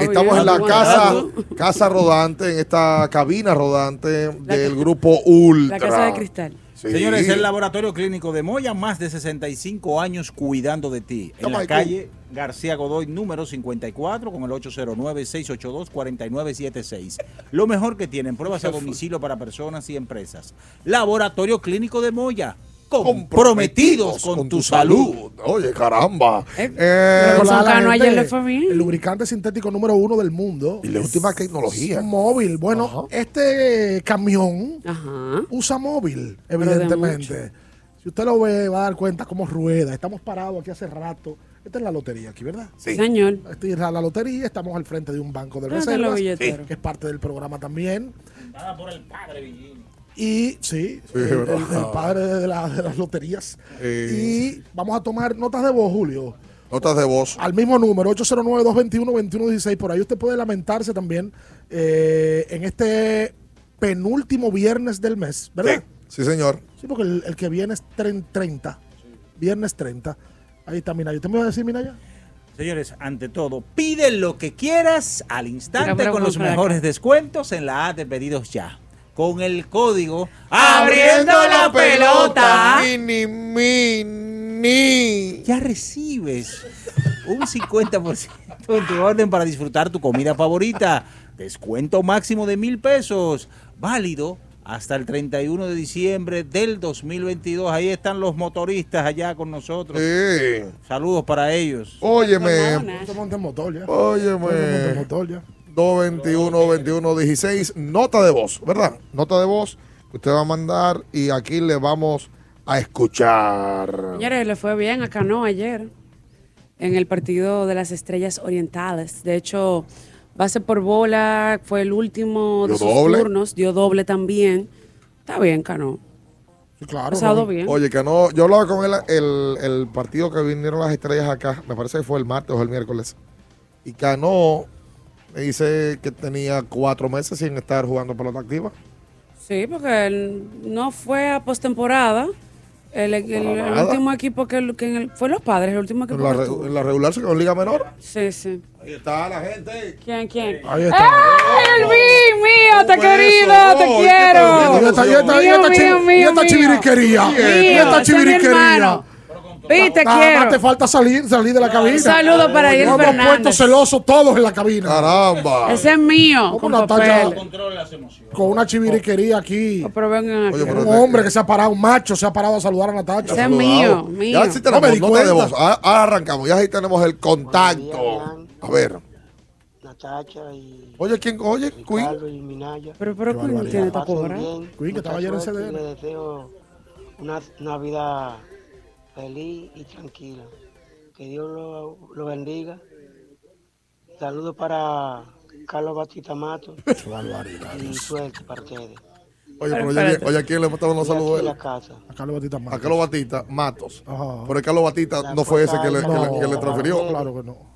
Speaker 4: Estamos
Speaker 3: bien,
Speaker 4: en la casa, casa rodante, en esta cabina rodante del grupo Ultra.
Speaker 3: La casa de cristal.
Speaker 4: Sí.
Speaker 1: Señores, el Laboratorio Clínico de Moya, más de 65 años cuidando de ti. En
Speaker 4: Toma
Speaker 1: la calle García Godoy, número 54, con el 809-682-4976. Lo mejor que tienen, pruebas a domicilio para personas y empresas. Laboratorio Clínico de Moya, comprometidos con, tu salud.
Speaker 4: Oye, caramba.
Speaker 3: Eh,
Speaker 4: Eh,
Speaker 3: Wilson
Speaker 2: a la
Speaker 3: Cano
Speaker 2: gente,
Speaker 3: ayer le fue bien.
Speaker 2: El lubricante sintético número uno del mundo.
Speaker 4: y la última tecnología.
Speaker 2: Es móvil. Bueno, este camión
Speaker 3: Ajá.
Speaker 2: usa móvil,
Speaker 3: de
Speaker 2: evidentemente. Si usted lo ve, va a dar cuenta cómo rueda. Estamos parados aquí hace rato. Esta es la lotería aquí, ¿verdad?
Speaker 4: Sí.
Speaker 3: Señor.
Speaker 2: Esta es la lotería. Estamos al frente de un banco de reservas, que es parte del programa también.
Speaker 1: Nada por el padre, Villín.
Speaker 2: Y sí,
Speaker 4: Sí,
Speaker 2: el,
Speaker 4: ¿verdad?
Speaker 2: el- el padre de, la- de las loterías.
Speaker 4: Eh.
Speaker 2: Y vamos a tomar notas de voz, Julio.
Speaker 4: Notas de voz.
Speaker 2: Al mismo número, 809-221-2116. Por ahí usted puede lamentarse también eh, en este penúltimo viernes del mes, ¿verdad?
Speaker 4: Sí, sí, señor.
Speaker 2: Sí, porque el, el que viene es tren- 30. Viernes 30. Ahí está Minaya. ¿Usted me va a decir, Minaya?
Speaker 1: Señores, ante todo, pide lo que quieras al instante
Speaker 3: Mira,
Speaker 1: con los
Speaker 3: acá.
Speaker 1: mejores descuentos en la app de pedidos ya. Con el código
Speaker 3: Abriendo la pelota.
Speaker 4: Mini, mini.
Speaker 1: ya recibes un 50% en tu orden para disfrutar tu comida favorita. Descuento máximo de mil pesos. Válido hasta el 31 de diciembre del 2022. Ahí están los motoristas allá con nosotros.
Speaker 4: Sí.
Speaker 1: Saludos para ellos.
Speaker 4: Óyeme. Óyeme.
Speaker 2: Motor ya.
Speaker 4: 221 21 16 nota de voz, ¿verdad? Nota de voz que usted va a mandar y aquí le vamos a escuchar.
Speaker 3: Señores, le fue bien a Cano ayer en el partido de las Estrellas Orientales. De hecho, base por bola fue el último de
Speaker 4: ¿Dio
Speaker 3: sus
Speaker 4: doble?
Speaker 3: turnos, dio doble también. Está bien, Cano.
Speaker 2: Sí, claro.
Speaker 3: Pasado bien.
Speaker 4: Oye, que no, yo hablaba con él el, el partido que vinieron las estrellas acá, me parece que fue el martes o el miércoles. Y Cano me dice que tenía cuatro meses sin estar jugando pelota activa.
Speaker 3: Sí, porque él no fue a postemporada. El, el- el
Speaker 4: nada.
Speaker 3: último equipo que, que en el- fue los padres, el último equipo
Speaker 4: la,
Speaker 3: que
Speaker 4: re- en la regular se quedó en Liga Menor.
Speaker 3: Sí, sí.
Speaker 4: Ahí está la gente.
Speaker 3: ¿Quién, quién?
Speaker 2: Ahí está.
Speaker 3: ¡Ay, el mío, mío! ¡Te querido! ¡Te quiero!
Speaker 4: ¿qué
Speaker 2: Y esta, y esta, y
Speaker 3: Mío,
Speaker 2: esta,
Speaker 3: mío, mío,
Speaker 2: chiviriquería.
Speaker 3: Mío,
Speaker 2: esta chiviriquería.
Speaker 3: Hermano. Vi, te
Speaker 2: Nada más
Speaker 3: quiero.
Speaker 2: te falta salir, salir de la cabina.
Speaker 3: Un saludo para
Speaker 2: Nos
Speaker 3: Ariel
Speaker 2: hemos puesto
Speaker 3: Fernández.
Speaker 2: celosos todos en la cabina.
Speaker 4: Caramba.
Speaker 3: Ese es mío, con
Speaker 2: una tacha-. Con una chiviriquería aquí.
Speaker 3: Pero vengan aquí.
Speaker 4: Oye, pero
Speaker 2: Un
Speaker 4: te-
Speaker 2: hombre que se ha parado, un macho se ha parado a saludar a Natacha.
Speaker 3: Ese es mío,
Speaker 4: Saludado.
Speaker 3: mío.
Speaker 4: Ya sí
Speaker 2: No me
Speaker 4: tenemos
Speaker 2: di
Speaker 4: nota de
Speaker 2: cuenta.
Speaker 4: voz. Ahora, ahora arrancamos. Ya ahí tenemos el contacto. A ver.
Speaker 37: Natacha y
Speaker 4: Oye, ¿quién? Oye, Queen.
Speaker 37: Y Minaya.
Speaker 3: Pero, pero,
Speaker 2: Qué
Speaker 3: ¿quién
Speaker 2: barbaridad.
Speaker 3: tiene
Speaker 37: Que
Speaker 3: esta
Speaker 37: pasen
Speaker 3: cobra?
Speaker 37: bien,
Speaker 2: Queen, que estaba ayer en
Speaker 37: mucha suerte y
Speaker 2: CDN.
Speaker 37: Les deseo una Navidad feliz y tranquila. Que Dios lo, lo bendiga. Saludos para Carlos Batista Mato y suerte para ustedes.
Speaker 4: Oye,
Speaker 3: Pero
Speaker 4: oye, oye, ¿a quién le mataron los saludos?
Speaker 2: A Carlos Batista Matos.
Speaker 4: A Carlos Batista, Matos.
Speaker 2: Ajá.
Speaker 4: Pero el Carlos Batista no fue ese que le, que le- que le transfirió.
Speaker 2: Claro que no.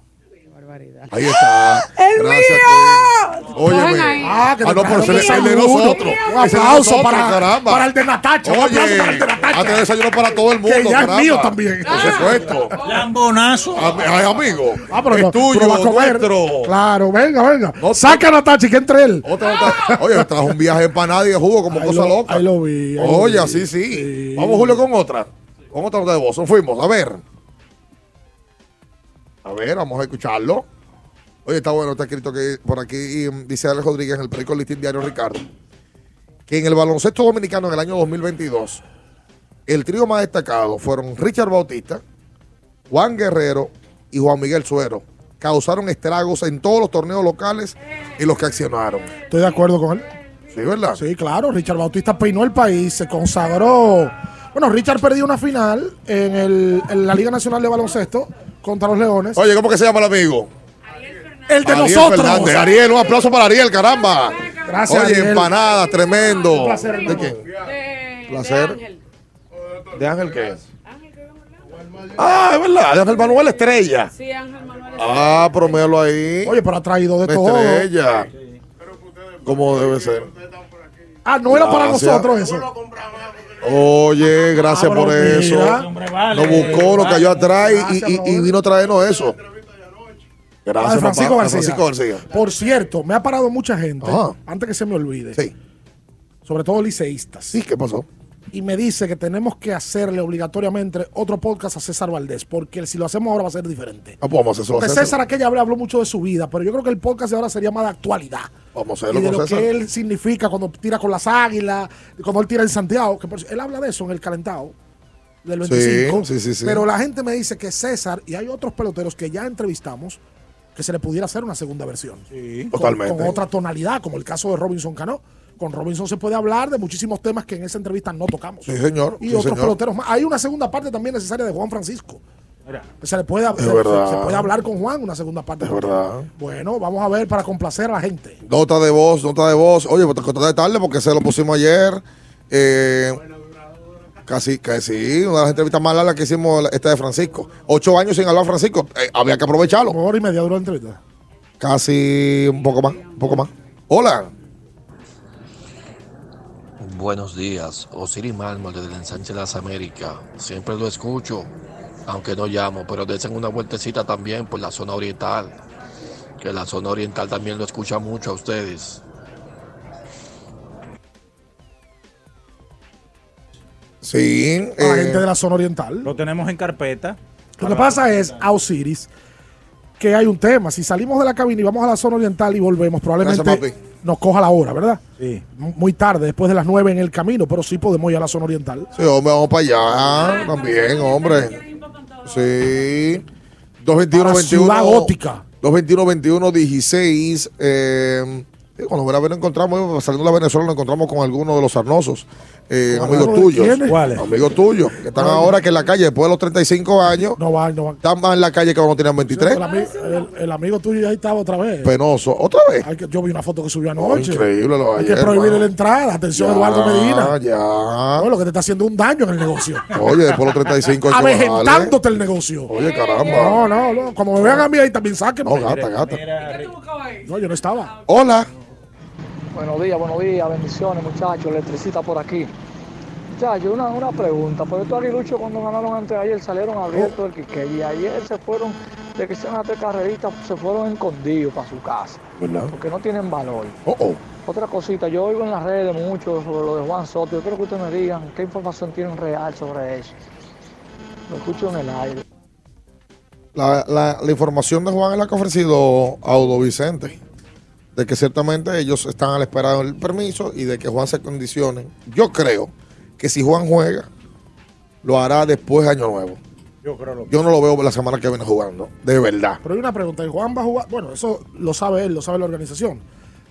Speaker 3: Barbaridad.
Speaker 4: Ahí está.
Speaker 3: ¡El
Speaker 4: Gracias,
Speaker 3: mío!
Speaker 4: Óyeme.
Speaker 2: Ah, que
Speaker 4: Ah, no, pero ese es el de nosotros.
Speaker 2: Un aplauso para,
Speaker 4: caramba.
Speaker 2: para el de Natacha. Un aplauso para el de
Speaker 4: Oye,
Speaker 2: Natacha.
Speaker 4: hazte desayuno para todo el mundo.
Speaker 2: Que ya es mío también.
Speaker 4: Por supuesto.
Speaker 1: Lambonazo.
Speaker 4: Am- Ay, amigo.
Speaker 2: Ah, pero
Speaker 4: es tuyo, nuestro.
Speaker 2: Claro, venga, venga.
Speaker 4: No,
Speaker 2: Saca a Natacha y que entre él.
Speaker 4: Otra nota. Oye, trajo un viaje empanada y de jugo como
Speaker 2: Ahí
Speaker 4: cosa
Speaker 2: lo-
Speaker 4: loca.
Speaker 2: ahí lo vi, ahí
Speaker 4: Oye,
Speaker 2: vi.
Speaker 4: sí.
Speaker 2: Sí.
Speaker 4: Vamos, Julio, con otra. Con otra nota de voz. Nos fuimos. A ver. A ver, vamos a escucharlo. Oye, está bueno, está escrito que por aquí mm, dice Alex Rodríguez en el periódico Listín Diario Ricardo que en el baloncesto dominicano en el año 2022 el trío más destacado fueron Richard Bautista, Juan Guerrero y Juan Miguel Suero. Causaron estragos en todos los torneos locales y los que accionaron.
Speaker 2: Estoy de acuerdo con él.
Speaker 4: Sí, ¿verdad?
Speaker 2: Sí, claro. Richard Bautista peinó el país, se consagró. Bueno, Richard perdió una final en, el- en la Liga Nacional de Baloncesto contra los Leones.
Speaker 4: Oye, ¿cómo que se llama el amigo?
Speaker 2: el de
Speaker 4: Ariel
Speaker 2: nosotros.
Speaker 4: Fernández. Ariel, un aplauso para Ariel, caramba.
Speaker 2: Gracias,
Speaker 4: Oye,
Speaker 2: Ariel.
Speaker 4: empanada, tremendo.
Speaker 2: Un placer,
Speaker 4: ¿De quién?
Speaker 3: De-
Speaker 4: Placer.
Speaker 3: de Ángel.
Speaker 4: ¿De Ángel qué? Ah, es verdad, de Ángel Manuel Estrella.
Speaker 3: Sí, Ángel Manuel.
Speaker 4: Ah, pero míralo ahí.
Speaker 2: Oye, pero ha traído de todo.
Speaker 4: Estrella. Como debe ser.
Speaker 2: Ah, no era para
Speaker 4: Gracias.
Speaker 2: nosotros eso.
Speaker 4: Oye, gracias
Speaker 2: Ah,
Speaker 4: por eso.
Speaker 2: mira.
Speaker 4: Nos buscó, nos cayó atrás y- y, y- y vino a traernos eso. Gracias,
Speaker 2: Francisco
Speaker 4: papá.
Speaker 2: García.
Speaker 4: Francisco García.
Speaker 2: Por cierto, me ha parado mucha gente,
Speaker 4: Ajá.
Speaker 2: antes que se me olvide,
Speaker 4: Sí.
Speaker 2: sobre todo liceístas.
Speaker 4: Sí, ¿qué pasó?
Speaker 2: Y me dice que tenemos que hacerle obligatoriamente otro podcast a César Valdés, porque si lo hacemos ahora va a ser diferente.
Speaker 4: Ah, pues vamos a hacerlo.
Speaker 2: Porque
Speaker 4: César.
Speaker 2: César aquella vez habló mucho de su vida, pero yo creo que el podcast de ahora sería más de actualidad.
Speaker 4: Vamos a
Speaker 2: Y
Speaker 4: hacerlo
Speaker 2: de
Speaker 4: con
Speaker 2: lo
Speaker 4: César.
Speaker 2: que él significa cuando tira con las águilas, cuando él tira en Santiago. Que por- él habla de eso en el calentado del
Speaker 4: Sí,
Speaker 2: 25.
Speaker 4: sí, sí, sí.
Speaker 2: Pero la gente me dice que César y hay otros peloteros que ya entrevistamos que se le pudiera hacer una segunda versión. Con-
Speaker 4: Totalmente.
Speaker 2: Con, otra tonalidad, como el caso de Robinson Cano. Con Robinson se puede hablar de muchísimos temas que en esa entrevista no tocamos.
Speaker 4: Sí, señor.
Speaker 2: Y
Speaker 4: Sí,
Speaker 2: otros
Speaker 4: señor.
Speaker 2: peloteros más. Hay una segunda parte también necesaria de Juan Francisco. Se le puede, se-
Speaker 4: verdad.
Speaker 2: se puede hablar con Juan una segunda parte.
Speaker 4: Es verdad.
Speaker 2: Bueno, vamos a ver para complacer a la gente.
Speaker 4: Nota de voz, nota de voz. Oye, pues te conté de tarde porque se lo pusimos ayer. Eh, casi, casi, una de las entrevistas más largas que hicimos, esta de Francisco. Ocho años sin hablar Francisco. Eh, había que aprovecharlo.
Speaker 2: Una hora y media duró la entrevista.
Speaker 4: Casi un poco más, un poco más. Hola.
Speaker 38: Buenos días, Osiris Mármol desde el Ensanche de las Américas. Siempre lo escucho, aunque no llamo, pero desen una vueltecita también por la zona oriental. Que la zona oriental también lo escucha mucho a ustedes.
Speaker 4: Sí.
Speaker 2: A la
Speaker 4: eh,
Speaker 2: gente de la zona oriental.
Speaker 1: Lo tenemos en carpeta.
Speaker 2: Lo que pasa es, a Osiris, que hay un tema. Si salimos de la cabina y vamos a la zona oriental y volvemos, probablemente
Speaker 4: Gracias,
Speaker 2: nos coja la hora, ¿verdad?
Speaker 1: Sí.
Speaker 2: Muy tarde, después de las 9 en el camino, pero sí podemos ir a la zona oriental.
Speaker 4: Sí, hombre, vamos para allá también, hombre. Sí. 221
Speaker 2: Para
Speaker 4: 21
Speaker 2: Ciudad Gótica.
Speaker 4: 221 21 16 eh, cuando fuera a ver nos encontramos saliendo de la Venezuela nos encontramos con algunos de los sarnosos eh,
Speaker 2: ¿Cuál-
Speaker 4: amigos tuyos
Speaker 2: quiénes?
Speaker 1: ¿Cuáles?
Speaker 4: amigos tuyos que están ahora que en la calle después de los 35 años
Speaker 2: No van, no van.
Speaker 4: están más en la calle que cuando tenían 23
Speaker 2: El, ami- el- el amigo tuyo ya ahí estaba otra vez.
Speaker 4: penoso otra vez
Speaker 2: que- yo vi una foto que subió
Speaker 4: Oh,
Speaker 2: anoche.
Speaker 4: increíble lo
Speaker 2: Hay que
Speaker 4: ayer,
Speaker 2: prohibirle
Speaker 4: mano.
Speaker 2: la entrada. Atención,
Speaker 4: Ya,
Speaker 2: Eduardo Medina.
Speaker 4: ya
Speaker 2: No, lo que te está haciendo un daño en el negocio.
Speaker 4: oye después de los 35 hay que bajarle.
Speaker 2: Avejentándote el negocio.
Speaker 4: oye caramba
Speaker 2: No, no, no. Como me vean a mí ahí también sáquenme.
Speaker 4: no gata gata
Speaker 2: No, yo no estaba.
Speaker 4: hola
Speaker 39: Buenos días, buenos días, bendiciones muchachos, electricista por aquí. Muchachos, una, una pregunta, por estos aguiluchos cuando ganaron antes de ayer salieron abiertos el Quique y ayer se fueron, de que sean las tres carreritas, se fueron escondidos para su casa,
Speaker 4: ¿verdad?
Speaker 39: porque no tienen valor.
Speaker 4: oh, oh.
Speaker 39: Otra cosita, yo oigo en las redes mucho sobre lo de Juan Soto, yo quiero que ustedes me digan qué información tienen real sobre eso. Lo escucho en el aire.
Speaker 4: La, la- la información de Juan es la que ha ofrecido Audo Vicente. De que ciertamente ellos están a la espera del permiso y de que Juan se condicione. Yo creo que si Juan juega, lo hará después de Año Nuevo.
Speaker 1: Yo creo lo
Speaker 4: Yo no lo veo la semana que viene jugando. De verdad.
Speaker 2: Pero hay una pregunta. ¿y Juan va a jugar? Bueno, eso lo sabe él, lo sabe la organización.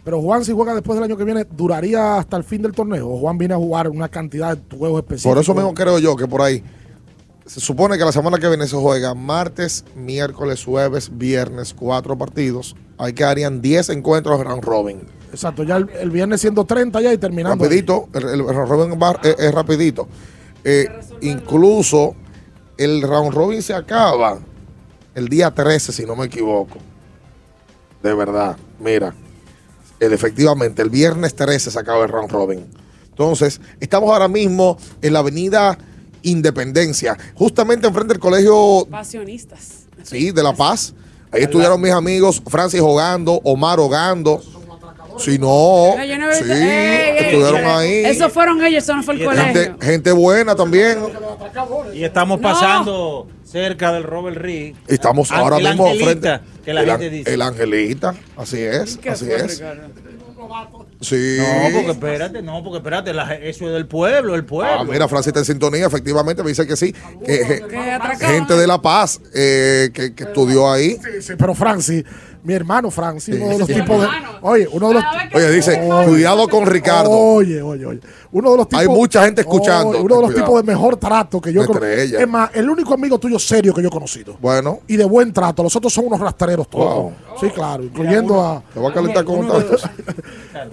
Speaker 2: Pero Juan, si juega después del año que viene, ¿duraría hasta el fin del torneo? ¿O Juan viene a jugar una cantidad de juegos específicos?
Speaker 4: Por eso mismo creo yo que por ahí. Se supone que la semana que viene se juega martes, miércoles, jueves, viernes, cuatro partidos. Ahí quedarían 10 encuentros de round robin.
Speaker 2: Exacto, ya el, el viernes siendo 30 ya y terminando.
Speaker 4: Rapidito, el, el round robin va- es, es rapidito. Eh, incluso el round robin se acaba el día 13, si no me equivoco. De verdad, mira. El, efectivamente, el viernes 13 se acaba el round robin. Entonces, estamos ahora mismo en la avenida Independencia, justamente enfrente del colegio
Speaker 3: Pasionistas.
Speaker 4: Sí, de La Paz. Ahí estuvieron mis amigos Francis jugando, Omar jugando. Si no, sí,
Speaker 3: Ey, ey,
Speaker 4: estuvieron
Speaker 3: ey,
Speaker 4: ahí.
Speaker 3: Esos fueron ellos, eso no fue el colegio.
Speaker 4: Gente, gente buena también.
Speaker 1: Y estamos
Speaker 3: No.
Speaker 1: pasando cerca del Robert Reed.
Speaker 4: Estamos
Speaker 1: An-
Speaker 4: ahora mismo frente.
Speaker 1: que la
Speaker 4: el,
Speaker 1: gente
Speaker 4: an-
Speaker 1: dice.
Speaker 4: el Angelita, así es,
Speaker 1: ¿Qué
Speaker 4: así
Speaker 1: fue,
Speaker 4: es.
Speaker 1: Ricardo?
Speaker 4: Sí.
Speaker 1: No, porque espérate, no, porque espérate, la- eso es del pueblo, el pueblo.
Speaker 4: Ah, mira, Francis está en sintonía, efectivamente, me dice que sí. Que,
Speaker 3: Que
Speaker 4: gente de La Paz eh, que, que estudió ahí.
Speaker 2: Sí, sí, pero Francis, mi hermano Francis, uno de los
Speaker 4: Sí.
Speaker 2: tipos de. Oye, uno de los.
Speaker 4: Oye, dice,
Speaker 2: Oye.
Speaker 4: cuidado con Ricardo.
Speaker 2: Oye, oye, oye. Uno de los tipos.
Speaker 4: Hay mucha gente escuchando.
Speaker 2: Oye, uno de los
Speaker 4: Cuidado.
Speaker 2: tipos de mejor trato que yo
Speaker 4: estrella.
Speaker 2: Es más, el único amigo tuyo serio que yo he conocido.
Speaker 4: Bueno,
Speaker 2: Y de buen trato. Los otros son unos rastreros todos.
Speaker 4: Wow.
Speaker 2: Sí, claro. Incluyendo a.
Speaker 4: te voy a calentar con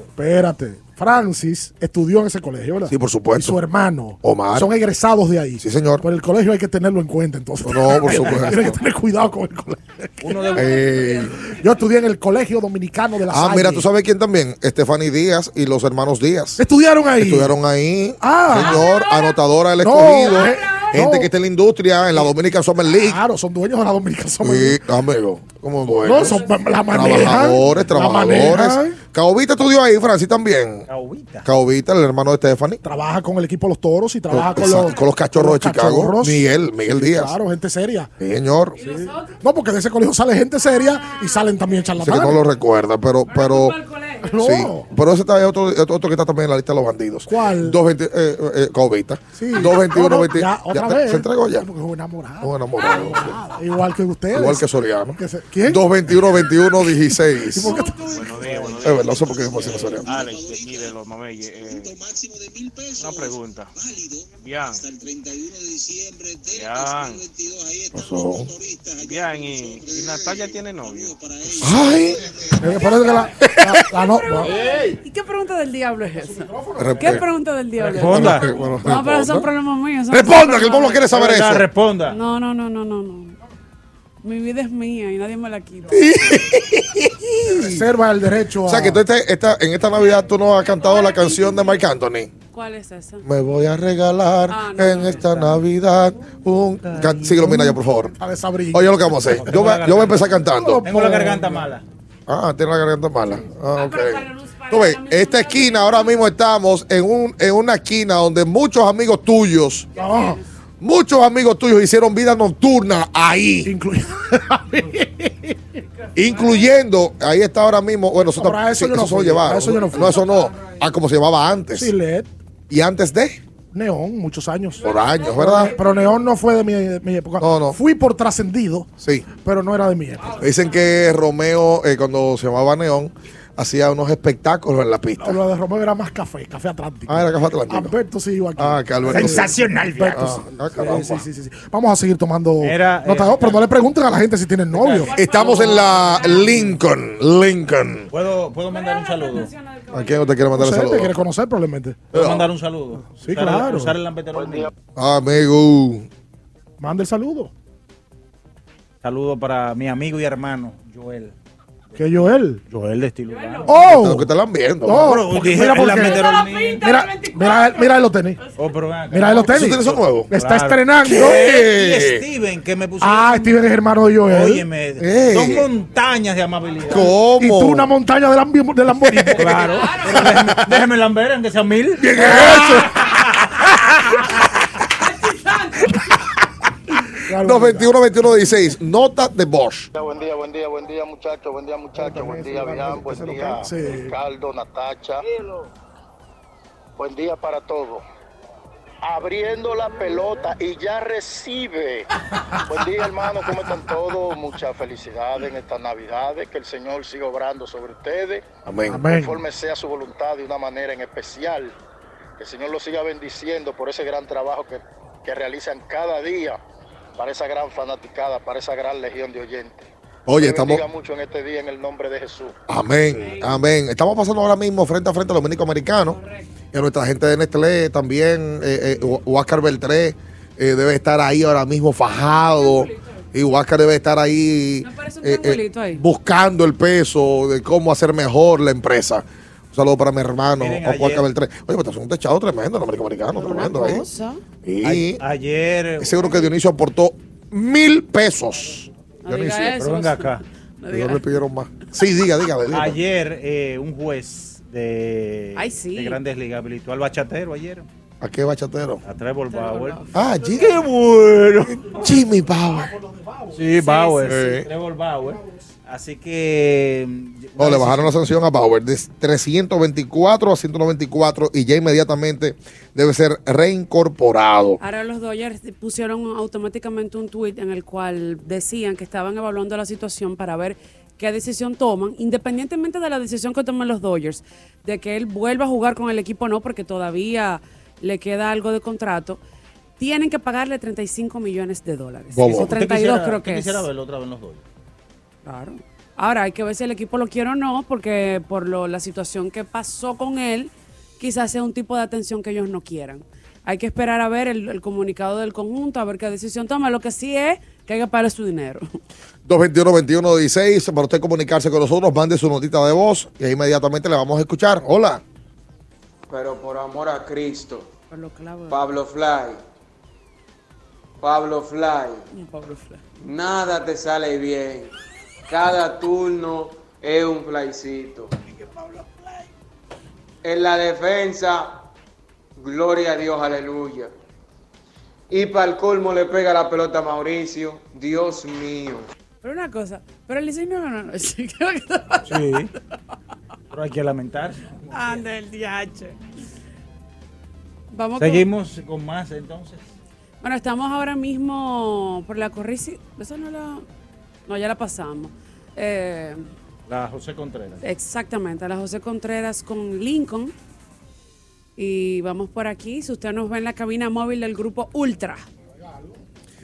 Speaker 2: Espérate. Francis estudió en ese colegio, ¿verdad?
Speaker 4: Sí, por supuesto.
Speaker 2: Y su hermano.
Speaker 4: Omar.
Speaker 2: Son egresados de ahí.
Speaker 4: Sí, señor.
Speaker 2: Pero el colegio hay que tenerlo en cuenta, entonces.
Speaker 4: No, por supuesto.
Speaker 2: Tiene que tener cuidado con el colegio.
Speaker 4: Eh,
Speaker 2: Yo estudié en el Colegio Dominicano de la
Speaker 4: ah, mira, ¿tú sabes quién también? Stephanie Díaz y los hermanos Díaz.
Speaker 2: ¿Estudiaron ahí?
Speaker 4: Estudiaron ahí.
Speaker 2: Ah.
Speaker 4: Señor, anotadora del
Speaker 2: No,
Speaker 4: escogido.
Speaker 2: eh,
Speaker 4: gente
Speaker 2: no.
Speaker 4: que está en la industria, en la Dominican Summer League.
Speaker 2: Claro, son dueños de la Dominicana Summer
Speaker 4: Sí, amigo. ¿Cómo bueno?
Speaker 2: No, son- la manejan.
Speaker 4: Trabajadores, trabajadores. Caobita estudió ahí, Francis también.
Speaker 1: Caobita.
Speaker 4: Caobita, el hermano de Stephanie.
Speaker 2: Trabaja con el equipo de los toros y trabaja con, los,
Speaker 4: con los cachorros de Chicago.
Speaker 2: cachorros.
Speaker 4: Miguel, Miguel
Speaker 2: Sí,
Speaker 4: Díaz.
Speaker 2: Claro, gente seria.
Speaker 4: Sí, señor.
Speaker 2: No, porque de ese colegio sale gente seria y salen también
Speaker 4: Sé que
Speaker 2: charlatanes.
Speaker 4: no lo recuerda, pero, pero,
Speaker 2: No.
Speaker 4: sí, pero ese está otro, otro que está también en la lista de los bandidos.
Speaker 2: ¿Cuál?
Speaker 4: 220, eh, eh, Caobita.
Speaker 2: Sí.
Speaker 4: 221,
Speaker 2: No, no,
Speaker 4: 20.
Speaker 2: ya, otra
Speaker 4: ya,
Speaker 2: vez.
Speaker 4: ¿Se entregó ya?
Speaker 2: Porque es un enamorado.
Speaker 4: Un enamorado. sí.
Speaker 2: Igual que ustedes.
Speaker 4: Igual que Soriano.
Speaker 2: Que se- ¿Quién?
Speaker 4: 221, 21, 16.
Speaker 2: por qué
Speaker 40: Buenos días, buenos
Speaker 4: Es verdad, no sé por qué me pusieron Soriano.
Speaker 40: Alex, de aquí de los Mameyes. Eh, una pregunta. Bien. Bien.
Speaker 4: Pasó.
Speaker 40: Bien, y, y Natalia tiene novio.
Speaker 4: Ay.
Speaker 2: Me parece que la, la- la no- no.
Speaker 3: ¿Y qué pregunta del diablo es esa? ¿Qué pregunta del diablo
Speaker 1: Responda.
Speaker 3: es esa?
Speaker 4: Bueno,
Speaker 3: No, pero son problemas míos. son
Speaker 4: Responda,
Speaker 3: problemas
Speaker 4: que el pueblo quiere saber eso.
Speaker 1: Responda.
Speaker 3: No, no, no, no, no, no. Mi vida es mía y nadie me la quita.
Speaker 2: Reserva el derecho a.
Speaker 4: O sea, que tú este- esta, en esta Navidad tú no has cantado la canción de Marc Anthony.
Speaker 3: ¿Cuál es esa?
Speaker 4: Me voy a regalar
Speaker 3: Ah, no,
Speaker 4: en esta Navidad un... Síguelo, mira ya, por favor.
Speaker 2: a desabrigo.
Speaker 4: Oye, lo que vamos a hacer. Yo voy, a- yo voy a empezar cantando.
Speaker 1: Tengo la garganta mala.
Speaker 4: Ah, tiene la garganta mala. Ah, ok. Tú ves, esta esquina, ahora mismo estamos en, un, en una esquina donde muchos amigos tuyos, muchos amigos tuyos hicieron vida nocturna ahí.
Speaker 2: incluye-
Speaker 4: Incluyendo, ahí está ahora mismo, bueno, eso,
Speaker 2: No,
Speaker 4: está-
Speaker 2: eso
Speaker 4: sí,
Speaker 2: yo no
Speaker 4: eso se lo
Speaker 2: fui, eso yo no fui.
Speaker 4: No, eso no. A como se llevaba antes.
Speaker 2: Sí, LED,
Speaker 4: Y antes de,
Speaker 2: Neón, muchos años.
Speaker 4: por años, ¿verdad?
Speaker 2: Pero Neón no fue de mi, de mi época.
Speaker 4: No, no.
Speaker 2: Fui por trascendido,
Speaker 4: Sí.
Speaker 2: pero no era de mi época.
Speaker 4: Dicen que Romeo, eh, cuando se llamaba Neón, hacía unos espectáculos en la pista.
Speaker 2: Lo de Romeo era más café, café atlántico.
Speaker 4: Ah, era Café Atlántico.
Speaker 2: Alberto sí iba aquí.
Speaker 4: Ah, que Alberto.
Speaker 2: Sensacional, Alberto.
Speaker 4: Ah,
Speaker 2: sí.
Speaker 4: ah.
Speaker 2: Sí, sí, sí, sí. Vamos a seguir tomando
Speaker 1: Era,
Speaker 2: nota,
Speaker 1: eh,
Speaker 2: pero no le pregunten a la gente si tienen novio.
Speaker 4: Estamos en la Lincoln. Lincoln.
Speaker 1: ¿Puedo, ¿Puedo mandar un saludo?
Speaker 4: ¿A quién usted quiere mandar el
Speaker 2: sé, te
Speaker 4: saludo?
Speaker 2: quiere conocer probablemente.
Speaker 1: ¿Puedo mandar un saludo?
Speaker 2: Sí,
Speaker 1: Usar el-
Speaker 2: claro.
Speaker 1: Usar el lampeterol mío.
Speaker 4: Amigo.
Speaker 2: Manda el saludo.
Speaker 1: Saludo para mi amigo y hermano, Joel.
Speaker 2: Que Joel.
Speaker 1: Joel de estilo urbano.
Speaker 2: ¡Oh!
Speaker 4: Que te la viendo.
Speaker 2: No,
Speaker 1: Pero
Speaker 2: porque
Speaker 1: dije,
Speaker 2: mira porque-. Mira, mira, mira los tenis.
Speaker 1: Oh, pero.
Speaker 2: Mira los tenis.
Speaker 4: ¿Esos tenis son nuevos?
Speaker 2: Está
Speaker 1: Claro.
Speaker 2: estrenando.
Speaker 4: ¿Qué?
Speaker 1: Y Steven, que me pusieron.
Speaker 2: Ah, Steven es hermano de Joel.
Speaker 1: Óyeme,
Speaker 4: Ey.
Speaker 1: dos montañas de amabilidad.
Speaker 4: ¿Cómo?
Speaker 2: Y tú una montaña de, Lambi- de Lamborghini.
Speaker 1: Claro. Pero déjeme, déjeme lamber, aunque sea mil.
Speaker 2: ¿Quién es eso? Claro,
Speaker 4: 221 21 16. Nota de Bosch.
Speaker 41: Buen día, buen día, buen día, muchachos, buen día, muchachos, buen día, Bian, buen día. Ricardo, Natacha. Buen día para todos. Abriendo la pelota y ya recibe. Buen día, hermano, ¿cómo están todos? Muchas felicidades en estas Navidades. Que el Señor siga obrando sobre ustedes.
Speaker 4: Amén.
Speaker 2: Amén.
Speaker 41: Conforme sea su voluntad de una manera en especial. Que el Señor los siga bendiciendo por ese gran trabajo que, que realizan cada día para esa gran fanaticada, para esa gran legión de oyentes.
Speaker 4: Oye,
Speaker 41: Que
Speaker 4: estamos.
Speaker 41: mucho en este día en el nombre de Jesús.
Speaker 4: Amén, amén. Estamos pasando ahora mismo frente a frente a los dominico americanos. Y a nuestra gente de Nestlé también. Eh, eh, Huáscar Beltré eh, debe estar ahí ahora mismo fajado. Y Huáscar debe estar ahí, eh, eh,
Speaker 3: ahí.
Speaker 4: buscando el peso de cómo hacer mejor la empresa. Un saludo para mi hermano,
Speaker 1: Miren, ayer-
Speaker 4: Beltré. Oye, pero es un techado tremendo, el americano, tremendo ahí. Y
Speaker 1: A- ayer.
Speaker 4: seguro que Dionisio aportó mil pesos.
Speaker 3: No diga
Speaker 4: Dionisio.
Speaker 3: eso.
Speaker 1: Pero venga acá.
Speaker 3: No diga-
Speaker 4: me pidieron más. Sí, diga, diga. diga.
Speaker 1: Ayer eh, un juez de,
Speaker 3: Ay, sí.
Speaker 1: de Grandes Ligas habilitó al bachatero ayer.
Speaker 4: ¿A qué bachatero?
Speaker 1: A Trevor Bauer.
Speaker 4: Ah, Jimmy.
Speaker 1: ¡Qué bueno!
Speaker 4: Jimmy Bauer.
Speaker 1: Sí, Bauer.
Speaker 4: sí.
Speaker 1: sí, Trevor Bauer. Así que. mm,
Speaker 4: No, le bajaron la sanción a Bauer de 324 a 194 y ya inmediatamente debe ser reincorporado.
Speaker 3: Ahora los Dodgers pusieron automáticamente un tweet en el cual decían que estaban evaluando la situación para ver qué decisión toman, independientemente de la decisión que tomen los Dodgers, de que él vuelva a jugar con el equipo o no, porque todavía le queda algo de contrato. Tienen que pagarle 35 millones de dólares.
Speaker 4: Bobo.
Speaker 3: O
Speaker 1: ¿Usted
Speaker 3: 32
Speaker 1: quisiera-
Speaker 3: creo que es.
Speaker 1: quisiera verlo otra vez en los Dodgers.
Speaker 3: Claro. Ahora hay que ver si el equipo lo quiere o no, porque por lo, la situación que pasó con él, quizás sea un tipo de atención que ellos no quieran. Hay que esperar a ver el, el comunicado del conjunto, a ver qué decisión toma. Lo que sí es que hay que pagar su dinero.
Speaker 4: 221-2116, para usted comunicarse con nosotros, mande su notita de voz y ahí inmediatamente le vamos a escuchar. Hola.
Speaker 41: Pero por amor a Cristo,
Speaker 3: Clavo.
Speaker 41: Pablo Fly, Pablo Fly,
Speaker 3: Pablo Fly.
Speaker 41: nada te sale bien. Cada turno es un flycito. En la defensa, gloria a Dios, aleluya. Y para el colmo le pega la pelota a Mauricio. Dios mío.
Speaker 3: Pero una cosa, pero el Licey no ganó anoche. ¿Qué es lo que está
Speaker 1: Sí. Pero hay que lamentarse.
Speaker 3: Anda el DH. Vamos
Speaker 1: Seguimos con más entonces.
Speaker 3: Bueno, estamos ahora mismo por la corrisi. Esa no la. No, ya la pasamos. Eh,
Speaker 1: La José Contreras.
Speaker 3: exactamente, a la José Contreras con Lincoln. Y vamos por aquí. Si usted nos ve en la cabina móvil del grupo Ultra.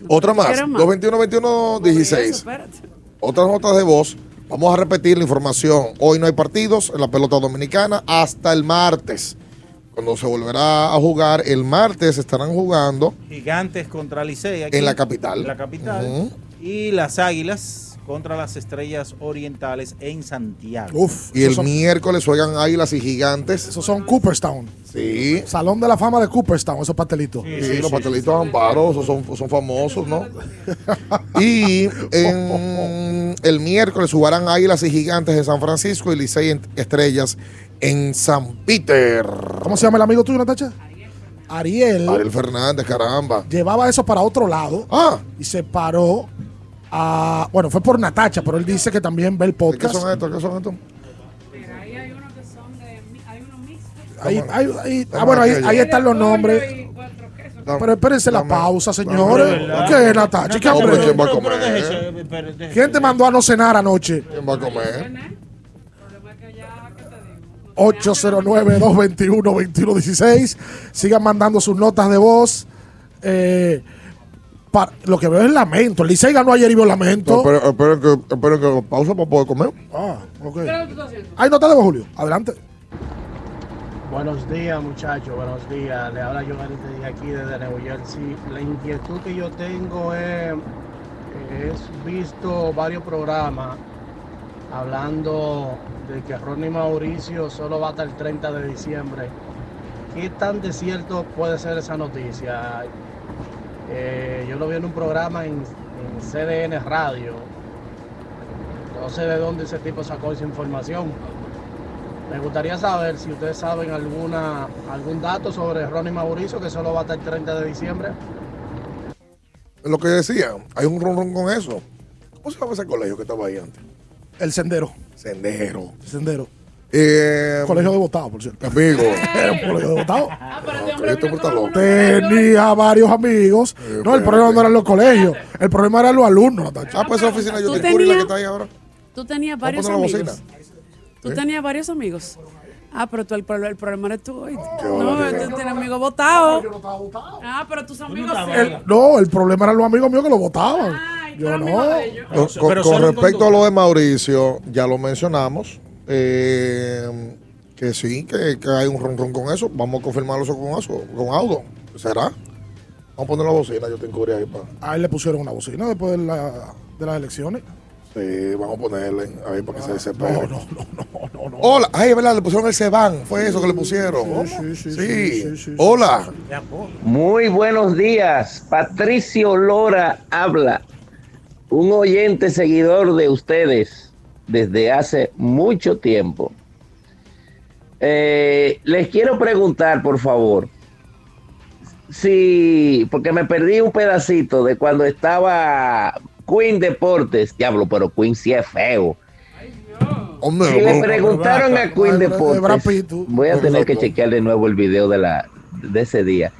Speaker 4: Otra más,
Speaker 3: ¿Quieren más?
Speaker 4: 221-2116.
Speaker 3: Eso, espérate.
Speaker 4: Otras notas de voz. Vamos a repetir la información. Hoy no hay partidos en la pelota dominicana hasta el martes. Cuando se volverá a jugar, el martes estarán jugando
Speaker 1: Gigantes contra Licey. aquí,
Speaker 4: en la capital.
Speaker 1: En la capital. Y las Águilas contra las Estrellas Orientales en Santiago.
Speaker 2: Uf,
Speaker 4: Y el
Speaker 2: son,
Speaker 4: miércoles juegan Águilas y Gigantes.
Speaker 2: esos son Cooperstown.
Speaker 4: Sí.
Speaker 2: Salón de la fama de Cooperstown, esos pastelitos.
Speaker 4: Sí, los pastelitos Amparo, esos son, son famosos, ¿no? y en el miércoles jugarán Águilas y Gigantes en San Francisco y Licey en Estrellas en San Peter.
Speaker 2: ¿Cómo se llama el amigo tuyo, Natacha? Ariel.
Speaker 4: Ariel Fernández, caramba.
Speaker 2: Llevaba eso para otro lado
Speaker 4: Ah.
Speaker 2: y se paró a. Bueno, fue por Natacha, pero él dice que también ve el
Speaker 4: ¿Qué
Speaker 2: podcast.
Speaker 4: son estos? ¿Qué son estos?
Speaker 2: Ahí, ahí- ahí- ah, bueno, ahí, ahí están los nombres. Pero espérense la pausa, señores. ¿Qué, Natacha? ¿Qué
Speaker 4: pero ¿quién va a comer?
Speaker 1: déjese.
Speaker 2: ¿Quién te mandó a no cenar anoche?
Speaker 4: ¿Quién va a comer?
Speaker 2: 809-221-2116. Sigan mandando sus notas de voz. Eh, pa- lo que veo es lamento. El Licey ganó ayer y vio lamento.
Speaker 4: No, esperen, esperen que, esperen que pausa para poder comer.
Speaker 2: Ah, ok. Hay nota de voz, Julio. Adelante.
Speaker 42: Buenos días, muchachos, buenos días. Le habla desde aquí, desde New Jersey. La inquietud que yo tengo es, es visto varios programas hablando de que Ronnie Mauricio solo va hasta el 30 de diciembre. ¿Qué tan de cierto puede ser esa noticia? Eh, yo lo vi en un programa en, en CDN Radio. No sé de dónde ese tipo sacó esa información. Me gustaría saber si ustedes saben alguna algún dato sobre Ronnie Mauricio que solo va hasta el 30 de diciembre.
Speaker 4: Lo que decía, hay un ron con eso. ¿Cómo se llama ese colegio que estaba ahí antes?
Speaker 2: El sendero.
Speaker 4: Sendero.
Speaker 2: Sendero.
Speaker 4: Eh,
Speaker 2: Colegio de votado, por cierto.
Speaker 4: Amigo.
Speaker 2: Era un colegio de votado.
Speaker 4: Este hombre está loco.
Speaker 2: Tenía varios amigos. No, el problema no eran los colegios. El problema eran los alumnos. Natacha.
Speaker 4: Ah, pues esa oficina yo
Speaker 3: ¿Tú
Speaker 4: te la que
Speaker 3: tenías-
Speaker 4: está ahí ahora.
Speaker 3: Tú tenías varios amigos. Tú
Speaker 4: ¿Eh?
Speaker 3: tenías varios amigos. Ah, pero tú, el, el problema eres tú. No, tú tienes amigos votados. Ah, pero tus amigos sí.
Speaker 2: El- no, el problema eran los amigos míos que lo votaban. Yo no.
Speaker 4: Con, con- con respecto a lo de Mauricio, ya lo mencionamos. eh, que sí, que, que hay un ron ron con eso. Vamos a confirmarlo eso con eso, con Audo. ¿Será? Vamos a poner la bocina, yo tengo ahí para.
Speaker 2: A él le pusieron una bocina después de, la- de las elecciones.
Speaker 4: Sí, vamos a ponerle ahí para que se
Speaker 2: No,
Speaker 4: desespere.
Speaker 2: no, no, no, no, no.
Speaker 4: Hola, ay, es verdad, le pusieron el Seban. Fue eso que le pusieron.
Speaker 2: Sí, sí, sí,
Speaker 4: Sí.
Speaker 2: sí, sí, sí,
Speaker 4: Hola.
Speaker 43: Muy buenos días. Patricio Lora habla. Un oyente seguidor de ustedes desde hace mucho tiempo. Eh, les quiero preguntar, por favor, si, porque me perdí un pedacito de cuando estaba Queen Deportes. Diablo, pero Queen sí es feo.
Speaker 4: Hombre,
Speaker 43: Si le preguntaron a Queen Deportes, voy a tener que chequear de nuevo el video de la de ese día.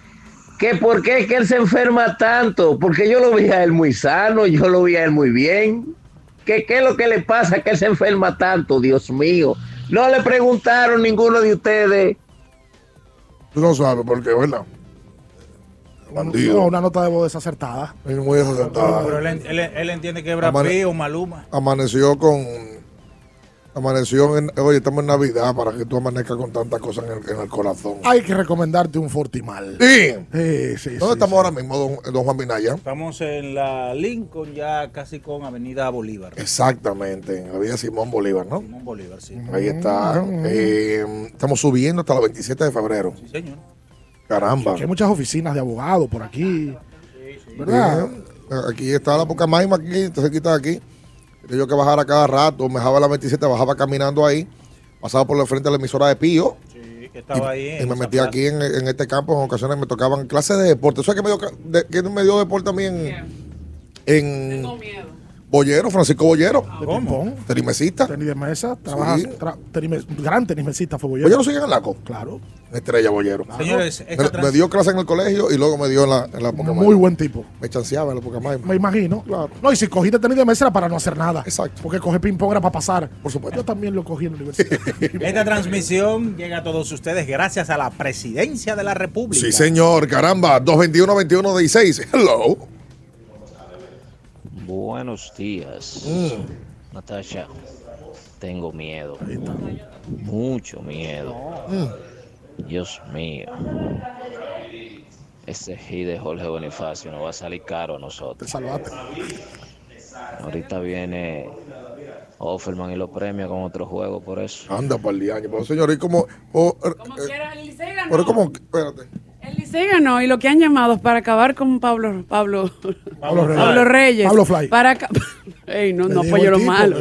Speaker 43: Que por qué es que él se enferma tanto, porque yo lo vi a él muy sano, yo lo vi a él muy bien. ¿Qué, qué es lo que le pasa que él se enferma tanto, Dios mío? No le preguntaron ninguno de ustedes.
Speaker 4: Tú no sabes por qué, ¿verdad? Bandido.
Speaker 2: Una nota de voz desacertada.
Speaker 4: Es muy desacertada.
Speaker 1: Pero él, él- él entiende que es Brad
Speaker 4: Amane-
Speaker 1: Pitt o Maluma.
Speaker 4: Amaneció con Amaneció, en, oye, estamos en Navidad para que tú amanezcas con tantas cosas en el, en el corazón.
Speaker 2: Hay que recomendarte un Fortimal.
Speaker 4: Sí.
Speaker 2: Sí, sí,
Speaker 4: ¿Dónde
Speaker 2: sí,
Speaker 4: estamos
Speaker 2: sí.
Speaker 4: ahora mismo, don, don Juan Minaya?
Speaker 1: Estamos en la Lincoln, ya casi con Avenida Bolívar.
Speaker 4: Exactamente, en la vía Simón Bolívar, ¿no?
Speaker 1: Simón Bolívar, sí.
Speaker 4: Ahí está. Eh, estamos subiendo hasta el 27 de febrero.
Speaker 1: Sí, señor.
Speaker 4: Caramba.
Speaker 2: Hay muchas oficinas de abogados por aquí. ¿Verdad?
Speaker 4: Eh, Aquí está la poca maima aquí, entonces quita aquí. Tenía yo que bajar a cada rato, me bajaba a la 27, bajaba caminando ahí, pasaba por el frente de la emisora de Pío.
Speaker 1: Sí, que estaba ahí.
Speaker 4: Y
Speaker 1: en
Speaker 4: me
Speaker 1: esa
Speaker 4: metí
Speaker 1: plaza.
Speaker 4: aquí en, en este campo, en ocasiones me tocaban clases de deporte. ¿Sabes qué me dio, de- qué me dio deporte también en Bollero, Francisco Bollero?
Speaker 2: De ping-pong.
Speaker 4: Tenismesista.
Speaker 2: Tenis de mesa. Trabajas,
Speaker 4: Sí.
Speaker 2: tra- tenis- gran tenismesista fue Bollero.
Speaker 4: ¿Bollero sigue en el laco?
Speaker 2: Claro.
Speaker 4: Estrella Bollero.
Speaker 1: Señores,
Speaker 4: me, dio clase en el colegio y luego me dio en la, en la
Speaker 2: Muy buen tipo.
Speaker 4: Me chanceaba en la poca maima.
Speaker 2: Me imagino. No, y si cogiste tenis de mesa era para no hacer nada.
Speaker 4: Exacto.
Speaker 2: Porque coger ping-pong era para pasar. Por supuesto. Yo también lo cogí en la universidad.
Speaker 1: Esta transmisión llega a todos ustedes gracias a la presidencia de la República.
Speaker 4: Sí, señor, caramba, 221-2116. Hello.
Speaker 44: Buenos días,
Speaker 4: Mm.
Speaker 44: Natasha. Tengo miedo. Mucho miedo.
Speaker 4: Mm.
Speaker 44: Dios mío. Ese hit de Jorge Bonifacio nos va a salir caro a nosotros.
Speaker 2: salvaste.
Speaker 44: Ahorita viene Offerman y lo premia con otro juego por eso.
Speaker 4: Anda para el. Pero, señor, ¿y cómo? oh, eh, eh, pero, ¿cómo? Espérate.
Speaker 3: Ganó y lo que han llamado es para acabar con Pablo Pablo
Speaker 2: Pablo Reyes.
Speaker 3: Pablo Reyes.
Speaker 2: Pablo Fly.
Speaker 3: Para Ey, no, no apoyo lo
Speaker 2: tipo,
Speaker 3: malo.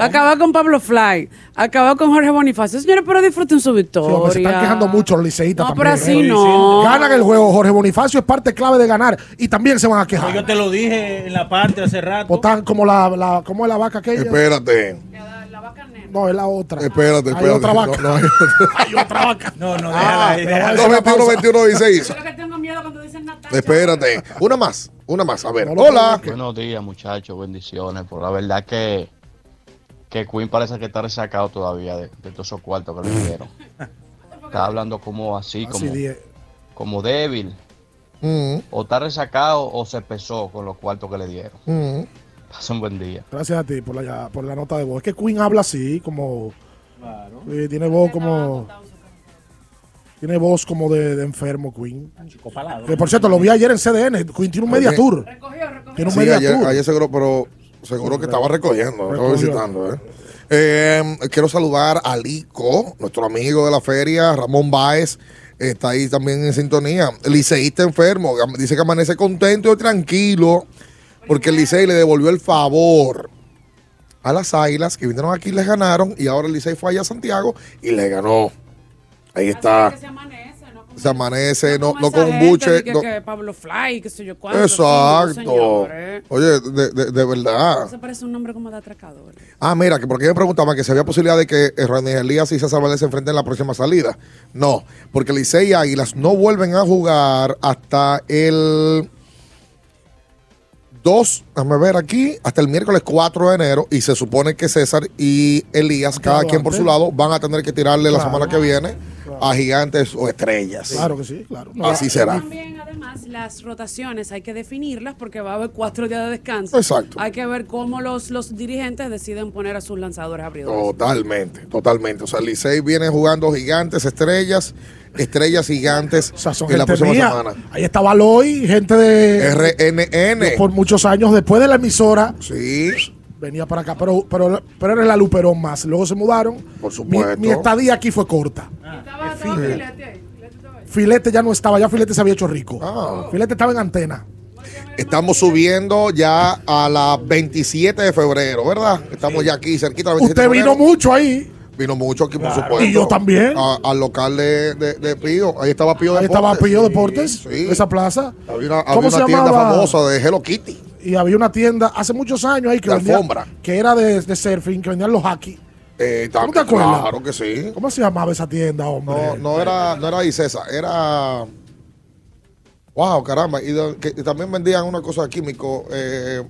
Speaker 3: Acabar con Pablo Fly. Acabar con Jorge Bonifacio. Señores, pero disfruten su
Speaker 2: Sí,
Speaker 3: victoria.
Speaker 2: hombre, se están quejando mucho los liceístas
Speaker 3: No,
Speaker 2: también.
Speaker 3: pero así
Speaker 2: ¿eh?
Speaker 3: no.
Speaker 2: Ganan el juego. Jorge Bonifacio es parte clave de ganar. Y también se van a quejar.
Speaker 1: Yo te lo dije en la parte hace rato.
Speaker 2: O tan como la, la, ¿cómo es la vaca aquella?
Speaker 4: Espérate.
Speaker 2: No, es la otra.
Speaker 4: Espérate,
Speaker 2: Hay
Speaker 4: espérate.
Speaker 2: otra vaca.
Speaker 4: No, no, hay
Speaker 2: Hay otra vaca.
Speaker 1: No, no, déjala,
Speaker 2: la pausa.
Speaker 4: 221-2116.
Speaker 3: Yo lo que tengo miedo cuando dicen Natacha.
Speaker 4: Espérate. Una más, una más. A ver.
Speaker 2: No
Speaker 4: Hola.
Speaker 45: Buenos días, muchachos, bendiciones. Por la verdad que, que Queen parece que está resacado todavía de, de todos esos cuartos que le dieron. Está hablando como así,
Speaker 2: Así
Speaker 45: como, como débil.
Speaker 4: Mm,
Speaker 45: O está resacado o se pesó con los cuartos que le dieron.
Speaker 4: mm.
Speaker 45: Pasa un buen día.
Speaker 2: Gracias a ti por la, por la nota de voz. Es que Queen habla así, como. Sí, tiene voz como. Tiene voz como de, de enfermo, Queen. Que por cierto, lo vi ayer en CDN. Queen tiene un media
Speaker 4: Oye.
Speaker 2: tour. Tiene un
Speaker 4: Sí,
Speaker 2: media
Speaker 4: ayer,
Speaker 2: tour.
Speaker 4: ayer seguro, pero seguro que estaba recogiendo, estaba visitando. ¿eh? Eh, quiero saludar a Lico, nuestro amigo de la feria, Ramón Báez. Está ahí también en sintonía. Liceísta enfermo. Dice que amanece contento y tranquilo. Porque el Licey le devolvió el favor a las águilas que vinieron aquí y les ganaron. Y ahora el Licey fue allá a Santiago y le ganó. Ahí está. Se amanece, no, no con un buche.
Speaker 3: Que,
Speaker 4: no-
Speaker 3: que Pablo Fly, que sé yo cuánto.
Speaker 4: Exacto. Oye, de, de- de verdad.
Speaker 3: Eso parece un nombre como de atracador.
Speaker 4: Ah, mira, que porque me preguntaban que si había posibilidad de que Randy Elías y César Valdés se enfrenten en la próxima salida. No, porque Licey y Águilas no vuelven a jugar hasta el 2, déjame ver aquí, hasta el miércoles 4 de enero. Y se supone que César y Elías, cada quien por su lado, van a tener que tirarle la semana que viene a gigantes o estrellas.
Speaker 2: Claro que sí, claro. No,
Speaker 4: Así será.
Speaker 3: También, además, las rotaciones hay que definirlas porque va a haber cuatro días de descanso.
Speaker 4: Exacto.
Speaker 3: Hay que ver cómo los, los dirigentes deciden poner a sus lanzadores abridores.
Speaker 4: Totalmente, totalmente. O sea, el Licey viene jugando gigantes, estrellas, estrellas gigantes
Speaker 2: Son
Speaker 4: en la próxima
Speaker 2: mía.
Speaker 4: semana.
Speaker 2: Ahí estaba Loy, gente de.
Speaker 4: RNN.
Speaker 2: Por muchos años después de la emisora.
Speaker 4: Sí.
Speaker 2: Venía para acá, pero, pero, pero era la Luperón más. Luego se mudaron.
Speaker 4: Por
Speaker 2: Mi,
Speaker 4: supuesto.
Speaker 2: mi estadía aquí fue corta.
Speaker 3: Estaba- estaba. Filete ahí.
Speaker 2: Filete ya no estaba, ya Filete se había hecho rico.
Speaker 4: Ah.
Speaker 2: Filete estaba en antena.
Speaker 4: Estamos subiendo ya a la 27 de febrero, ¿verdad? Estamos ya aquí cerquita del 27
Speaker 2: Usted
Speaker 4: de
Speaker 2: vino
Speaker 4: febrero.
Speaker 2: mucho ahí.
Speaker 4: Vino mucho aquí, por supuesto.
Speaker 2: Y yo también.
Speaker 4: A- al local de, de, de Pío. Ahí estaba Pío
Speaker 2: Ahí
Speaker 4: Deportes.
Speaker 2: estaba Pío Deportes,
Speaker 4: Sí.
Speaker 2: esa plaza.
Speaker 4: Había una, había
Speaker 2: ¿Cómo
Speaker 4: una
Speaker 2: se
Speaker 4: tienda
Speaker 2: llamaba?
Speaker 4: famosa de Hello Kitty.
Speaker 2: Y había una tienda hace muchos años ahí que vendía. Que era de, de surfing, que vendían los hockey.
Speaker 4: Eh,
Speaker 2: ¿Tú no te acuerdas?
Speaker 4: Claro que sí.
Speaker 2: ¿Cómo se llamaba esa tienda, hombre?
Speaker 4: No, no era, no era Icesa, era. Wow, caramba. Y, de- que- y también vendían una cosa de químico. Eh,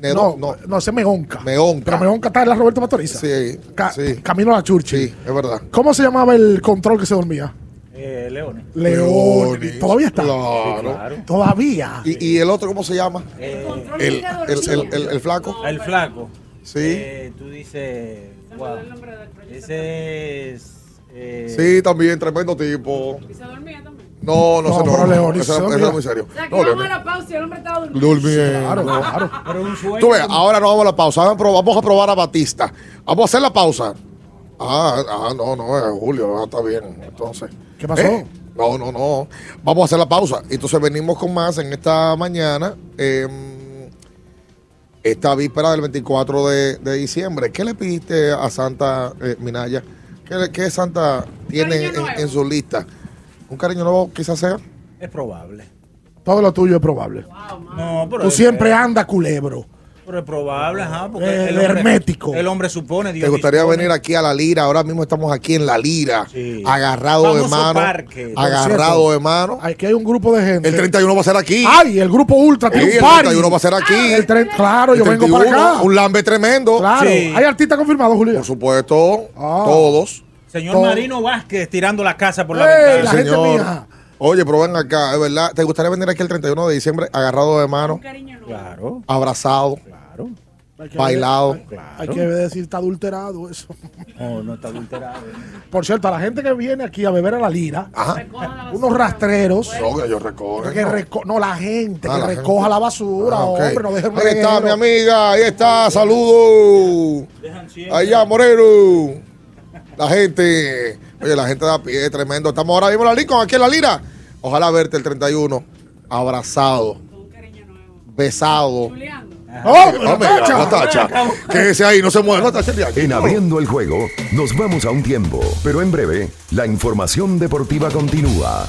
Speaker 4: Nedo-
Speaker 2: no, no, ese es Meonca.
Speaker 4: Meonca.
Speaker 2: Pero Meonca está en la Roberto Pastoriza.
Speaker 4: Sí,
Speaker 2: Ca-
Speaker 4: sí.
Speaker 2: Camino a la Churchi.
Speaker 4: Sí, es verdad.
Speaker 2: ¿Cómo se llamaba el control que se dormía?
Speaker 1: Eh, Leones.
Speaker 2: León.
Speaker 4: Leones,
Speaker 2: Todavía está.
Speaker 4: Claro.
Speaker 2: Todavía.
Speaker 4: ¿Y, y el otro cómo se llama?
Speaker 1: Eh,
Speaker 4: El, el, el, el- el flaco.
Speaker 1: el flaco.
Speaker 4: Sí.
Speaker 1: Eh, tú dices. Wow. Ese es. eh,
Speaker 4: Sí, también, tremendo tipo.
Speaker 3: ¿Y se dormía también?
Speaker 4: No, no,
Speaker 2: No,
Speaker 4: no.
Speaker 2: pero
Speaker 4: no,
Speaker 2: Leonis
Speaker 4: Eso
Speaker 2: se
Speaker 4: eso
Speaker 2: dormía.
Speaker 4: es muy serio.
Speaker 3: O sea, que
Speaker 4: No,
Speaker 3: vamos a la pausa y el hombre estaba durmiendo.
Speaker 4: Durmiendo.
Speaker 2: Claro, claro.
Speaker 1: Pero un sueño.
Speaker 4: Tú ves, ahora no vamos a la pausa. Vamos a probar, vamos a probar a Batista. Vamos a hacer la pausa. Ah, ah no, no, es Julio. ah, está bien. Entonces.
Speaker 2: ¿Qué pasó?
Speaker 4: ¿Eh? No, no, no. Vamos a hacer la pausa. Entonces venimos con más en esta mañana. eh, esta víspera del 24 de, de diciembre. ¿Qué le pidiste a Santa eh, Minaya? ¿Qué, Santa tiene en, su lista? ¿Un cariño nuevo quizás sea?
Speaker 1: Es probable.
Speaker 2: Todo lo tuyo es probable.
Speaker 1: No, pero
Speaker 2: Tú
Speaker 1: es-
Speaker 2: siempre andas culebro.
Speaker 1: Pero es probable, ajá. Porque
Speaker 2: Eh,
Speaker 1: el hombre-
Speaker 2: hermético.
Speaker 1: El hombre supone, Dios
Speaker 4: ¿Te gustaría
Speaker 1: dispone.
Speaker 4: venir aquí a la Lira? Ahora mismo estamos aquí en la Lira,
Speaker 1: Sí.
Speaker 4: agarrado de mano.
Speaker 1: parque.
Speaker 4: Agarrado
Speaker 2: cierto,
Speaker 4: de mano.
Speaker 2: Aquí hay un grupo de gente.
Speaker 4: El 31 va a ser aquí.
Speaker 2: Ay, el grupo Ultra
Speaker 4: Sí,
Speaker 2: tiene
Speaker 4: el
Speaker 2: un party.
Speaker 4: 31 va a ser aquí.
Speaker 2: El tre- claro,
Speaker 4: El
Speaker 2: yo vengo para
Speaker 4: 31,
Speaker 2: acá.
Speaker 4: Un lambe tremendo.
Speaker 2: Claro.
Speaker 1: Sí.
Speaker 2: ¿Hay artistas confirmados, Julio?
Speaker 4: Por supuesto,
Speaker 2: Ah.
Speaker 4: todos.
Speaker 1: Señor
Speaker 2: Todo.
Speaker 1: Marino Vázquez tirando la casa por la
Speaker 2: Ey,
Speaker 1: ventana.
Speaker 2: la gente
Speaker 4: señor.
Speaker 2: mía.
Speaker 4: Oye, pero ven acá, es verdad. ¿Te gustaría venir aquí el 31 de diciembre agarrado de mano.
Speaker 1: Claro,
Speaker 4: abrazado,
Speaker 1: claro.
Speaker 2: Hay que-
Speaker 4: bailado?
Speaker 2: Hay,
Speaker 1: Claro.
Speaker 2: hay que decir, está adulterado eso.
Speaker 1: No, no está adulterado.
Speaker 2: Por cierto, a la gente que viene aquí a beber a la lira,
Speaker 4: Ajá.
Speaker 2: Unos rastreros,
Speaker 4: No, que yo recojo.
Speaker 2: que reco- no, la gente
Speaker 4: Ah,
Speaker 2: que
Speaker 4: la
Speaker 2: recoja
Speaker 4: gente.
Speaker 2: la basura,
Speaker 4: Ah, ok.
Speaker 2: hombre, no dejen
Speaker 4: Ahí está mi amiga, ahí está, saludos. Allá, Moreno. La gente, oye, la gente da pie, tremendo. Estamos ahora mismo en la Lincoln, aquí en la Lira. Ojalá verte el 31, abrazado, besado.
Speaker 3: Julián.
Speaker 2: ¡Oh,
Speaker 4: Ah, mira,
Speaker 2: tacha!
Speaker 4: la tacha. Quédese ahí, no se aquí.
Speaker 5: En abriendo el juego, nos vamos a un tiempo, pero en breve, la información deportiva continúa.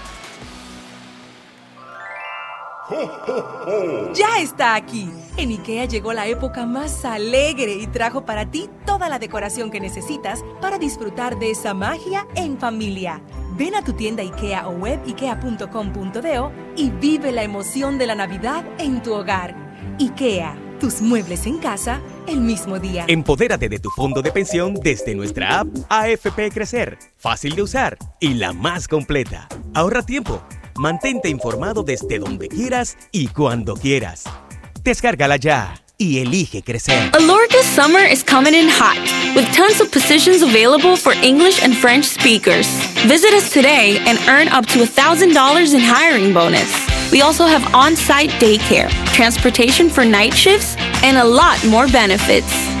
Speaker 46: Ya está aquí. En IKEA llegó la época más alegre y trajo para ti toda la decoración que necesitas para disfrutar de esa magia en familia. Ven a tu tienda IKEA o web ikea.com.do y vive la emoción de la Navidad en tu hogar. IKEA, tus muebles en casa el mismo día.
Speaker 47: Empodérate de tu fondo de pensión desde nuestra app AFP Crecer. Fácil de usar y la más completa. Ahorra tiempo. Mantente informado desde donde quieras y cuando quieras. Descárgala ya y elige crecer.
Speaker 10: Alorca's summer is coming in hot, with tons of positions available for English and French speakers. Visit us today and earn up to $1,000 in hiring bonus. We also have on site daycare, transportation for night shifts, and a lot more benefits.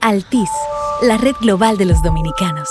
Speaker 48: Altis, la red global de los dominicanos.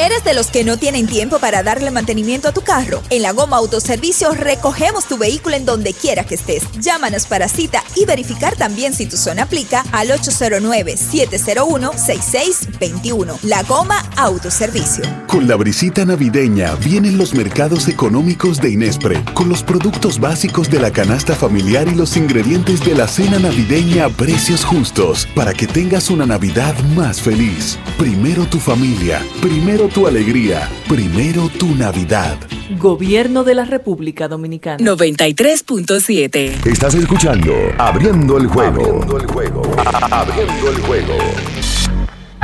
Speaker 21: ¿Eres de los que no tienen tiempo para darle mantenimiento a tu carro? En la Goma Autoservicio recogemos tu vehículo en donde quiera que estés. Llámanos para cita y verificar también si tu zona aplica al 809-701-6621. La Goma Autoservicio.
Speaker 49: Con la brisita navideña vienen los mercados económicos de Inespre, con los productos básicos de la canasta familiar y los ingredientes de la cena navideña a precios justos, para que tengas una Navidad más feliz. Primero tu familia, primero tu alegría, primero tu Navidad.
Speaker 13: Gobierno de la República Dominicana.
Speaker 5: 93.7. Estás escuchando Abriendo el juego. Abriendo el juego. Abriendo el juego.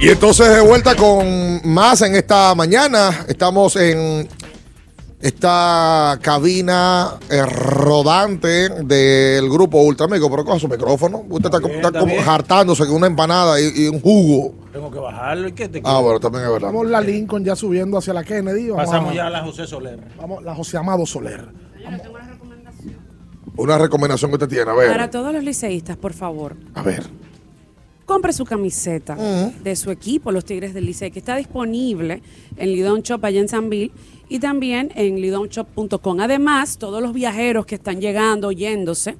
Speaker 4: Y entonces de vuelta con más en esta mañana. Estamos en esta cabina eh, rodante del grupo Ultramigo. Pero coja su micrófono. Usted está, como- está como hartándose con una empanada y, y un jugo.
Speaker 1: Tengo que bajarlo. ¿Y qué te
Speaker 4: Ah, bueno, también es verdad.
Speaker 2: Vamos la Lincoln ya subiendo hacia la Kennedy. Vamos
Speaker 1: Pasamos
Speaker 2: a-
Speaker 1: ya a la José Soler.
Speaker 2: Vamos, la José Amado Soler.
Speaker 4: Una recomendación que usted tiene. A ver.
Speaker 3: Para todos los liceístas, por favor,
Speaker 4: A ver.
Speaker 3: Compre su camiseta de su equipo, los Tigres del Licey, que está disponible en Lidón Shop allá en San Bill y también en lidonshop.com. Además, todos los viajeros que están llegando, yéndose,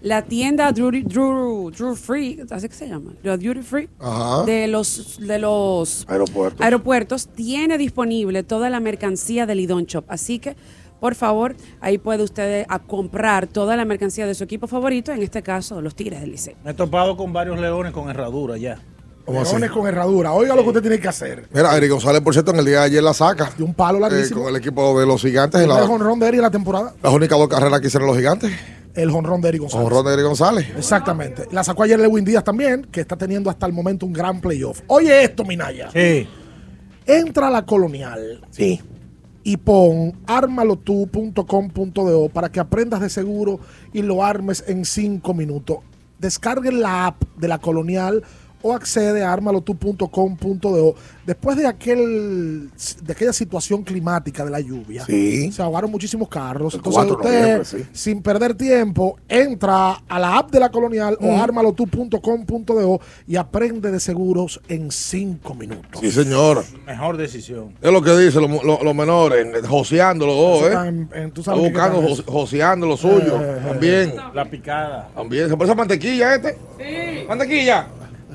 Speaker 3: la tienda Duty, Drew, Drew Free, ¿así que se llama? La Duty Free
Speaker 4: Ajá.
Speaker 3: de los de los
Speaker 4: Aeropuertos.
Speaker 3: aeropuertos tiene disponible toda la mercancía de Lidón Shop. Así que, por favor, ahí puede usted a comprar toda la mercancía de su equipo favorito, en este caso, los Tigres del Licey.
Speaker 1: Me he topado con varios leones con herradura ya.
Speaker 2: Leones con herradura. Oiga lo que usted tiene que hacer.
Speaker 4: Mira, Eric González, por cierto, en el día de ayer la saca.
Speaker 2: De un palo
Speaker 4: eh,
Speaker 2: larguísimo.
Speaker 4: con el equipo de los gigantes. en
Speaker 2: el
Speaker 4: la-
Speaker 2: jonrón de Eri en la temporada.
Speaker 4: las únicas dos carreras que hicieron los gigantes.
Speaker 2: El jonrón de Eri González.
Speaker 4: Honrón de Eric González.
Speaker 2: Exactamente. La sacó ayer Lewin Díaz también, que está teniendo hasta el momento un gran playoff. Oye esto, Minaya.
Speaker 1: Sí.
Speaker 2: Entra la colonial. Sí. Y pon armalotu.com.do para que aprendas de seguro y lo armes en cinco minutos. Descarguen la app de la colonial o accede a armalotu.com.do. Después de aquel de aquella situación climática de la lluvia,
Speaker 4: Sí.
Speaker 2: se ahogaron muchísimos carros.
Speaker 4: El
Speaker 2: Entonces
Speaker 4: 4 de
Speaker 2: usted,
Speaker 4: sí.
Speaker 2: sin perder tiempo, entra a la app de la colonial o
Speaker 4: Mm.
Speaker 2: armalotu.com.do y aprende de seguros en cinco minutos.
Speaker 4: Sí, señor.
Speaker 1: Mejor decisión.
Speaker 4: Es lo que dicen los, menores, joseando los dos, ¿eh?
Speaker 2: En- en-
Speaker 4: buscando jo- joseando lo suyo.
Speaker 2: Eh, eh,
Speaker 4: También.
Speaker 1: La picada.
Speaker 4: También. ¿Se parece a mantequilla este? Sí. ¿Mantequilla?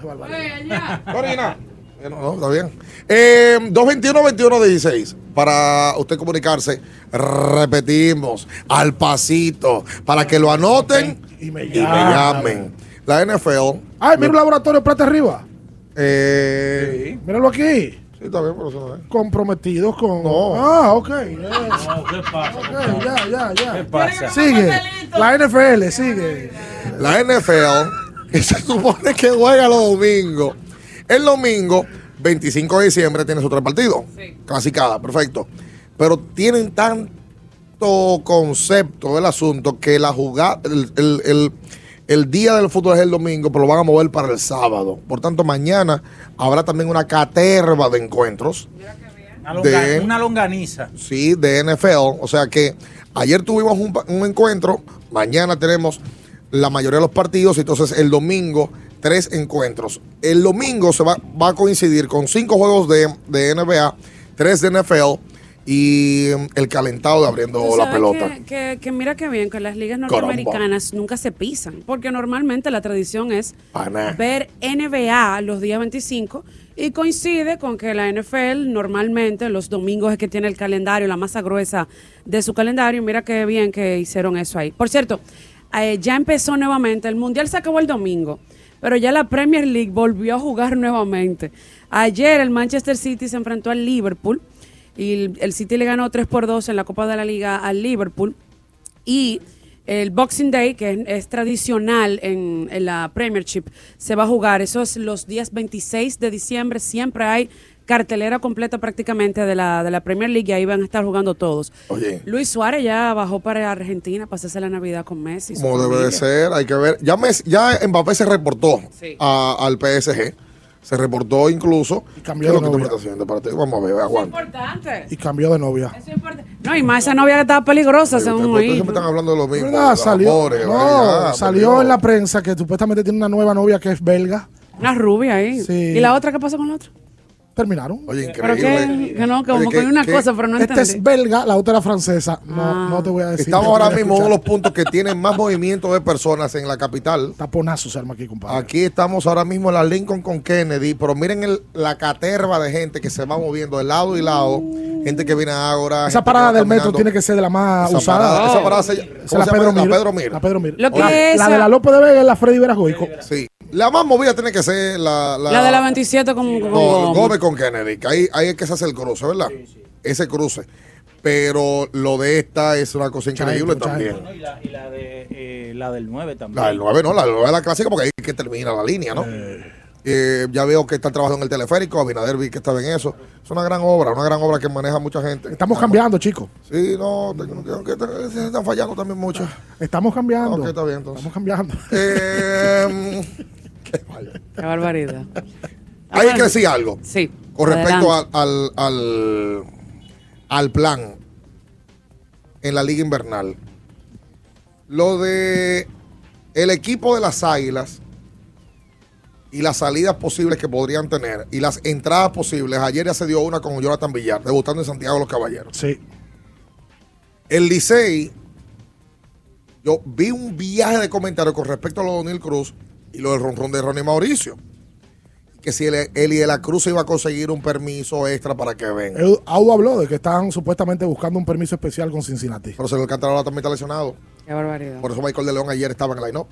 Speaker 4: Corina. No, no, está bien. Eh, 221-2116. Para usted comunicarse, repetimos, al pasito, para que lo anoten y me llamen. La NFL.
Speaker 2: Ay, mira un laboratorio plata arriba.
Speaker 4: Eh,
Speaker 2: Míralo aquí.
Speaker 4: Sí, está bien, pero eso no es.
Speaker 2: Comprometidos con.
Speaker 4: No.
Speaker 2: Ah, ok.
Speaker 1: No, ¿qué pasa?
Speaker 2: Ok, ya, ya, ya.
Speaker 1: ¿Qué pasa?
Speaker 2: Sigue. La NFL, sigue.
Speaker 4: La NFL, que se supone que juega los domingos. El domingo, 25 de diciembre, tiene su tres partidos. Clasicada, perfecto. Pero tienen tanto concepto del asunto que la jugada, el, el- el- el día del fútbol es el domingo, pero lo van a mover para el sábado. Por tanto, mañana habrá también una caterva de encuentros.
Speaker 1: Una, longa-
Speaker 4: De-
Speaker 1: una longaniza.
Speaker 4: Sí, de NFL. O sea que ayer tuvimos un, un encuentro, mañana tenemos la mayoría de los partidos, entonces el domingo tres encuentros. El domingo se va, va a coincidir con cinco juegos de, de NBA, tres de NFL y mm, el calentado de abriendo la pelota.
Speaker 3: Que, que- que mira qué bien, que las ligas
Speaker 4: Caramba.
Speaker 3: norteamericanas nunca se pisan, porque normalmente la tradición es
Speaker 4: Pana.
Speaker 3: ver NBA los días 25 y coincide con que la NFL normalmente los domingos es que tiene el calendario, la masa gruesa de su calendario. Mira qué bien que hicieron eso ahí. Por cierto, eh, ya empezó nuevamente, el Mundial se acabó el domingo, pero ya la Premier League volvió a jugar nuevamente. Ayer el Manchester City se enfrentó al Liverpool. Y el, City le ganó 3 por 2 en la Copa de la Liga al Liverpool. Y el Boxing Day, que es, es tradicional en, en la Premiership, se va a jugar. Eso es los días 26 de diciembre. Siempre hay cartelera completa prácticamente de la, de la Premier League y ahí van a estar jugando todos.
Speaker 4: Oye.
Speaker 3: Luis Suárez ya bajó para Argentina, pasarse la Navidad con Messi.
Speaker 4: Como debe de ser, hay que ver. Ya, Messi- ya Mbappé se reportó
Speaker 3: Sí.
Speaker 4: a- al PSG. Se reportó incluso. Y
Speaker 2: cambió de novia.
Speaker 4: Vamos a ver, aguanta.
Speaker 3: Importante.
Speaker 2: Y cambió de novia.
Speaker 3: No, y más esa novia que estaba peligrosa, según
Speaker 4: Ustedes
Speaker 3: ahí.
Speaker 4: siempre están hablando de lo mismo.
Speaker 2: ¿Verdad?
Speaker 4: de
Speaker 2: Salió,
Speaker 4: amores,
Speaker 2: no, salió en la prensa que supuestamente tiene una nueva novia que es belga.
Speaker 3: Una rubia ahí.
Speaker 2: Sí.
Speaker 3: ¿Y la otra qué pasó con la otra?
Speaker 2: Terminaron.
Speaker 4: Oye,
Speaker 3: Pero que, que no, como
Speaker 4: Oye,
Speaker 3: que una
Speaker 4: que-
Speaker 3: cosa, pero no
Speaker 2: Esta
Speaker 3: entendí.
Speaker 2: es belga, la otra era francesa. No,
Speaker 3: Ah.
Speaker 2: no te voy a decir.
Speaker 4: Estamos ahora mismo en uno de los puntos que tienen más movimiento de personas en la capital.
Speaker 2: Taponazo se arma aquí, compadre.
Speaker 4: Aquí estamos ahora mismo en la Lincoln con Kennedy, pero miren el- la caterva de gente que se va moviendo de lado y lado. Gente que viene ahora.
Speaker 2: Esa parada del metro tiene que ser de la más
Speaker 4: Esa
Speaker 2: usada.
Speaker 4: parada- esa parada se-
Speaker 2: Esa
Speaker 4: ¿cómo
Speaker 2: es
Speaker 4: se
Speaker 2: la
Speaker 4: llama?
Speaker 2: Pedro
Speaker 4: La
Speaker 2: Mir.
Speaker 4: Pedro Mir.
Speaker 2: La Pedro Mir.
Speaker 3: Lo que
Speaker 2: la,
Speaker 3: es
Speaker 2: la de la López de Vega es la Freddy Veragoico.
Speaker 4: Sí. La más movida tiene que ser la.
Speaker 3: La de la 27 con, con
Speaker 4: No,
Speaker 3: goma.
Speaker 4: Gómez con Kennedy. que ahí, ahí es que se hace el cruce, ¿verdad? Ese cruce. Pero lo de esta es una cosa increíble también.
Speaker 1: No, y la, y la de, eh, la del 9 también.
Speaker 4: La del 9, no, la del 9 es la clásica porque ahí es que termina la línea, ¿no? Eh, ya veo que está trabajando en el teleférico, Abinader vi que estaba en eso. Es una gran obra, una gran obra que maneja mucha gente.
Speaker 2: Estamos cambiando, chicos.
Speaker 4: Sí, no, tengo que- que- se están fallando también mucho.
Speaker 2: Estamos cambiando.
Speaker 4: Ok, está bien, entonces.
Speaker 2: Estamos cambiando.
Speaker 4: Eh,
Speaker 3: Qué barbaridad.
Speaker 4: hay que decir algo.
Speaker 3: Sí.
Speaker 4: Con respecto al, al, al, al plan en la liga invernal. Lo de el equipo de las águilas y las salidas posibles que podrían tener y las entradas posibles. Ayer ya se dio una con Jonathan Villar, debutando en Santiago de los Caballeros.
Speaker 2: Sí.
Speaker 4: El Licey, yo vi un viaje de comentarios con respecto a lo de O'Neill Cruz y lo del ronrón de Ronnie Mauricio. Que si el- Eli de la Cruz iba a conseguir un permiso extra para que venga.
Speaker 2: Audo habló de que están supuestamente buscando un permiso especial con Cincinnati.
Speaker 4: Pero Sergio Alcántara también está lesionado.
Speaker 3: Qué barbaridad.
Speaker 4: Por eso Michael de León ayer estaba en el line-up.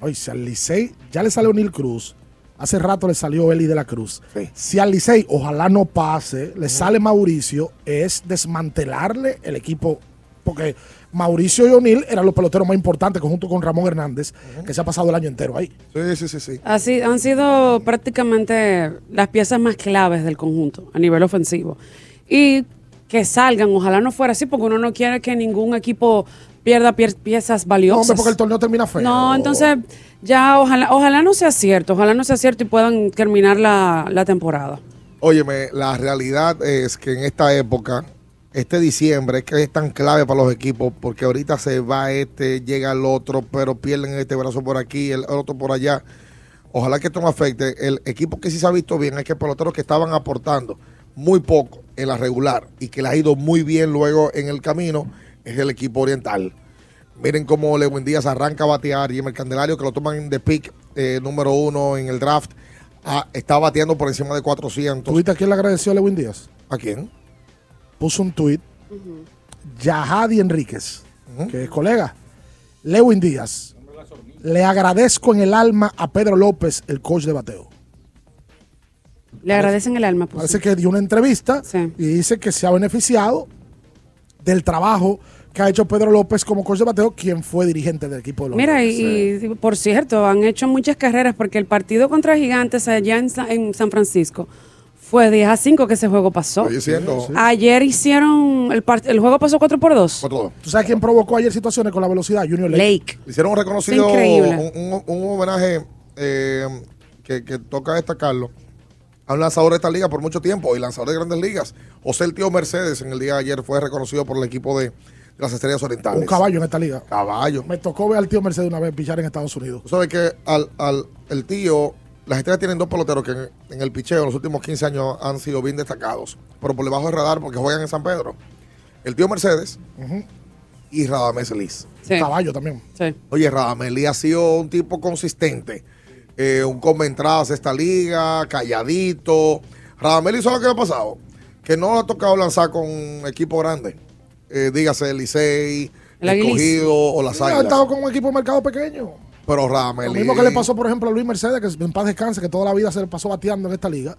Speaker 2: Oye, si al Licey ya le salió Neil Cruz, hace rato le salió Eli de la Cruz. Si al Licey, ojalá no pase, le sale Mauricio, es desmantelarle el equipo. Porque Mauricio y O'Neill eran los peloteros más importantes, junto con Ramón Hernández, que se ha pasado el año entero ahí.
Speaker 4: Sí, sí, sí, sí.
Speaker 3: Así, han sido prácticamente las piezas más claves del conjunto a nivel ofensivo. Y que salgan, ojalá no fuera así, porque uno no quiere que ningún equipo pierda pie- piezas
Speaker 2: No,
Speaker 3: valiosas.
Speaker 2: hombre, porque el torneo termina feo.
Speaker 3: No, entonces ya ojalá, ojalá no sea cierto, ojalá no sea cierto y puedan terminar la, la temporada.
Speaker 4: Óyeme, la realidad es que en esta época, este diciembre, es que es tan clave para los equipos, porque ahorita se va este, llega el otro, pero pierden este brazo por aquí, el otro por allá. Ojalá que esto no afecte. El equipo que sí se ha visto bien es que peloteros que estaban aportando muy poco en la regular y que le ha ido muy bien luego en el camino es el equipo oriental. Miren cómo Lewin Díaz arranca a batear y el Candelario que lo toman de pick eh, número uno en el draft ah, está bateando por encima de 400.
Speaker 2: ¿Tuviste a quién le agradeció a Lewin Díaz?
Speaker 4: ¿A quién?
Speaker 2: Puso un tuit. Yahadi Enríquez, que es colega. Lewin Díaz. Le agradezco en el alma a Pedro López, el coach de bateo.
Speaker 3: Le agradecen el alma. pues.
Speaker 2: Parece que dio una entrevista y dice que se ha beneficiado del trabajo que ha hecho Pedro López como coach de bateo, quien fue dirigente del equipo de los
Speaker 3: Mira, y, y por cierto, han hecho muchas carreras porque el partido contra Gigantes allá en San Francisco fue 10 a 5 que ese juego pasó.
Speaker 4: Oye, siendo-
Speaker 3: Ayer hicieron, el, part- el juego pasó 4 por 2.
Speaker 2: ¿Tú sabes quién provocó ayer situaciones con la velocidad? Junior Lake.
Speaker 3: Lake.
Speaker 4: Hicieron un reconocido, un, un- un homenaje eh, que, que toca destacarlo a un lanzador de esta liga por mucho tiempo y lanzador de grandes ligas. José el tío Mercedes en el día de ayer fue reconocido por el equipo de, de las Estrellas Orientales.
Speaker 2: Un caballo en esta liga.
Speaker 4: Caballo.
Speaker 2: Me tocó ver al tío Mercedes una vez pichar en Estados Unidos.
Speaker 4: Tú sabes que al, al- el tío, las estrellas tienen dos peloteros que en, en el picheo en los últimos 15 años han sido bien destacados, pero por debajo del radar porque juegan en San Pedro. El tío Mercedes y Radamés Liz.
Speaker 2: Un caballo también.
Speaker 4: Oye, Radamés Liz ha sido un tipo consistente, eh, un conventradas de esta liga, calladito. Radamés Liz, ¿sabes lo que le ha pasado? Que no le ha tocado lanzar con equipo grande. Eh, dígase el Licey,
Speaker 2: El
Speaker 4: o las
Speaker 2: Sí, ha
Speaker 4: Águilas.
Speaker 2: estado con un equipo de mercado pequeño.
Speaker 4: Pero Radamés
Speaker 2: Lo mismo que le pasó, por ejemplo, a Luis Mercedes, que en paz descanse, que toda la vida se le pasó bateando en esta liga.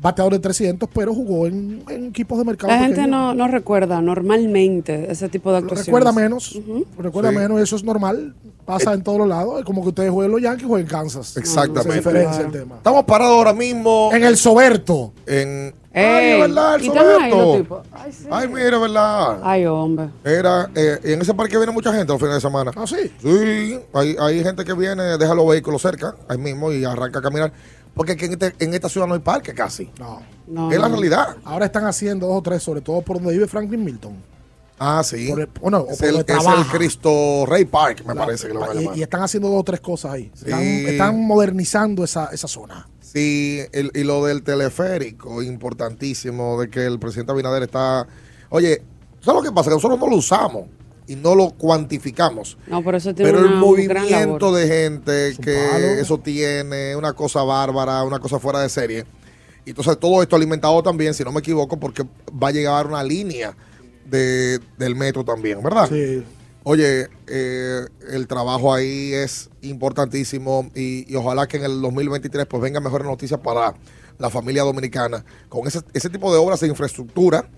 Speaker 2: bateador de 300, pero jugó en, en equipos de mercado
Speaker 3: La gente no, no recuerda normalmente ese tipo de
Speaker 2: Lo
Speaker 3: actuaciones.
Speaker 2: recuerda menos, recuerda
Speaker 4: Sí.
Speaker 2: menos, eso es normal, pasa en todos los lados, es como que ustedes jueguen los Yankees, jueguen Kansas.
Speaker 4: Exactamente.
Speaker 2: Diferencia el tema.
Speaker 4: Estamos parados ahora mismo.
Speaker 2: En el Soberto.
Speaker 4: En.
Speaker 3: Ey,
Speaker 4: Ay, es verdad, el
Speaker 3: ¿y están ahí los
Speaker 4: Soberto.
Speaker 3: tipos?
Speaker 4: Ay, mira, verdad.
Speaker 3: Ay, hombre.
Speaker 4: Era, eh, en ese parque viene mucha gente los fines de semana.
Speaker 2: Ah, sí.
Speaker 4: Sí, hay, hay gente que viene, deja los vehículos cerca, ahí mismo, y arranca a caminar. Porque aquí en, este- en esta ciudad no hay parque casi.
Speaker 2: No.
Speaker 4: Es la realidad.
Speaker 2: Ahora están haciendo dos o tres, sobre todo por donde vive Franklin Milton.
Speaker 4: Ah, sí.
Speaker 2: Por el- bueno, o
Speaker 4: es,
Speaker 2: por
Speaker 4: el, es. Cristo Rey Park, me
Speaker 2: La-
Speaker 4: parece que lo van a
Speaker 2: y,
Speaker 4: llamar.
Speaker 2: y están haciendo dos o tres cosas ahí. Están,
Speaker 4: Sí.
Speaker 2: están modernizando esa, esa zona.
Speaker 4: Sí, el- y lo del teleférico, importantísimo, de que el presidente Abinader está... Oye, ¿sabes lo que pasa? Que nosotros no lo usamos y no lo cuantificamos.
Speaker 3: No, pero eso tiene
Speaker 4: Pero el
Speaker 3: una
Speaker 4: movimiento de gente que eso tiene, una cosa bárbara, una cosa fuera de serie. Y entonces todo esto alimentado también, si no me equivoco, porque va a llegar una línea de, del metro también, ¿verdad?
Speaker 2: Sí.
Speaker 4: Oye, eh, el trabajo ahí es importantísimo y, ojalá que en el 2023 pues vengan mejores noticias para la familia dominicana con ese, ese tipo de obras de infraestructura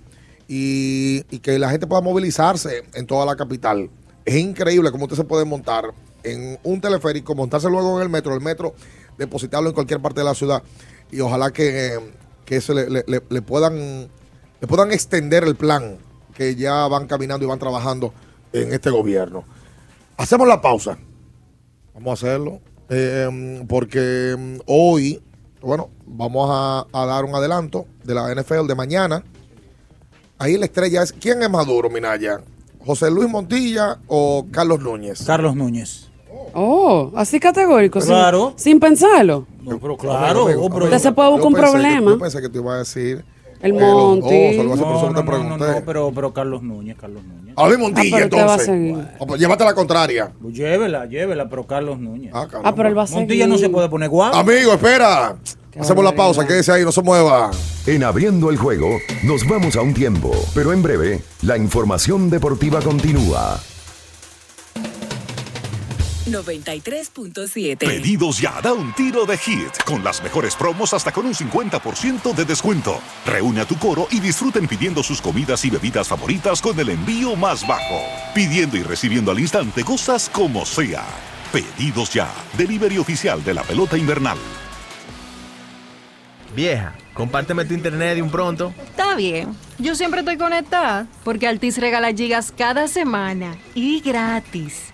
Speaker 4: y, que la gente pueda movilizarse en toda la capital. Es increíble cómo usted se puede montar en un teleférico, montarse luego en el metro, el metro, depositarlo en cualquier parte de la ciudad y ojalá que, puedan, le puedan extender el plan que ya van caminando y van trabajando en este gobierno. Hacemos la pausa. Vamos a hacerlo. eh, porque mm, hoy, bueno, vamos a, a dar un adelanto de la NFL de mañana. Ahí la estrella es. ¿Quién es más duro, Minaya? ¿José Luis Montilla o Carlos Núñez?
Speaker 1: Carlos Núñez.
Speaker 3: Oh, así categórico.
Speaker 1: Claro.
Speaker 3: Sin, pensarlo.
Speaker 1: pero claro, pero-
Speaker 3: Usted se puede buscar un
Speaker 4: que-
Speaker 3: problema.
Speaker 4: yo pensé que te iba a decir.
Speaker 3: El
Speaker 4: eh, los dos,
Speaker 3: Monti.
Speaker 1: No, no, no, pero, pero Carlos Núñez, Carlos Núñez.
Speaker 4: Montilla,
Speaker 3: Ah, pero usted va a
Speaker 4: entonces.
Speaker 3: seguir.
Speaker 4: Oh, pues llévate la contraria.
Speaker 1: Pues llévela, llévela, pero Carlos Núñez.
Speaker 4: Ah,
Speaker 3: Ah, pero él va a
Speaker 1: Montilla no se puede poner guapo.
Speaker 4: Amigo, espera. Hacemos la pausa, quédese ahí, no se mueva.
Speaker 50: En abriendo el juego, nos vamos a un tiempo, pero en breve, la información deportiva continúa.
Speaker 51: 93.7.
Speaker 15: Pedidos ya, da un tiro de hit, con las mejores promos hasta con un 50% de descuento. Reúne a tu coro y disfruten pidiendo sus comidas y bebidas favoritas con el envío más bajo. Pidiendo y recibiendo al instante cosas como sea. Pedidos ya, delivery oficial de la pelota invernal.
Speaker 52: Vieja, compárteme tu internet de un pronto.
Speaker 8: Está bien. Yo siempre estoy conectada porque Altis regala gigas cada semana y gratis.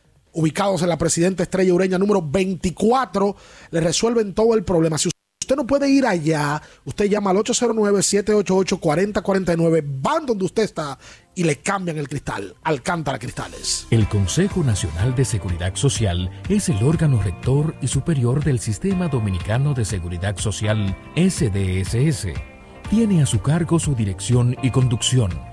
Speaker 2: Ubicados en la Presidenta Estrella Ureña número 24, le resuelven todo el problema. Si usted no puede ir allá, usted llama al 809-788-4049, van donde usted está y le cambian el cristal. Alcántara Cristales.
Speaker 53: El Consejo Nacional de Seguridad Social es el órgano rector y superior del Sistema Dominicano de Seguridad Social SDSS. Tiene a su cargo su dirección y conducción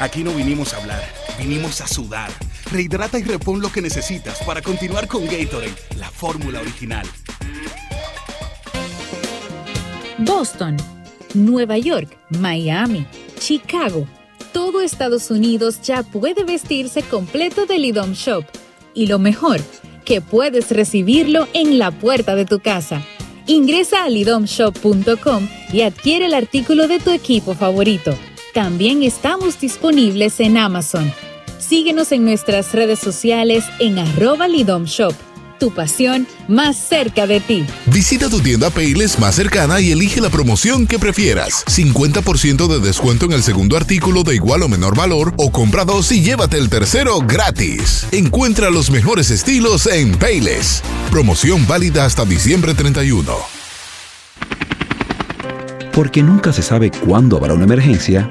Speaker 54: Aquí no vinimos a hablar, vinimos a sudar. Rehidrata y repon lo que necesitas para continuar con Gatorade, la fórmula original.
Speaker 51: Boston, Nueva York, Miami, Chicago. Todo Estados Unidos ya puede vestirse completo del IDOM Shop. Y lo mejor, que puedes recibirlo en la puerta de tu casa. Ingresa a lidomshop.com y adquiere el artículo de tu equipo favorito. También estamos disponibles en Amazon. Síguenos en nuestras redes sociales en arroba lidomshop. Tu pasión más cerca de ti.
Speaker 29: Visita tu tienda Payless más cercana y elige la promoción que prefieras. 50% de descuento en el segundo artículo de igual o menor valor o compra dos y llévate el tercero gratis. Encuentra los mejores estilos en Payless. Promoción válida hasta diciembre 31.
Speaker 55: Porque nunca se sabe cuándo habrá una emergencia,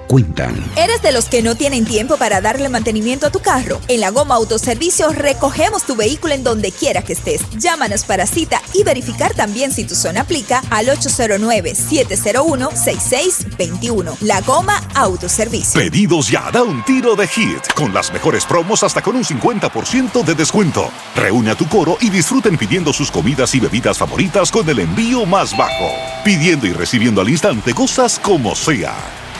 Speaker 55: cuentan.
Speaker 21: ¿Eres de los que no tienen tiempo para darle mantenimiento a tu carro? En la Goma Autoservicio recogemos tu vehículo en donde quiera que estés. Llámanos para cita y verificar también si tu zona aplica al 809-701-6621. La Goma Autoservicio.
Speaker 15: Pedidos ya, da un tiro de hit, con las mejores promos hasta con un 50% de descuento. Reúne a tu coro y disfruten pidiendo sus comidas y bebidas favoritas con el envío más bajo. Pidiendo y recibiendo al instante cosas como sea.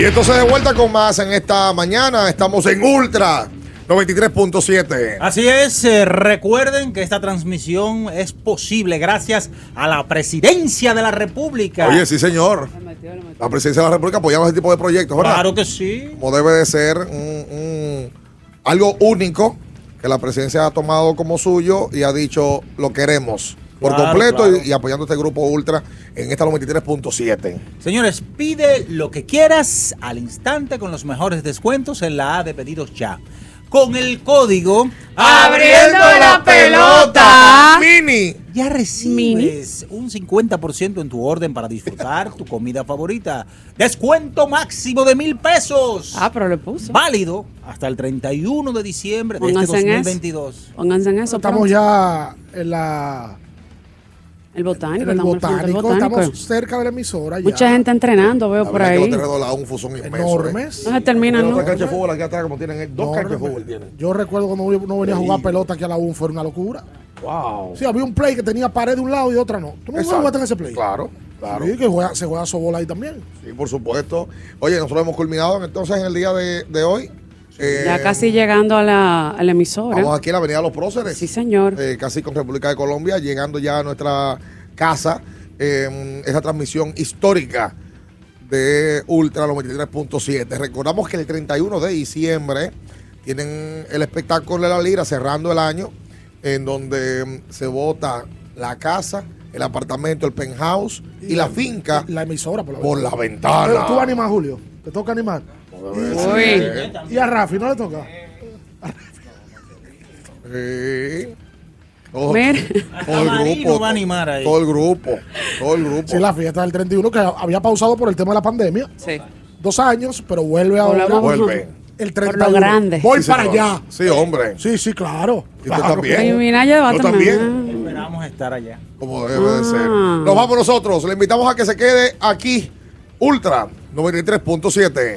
Speaker 4: Y entonces de vuelta con más en esta mañana. Estamos en Ultra 93.7.
Speaker 1: Así es, eh, recuerden que esta transmisión es posible gracias a la presidencia de la República.
Speaker 4: Oye, sí, señor. La presidencia de la República apoyaba ese tipo de proyectos, ¿verdad?
Speaker 1: Claro que sí.
Speaker 4: Como debe de ser un- un- algo único que la presidencia ha tomado como suyo y ha dicho lo queremos por
Speaker 1: Claro,
Speaker 4: completo
Speaker 1: claro.
Speaker 4: Y, y apoyando este grupo Ultra en esta 93.7.
Speaker 1: Señores, pide lo que quieras al instante con los mejores descuentos en la A de pedidos ya. Con el código
Speaker 3: Abriendo la pelota.
Speaker 4: Mini.
Speaker 1: Ya recibes un 50% en tu orden para disfrutar tu comida favorita. Descuento máximo de mil pesos.
Speaker 3: Ah, pero le puso.
Speaker 1: Válido hasta el 31 de diciembre de este
Speaker 3: Pónganse en eso.
Speaker 1: 2022.
Speaker 3: Pónganse en eso.
Speaker 2: Estamos
Speaker 3: pronto.
Speaker 2: ya en la
Speaker 3: El botánico.
Speaker 2: el botánico, estamos cerca de la emisora ya.
Speaker 3: Mucha gente entrenando, veo por
Speaker 4: La
Speaker 3: ahí.
Speaker 4: los terrenos de la un son inmensos.
Speaker 2: Enormes.
Speaker 3: No se terminan, ¿no?
Speaker 4: Otra cancha de fútbol aquí atrás, como tienen eh, dos canchas de fútbol. Tienen.
Speaker 2: Yo recuerdo cuando uno venía a jugar pelota aquí a la UN, fue una locura.
Speaker 4: Wow.
Speaker 2: Sí, había un play que tenía pared de un lado y otra no. ¿Tú no jugaste en ese play?
Speaker 4: Claro, claro.
Speaker 2: Sí, que juega- se juega sobola ahí también.
Speaker 4: Sí, por supuesto. Oye, nosotros hemos culminado entonces en el día de, de hoy. Eh,
Speaker 3: Ya casi llegando a la, a la emisora.
Speaker 4: Vamos aquí a la Avenida Los Próceres.
Speaker 3: Sí, señor.
Speaker 4: eh, casi con República de Colombia, llegando ya a nuestra casa. eh, esa transmisión histórica de Ultra 93.7. Recordamos que el 31 de diciembre tienen el espectáculo de la Lira cerrando el año, en donde mm, se vota la casa, el apartamento, el penthouse y, la, finca
Speaker 2: La emisora por la
Speaker 4: por la
Speaker 2: ventana.
Speaker 4: ventana.
Speaker 2: ¿Tú vas a animar, Julio? ¿Te toca animar?
Speaker 4: Uy.
Speaker 2: ¿Y a Rafi no le toca?
Speaker 4: Sí. Todo,
Speaker 3: Mira.
Speaker 4: todo el grupo.
Speaker 1: va a animar ahí.
Speaker 4: Todo el grupo. Todo el grupo.
Speaker 2: Sí, la fiesta del 31 que había pausado por el tema de la pandemia.
Speaker 3: Sí.
Speaker 2: Dos años, pero vuelve ahora.
Speaker 4: Vuelve.
Speaker 2: El
Speaker 3: Por lo
Speaker 2: 31.
Speaker 3: grande.
Speaker 2: Voy
Speaker 4: Sí,
Speaker 2: para
Speaker 4: señor.
Speaker 2: allá.
Speaker 4: Sí, hombre.
Speaker 2: Sí, sí, claro.
Speaker 4: ¿Y
Speaker 2: Claro.
Speaker 4: también?
Speaker 3: Va
Speaker 4: Yo
Speaker 3: también.
Speaker 4: también.
Speaker 1: Esperamos estar allá.
Speaker 4: Como debe de ser.
Speaker 3: Ah.
Speaker 4: Nos vamos nosotros. Le invitamos a que se quede aquí. Ultra 93.7.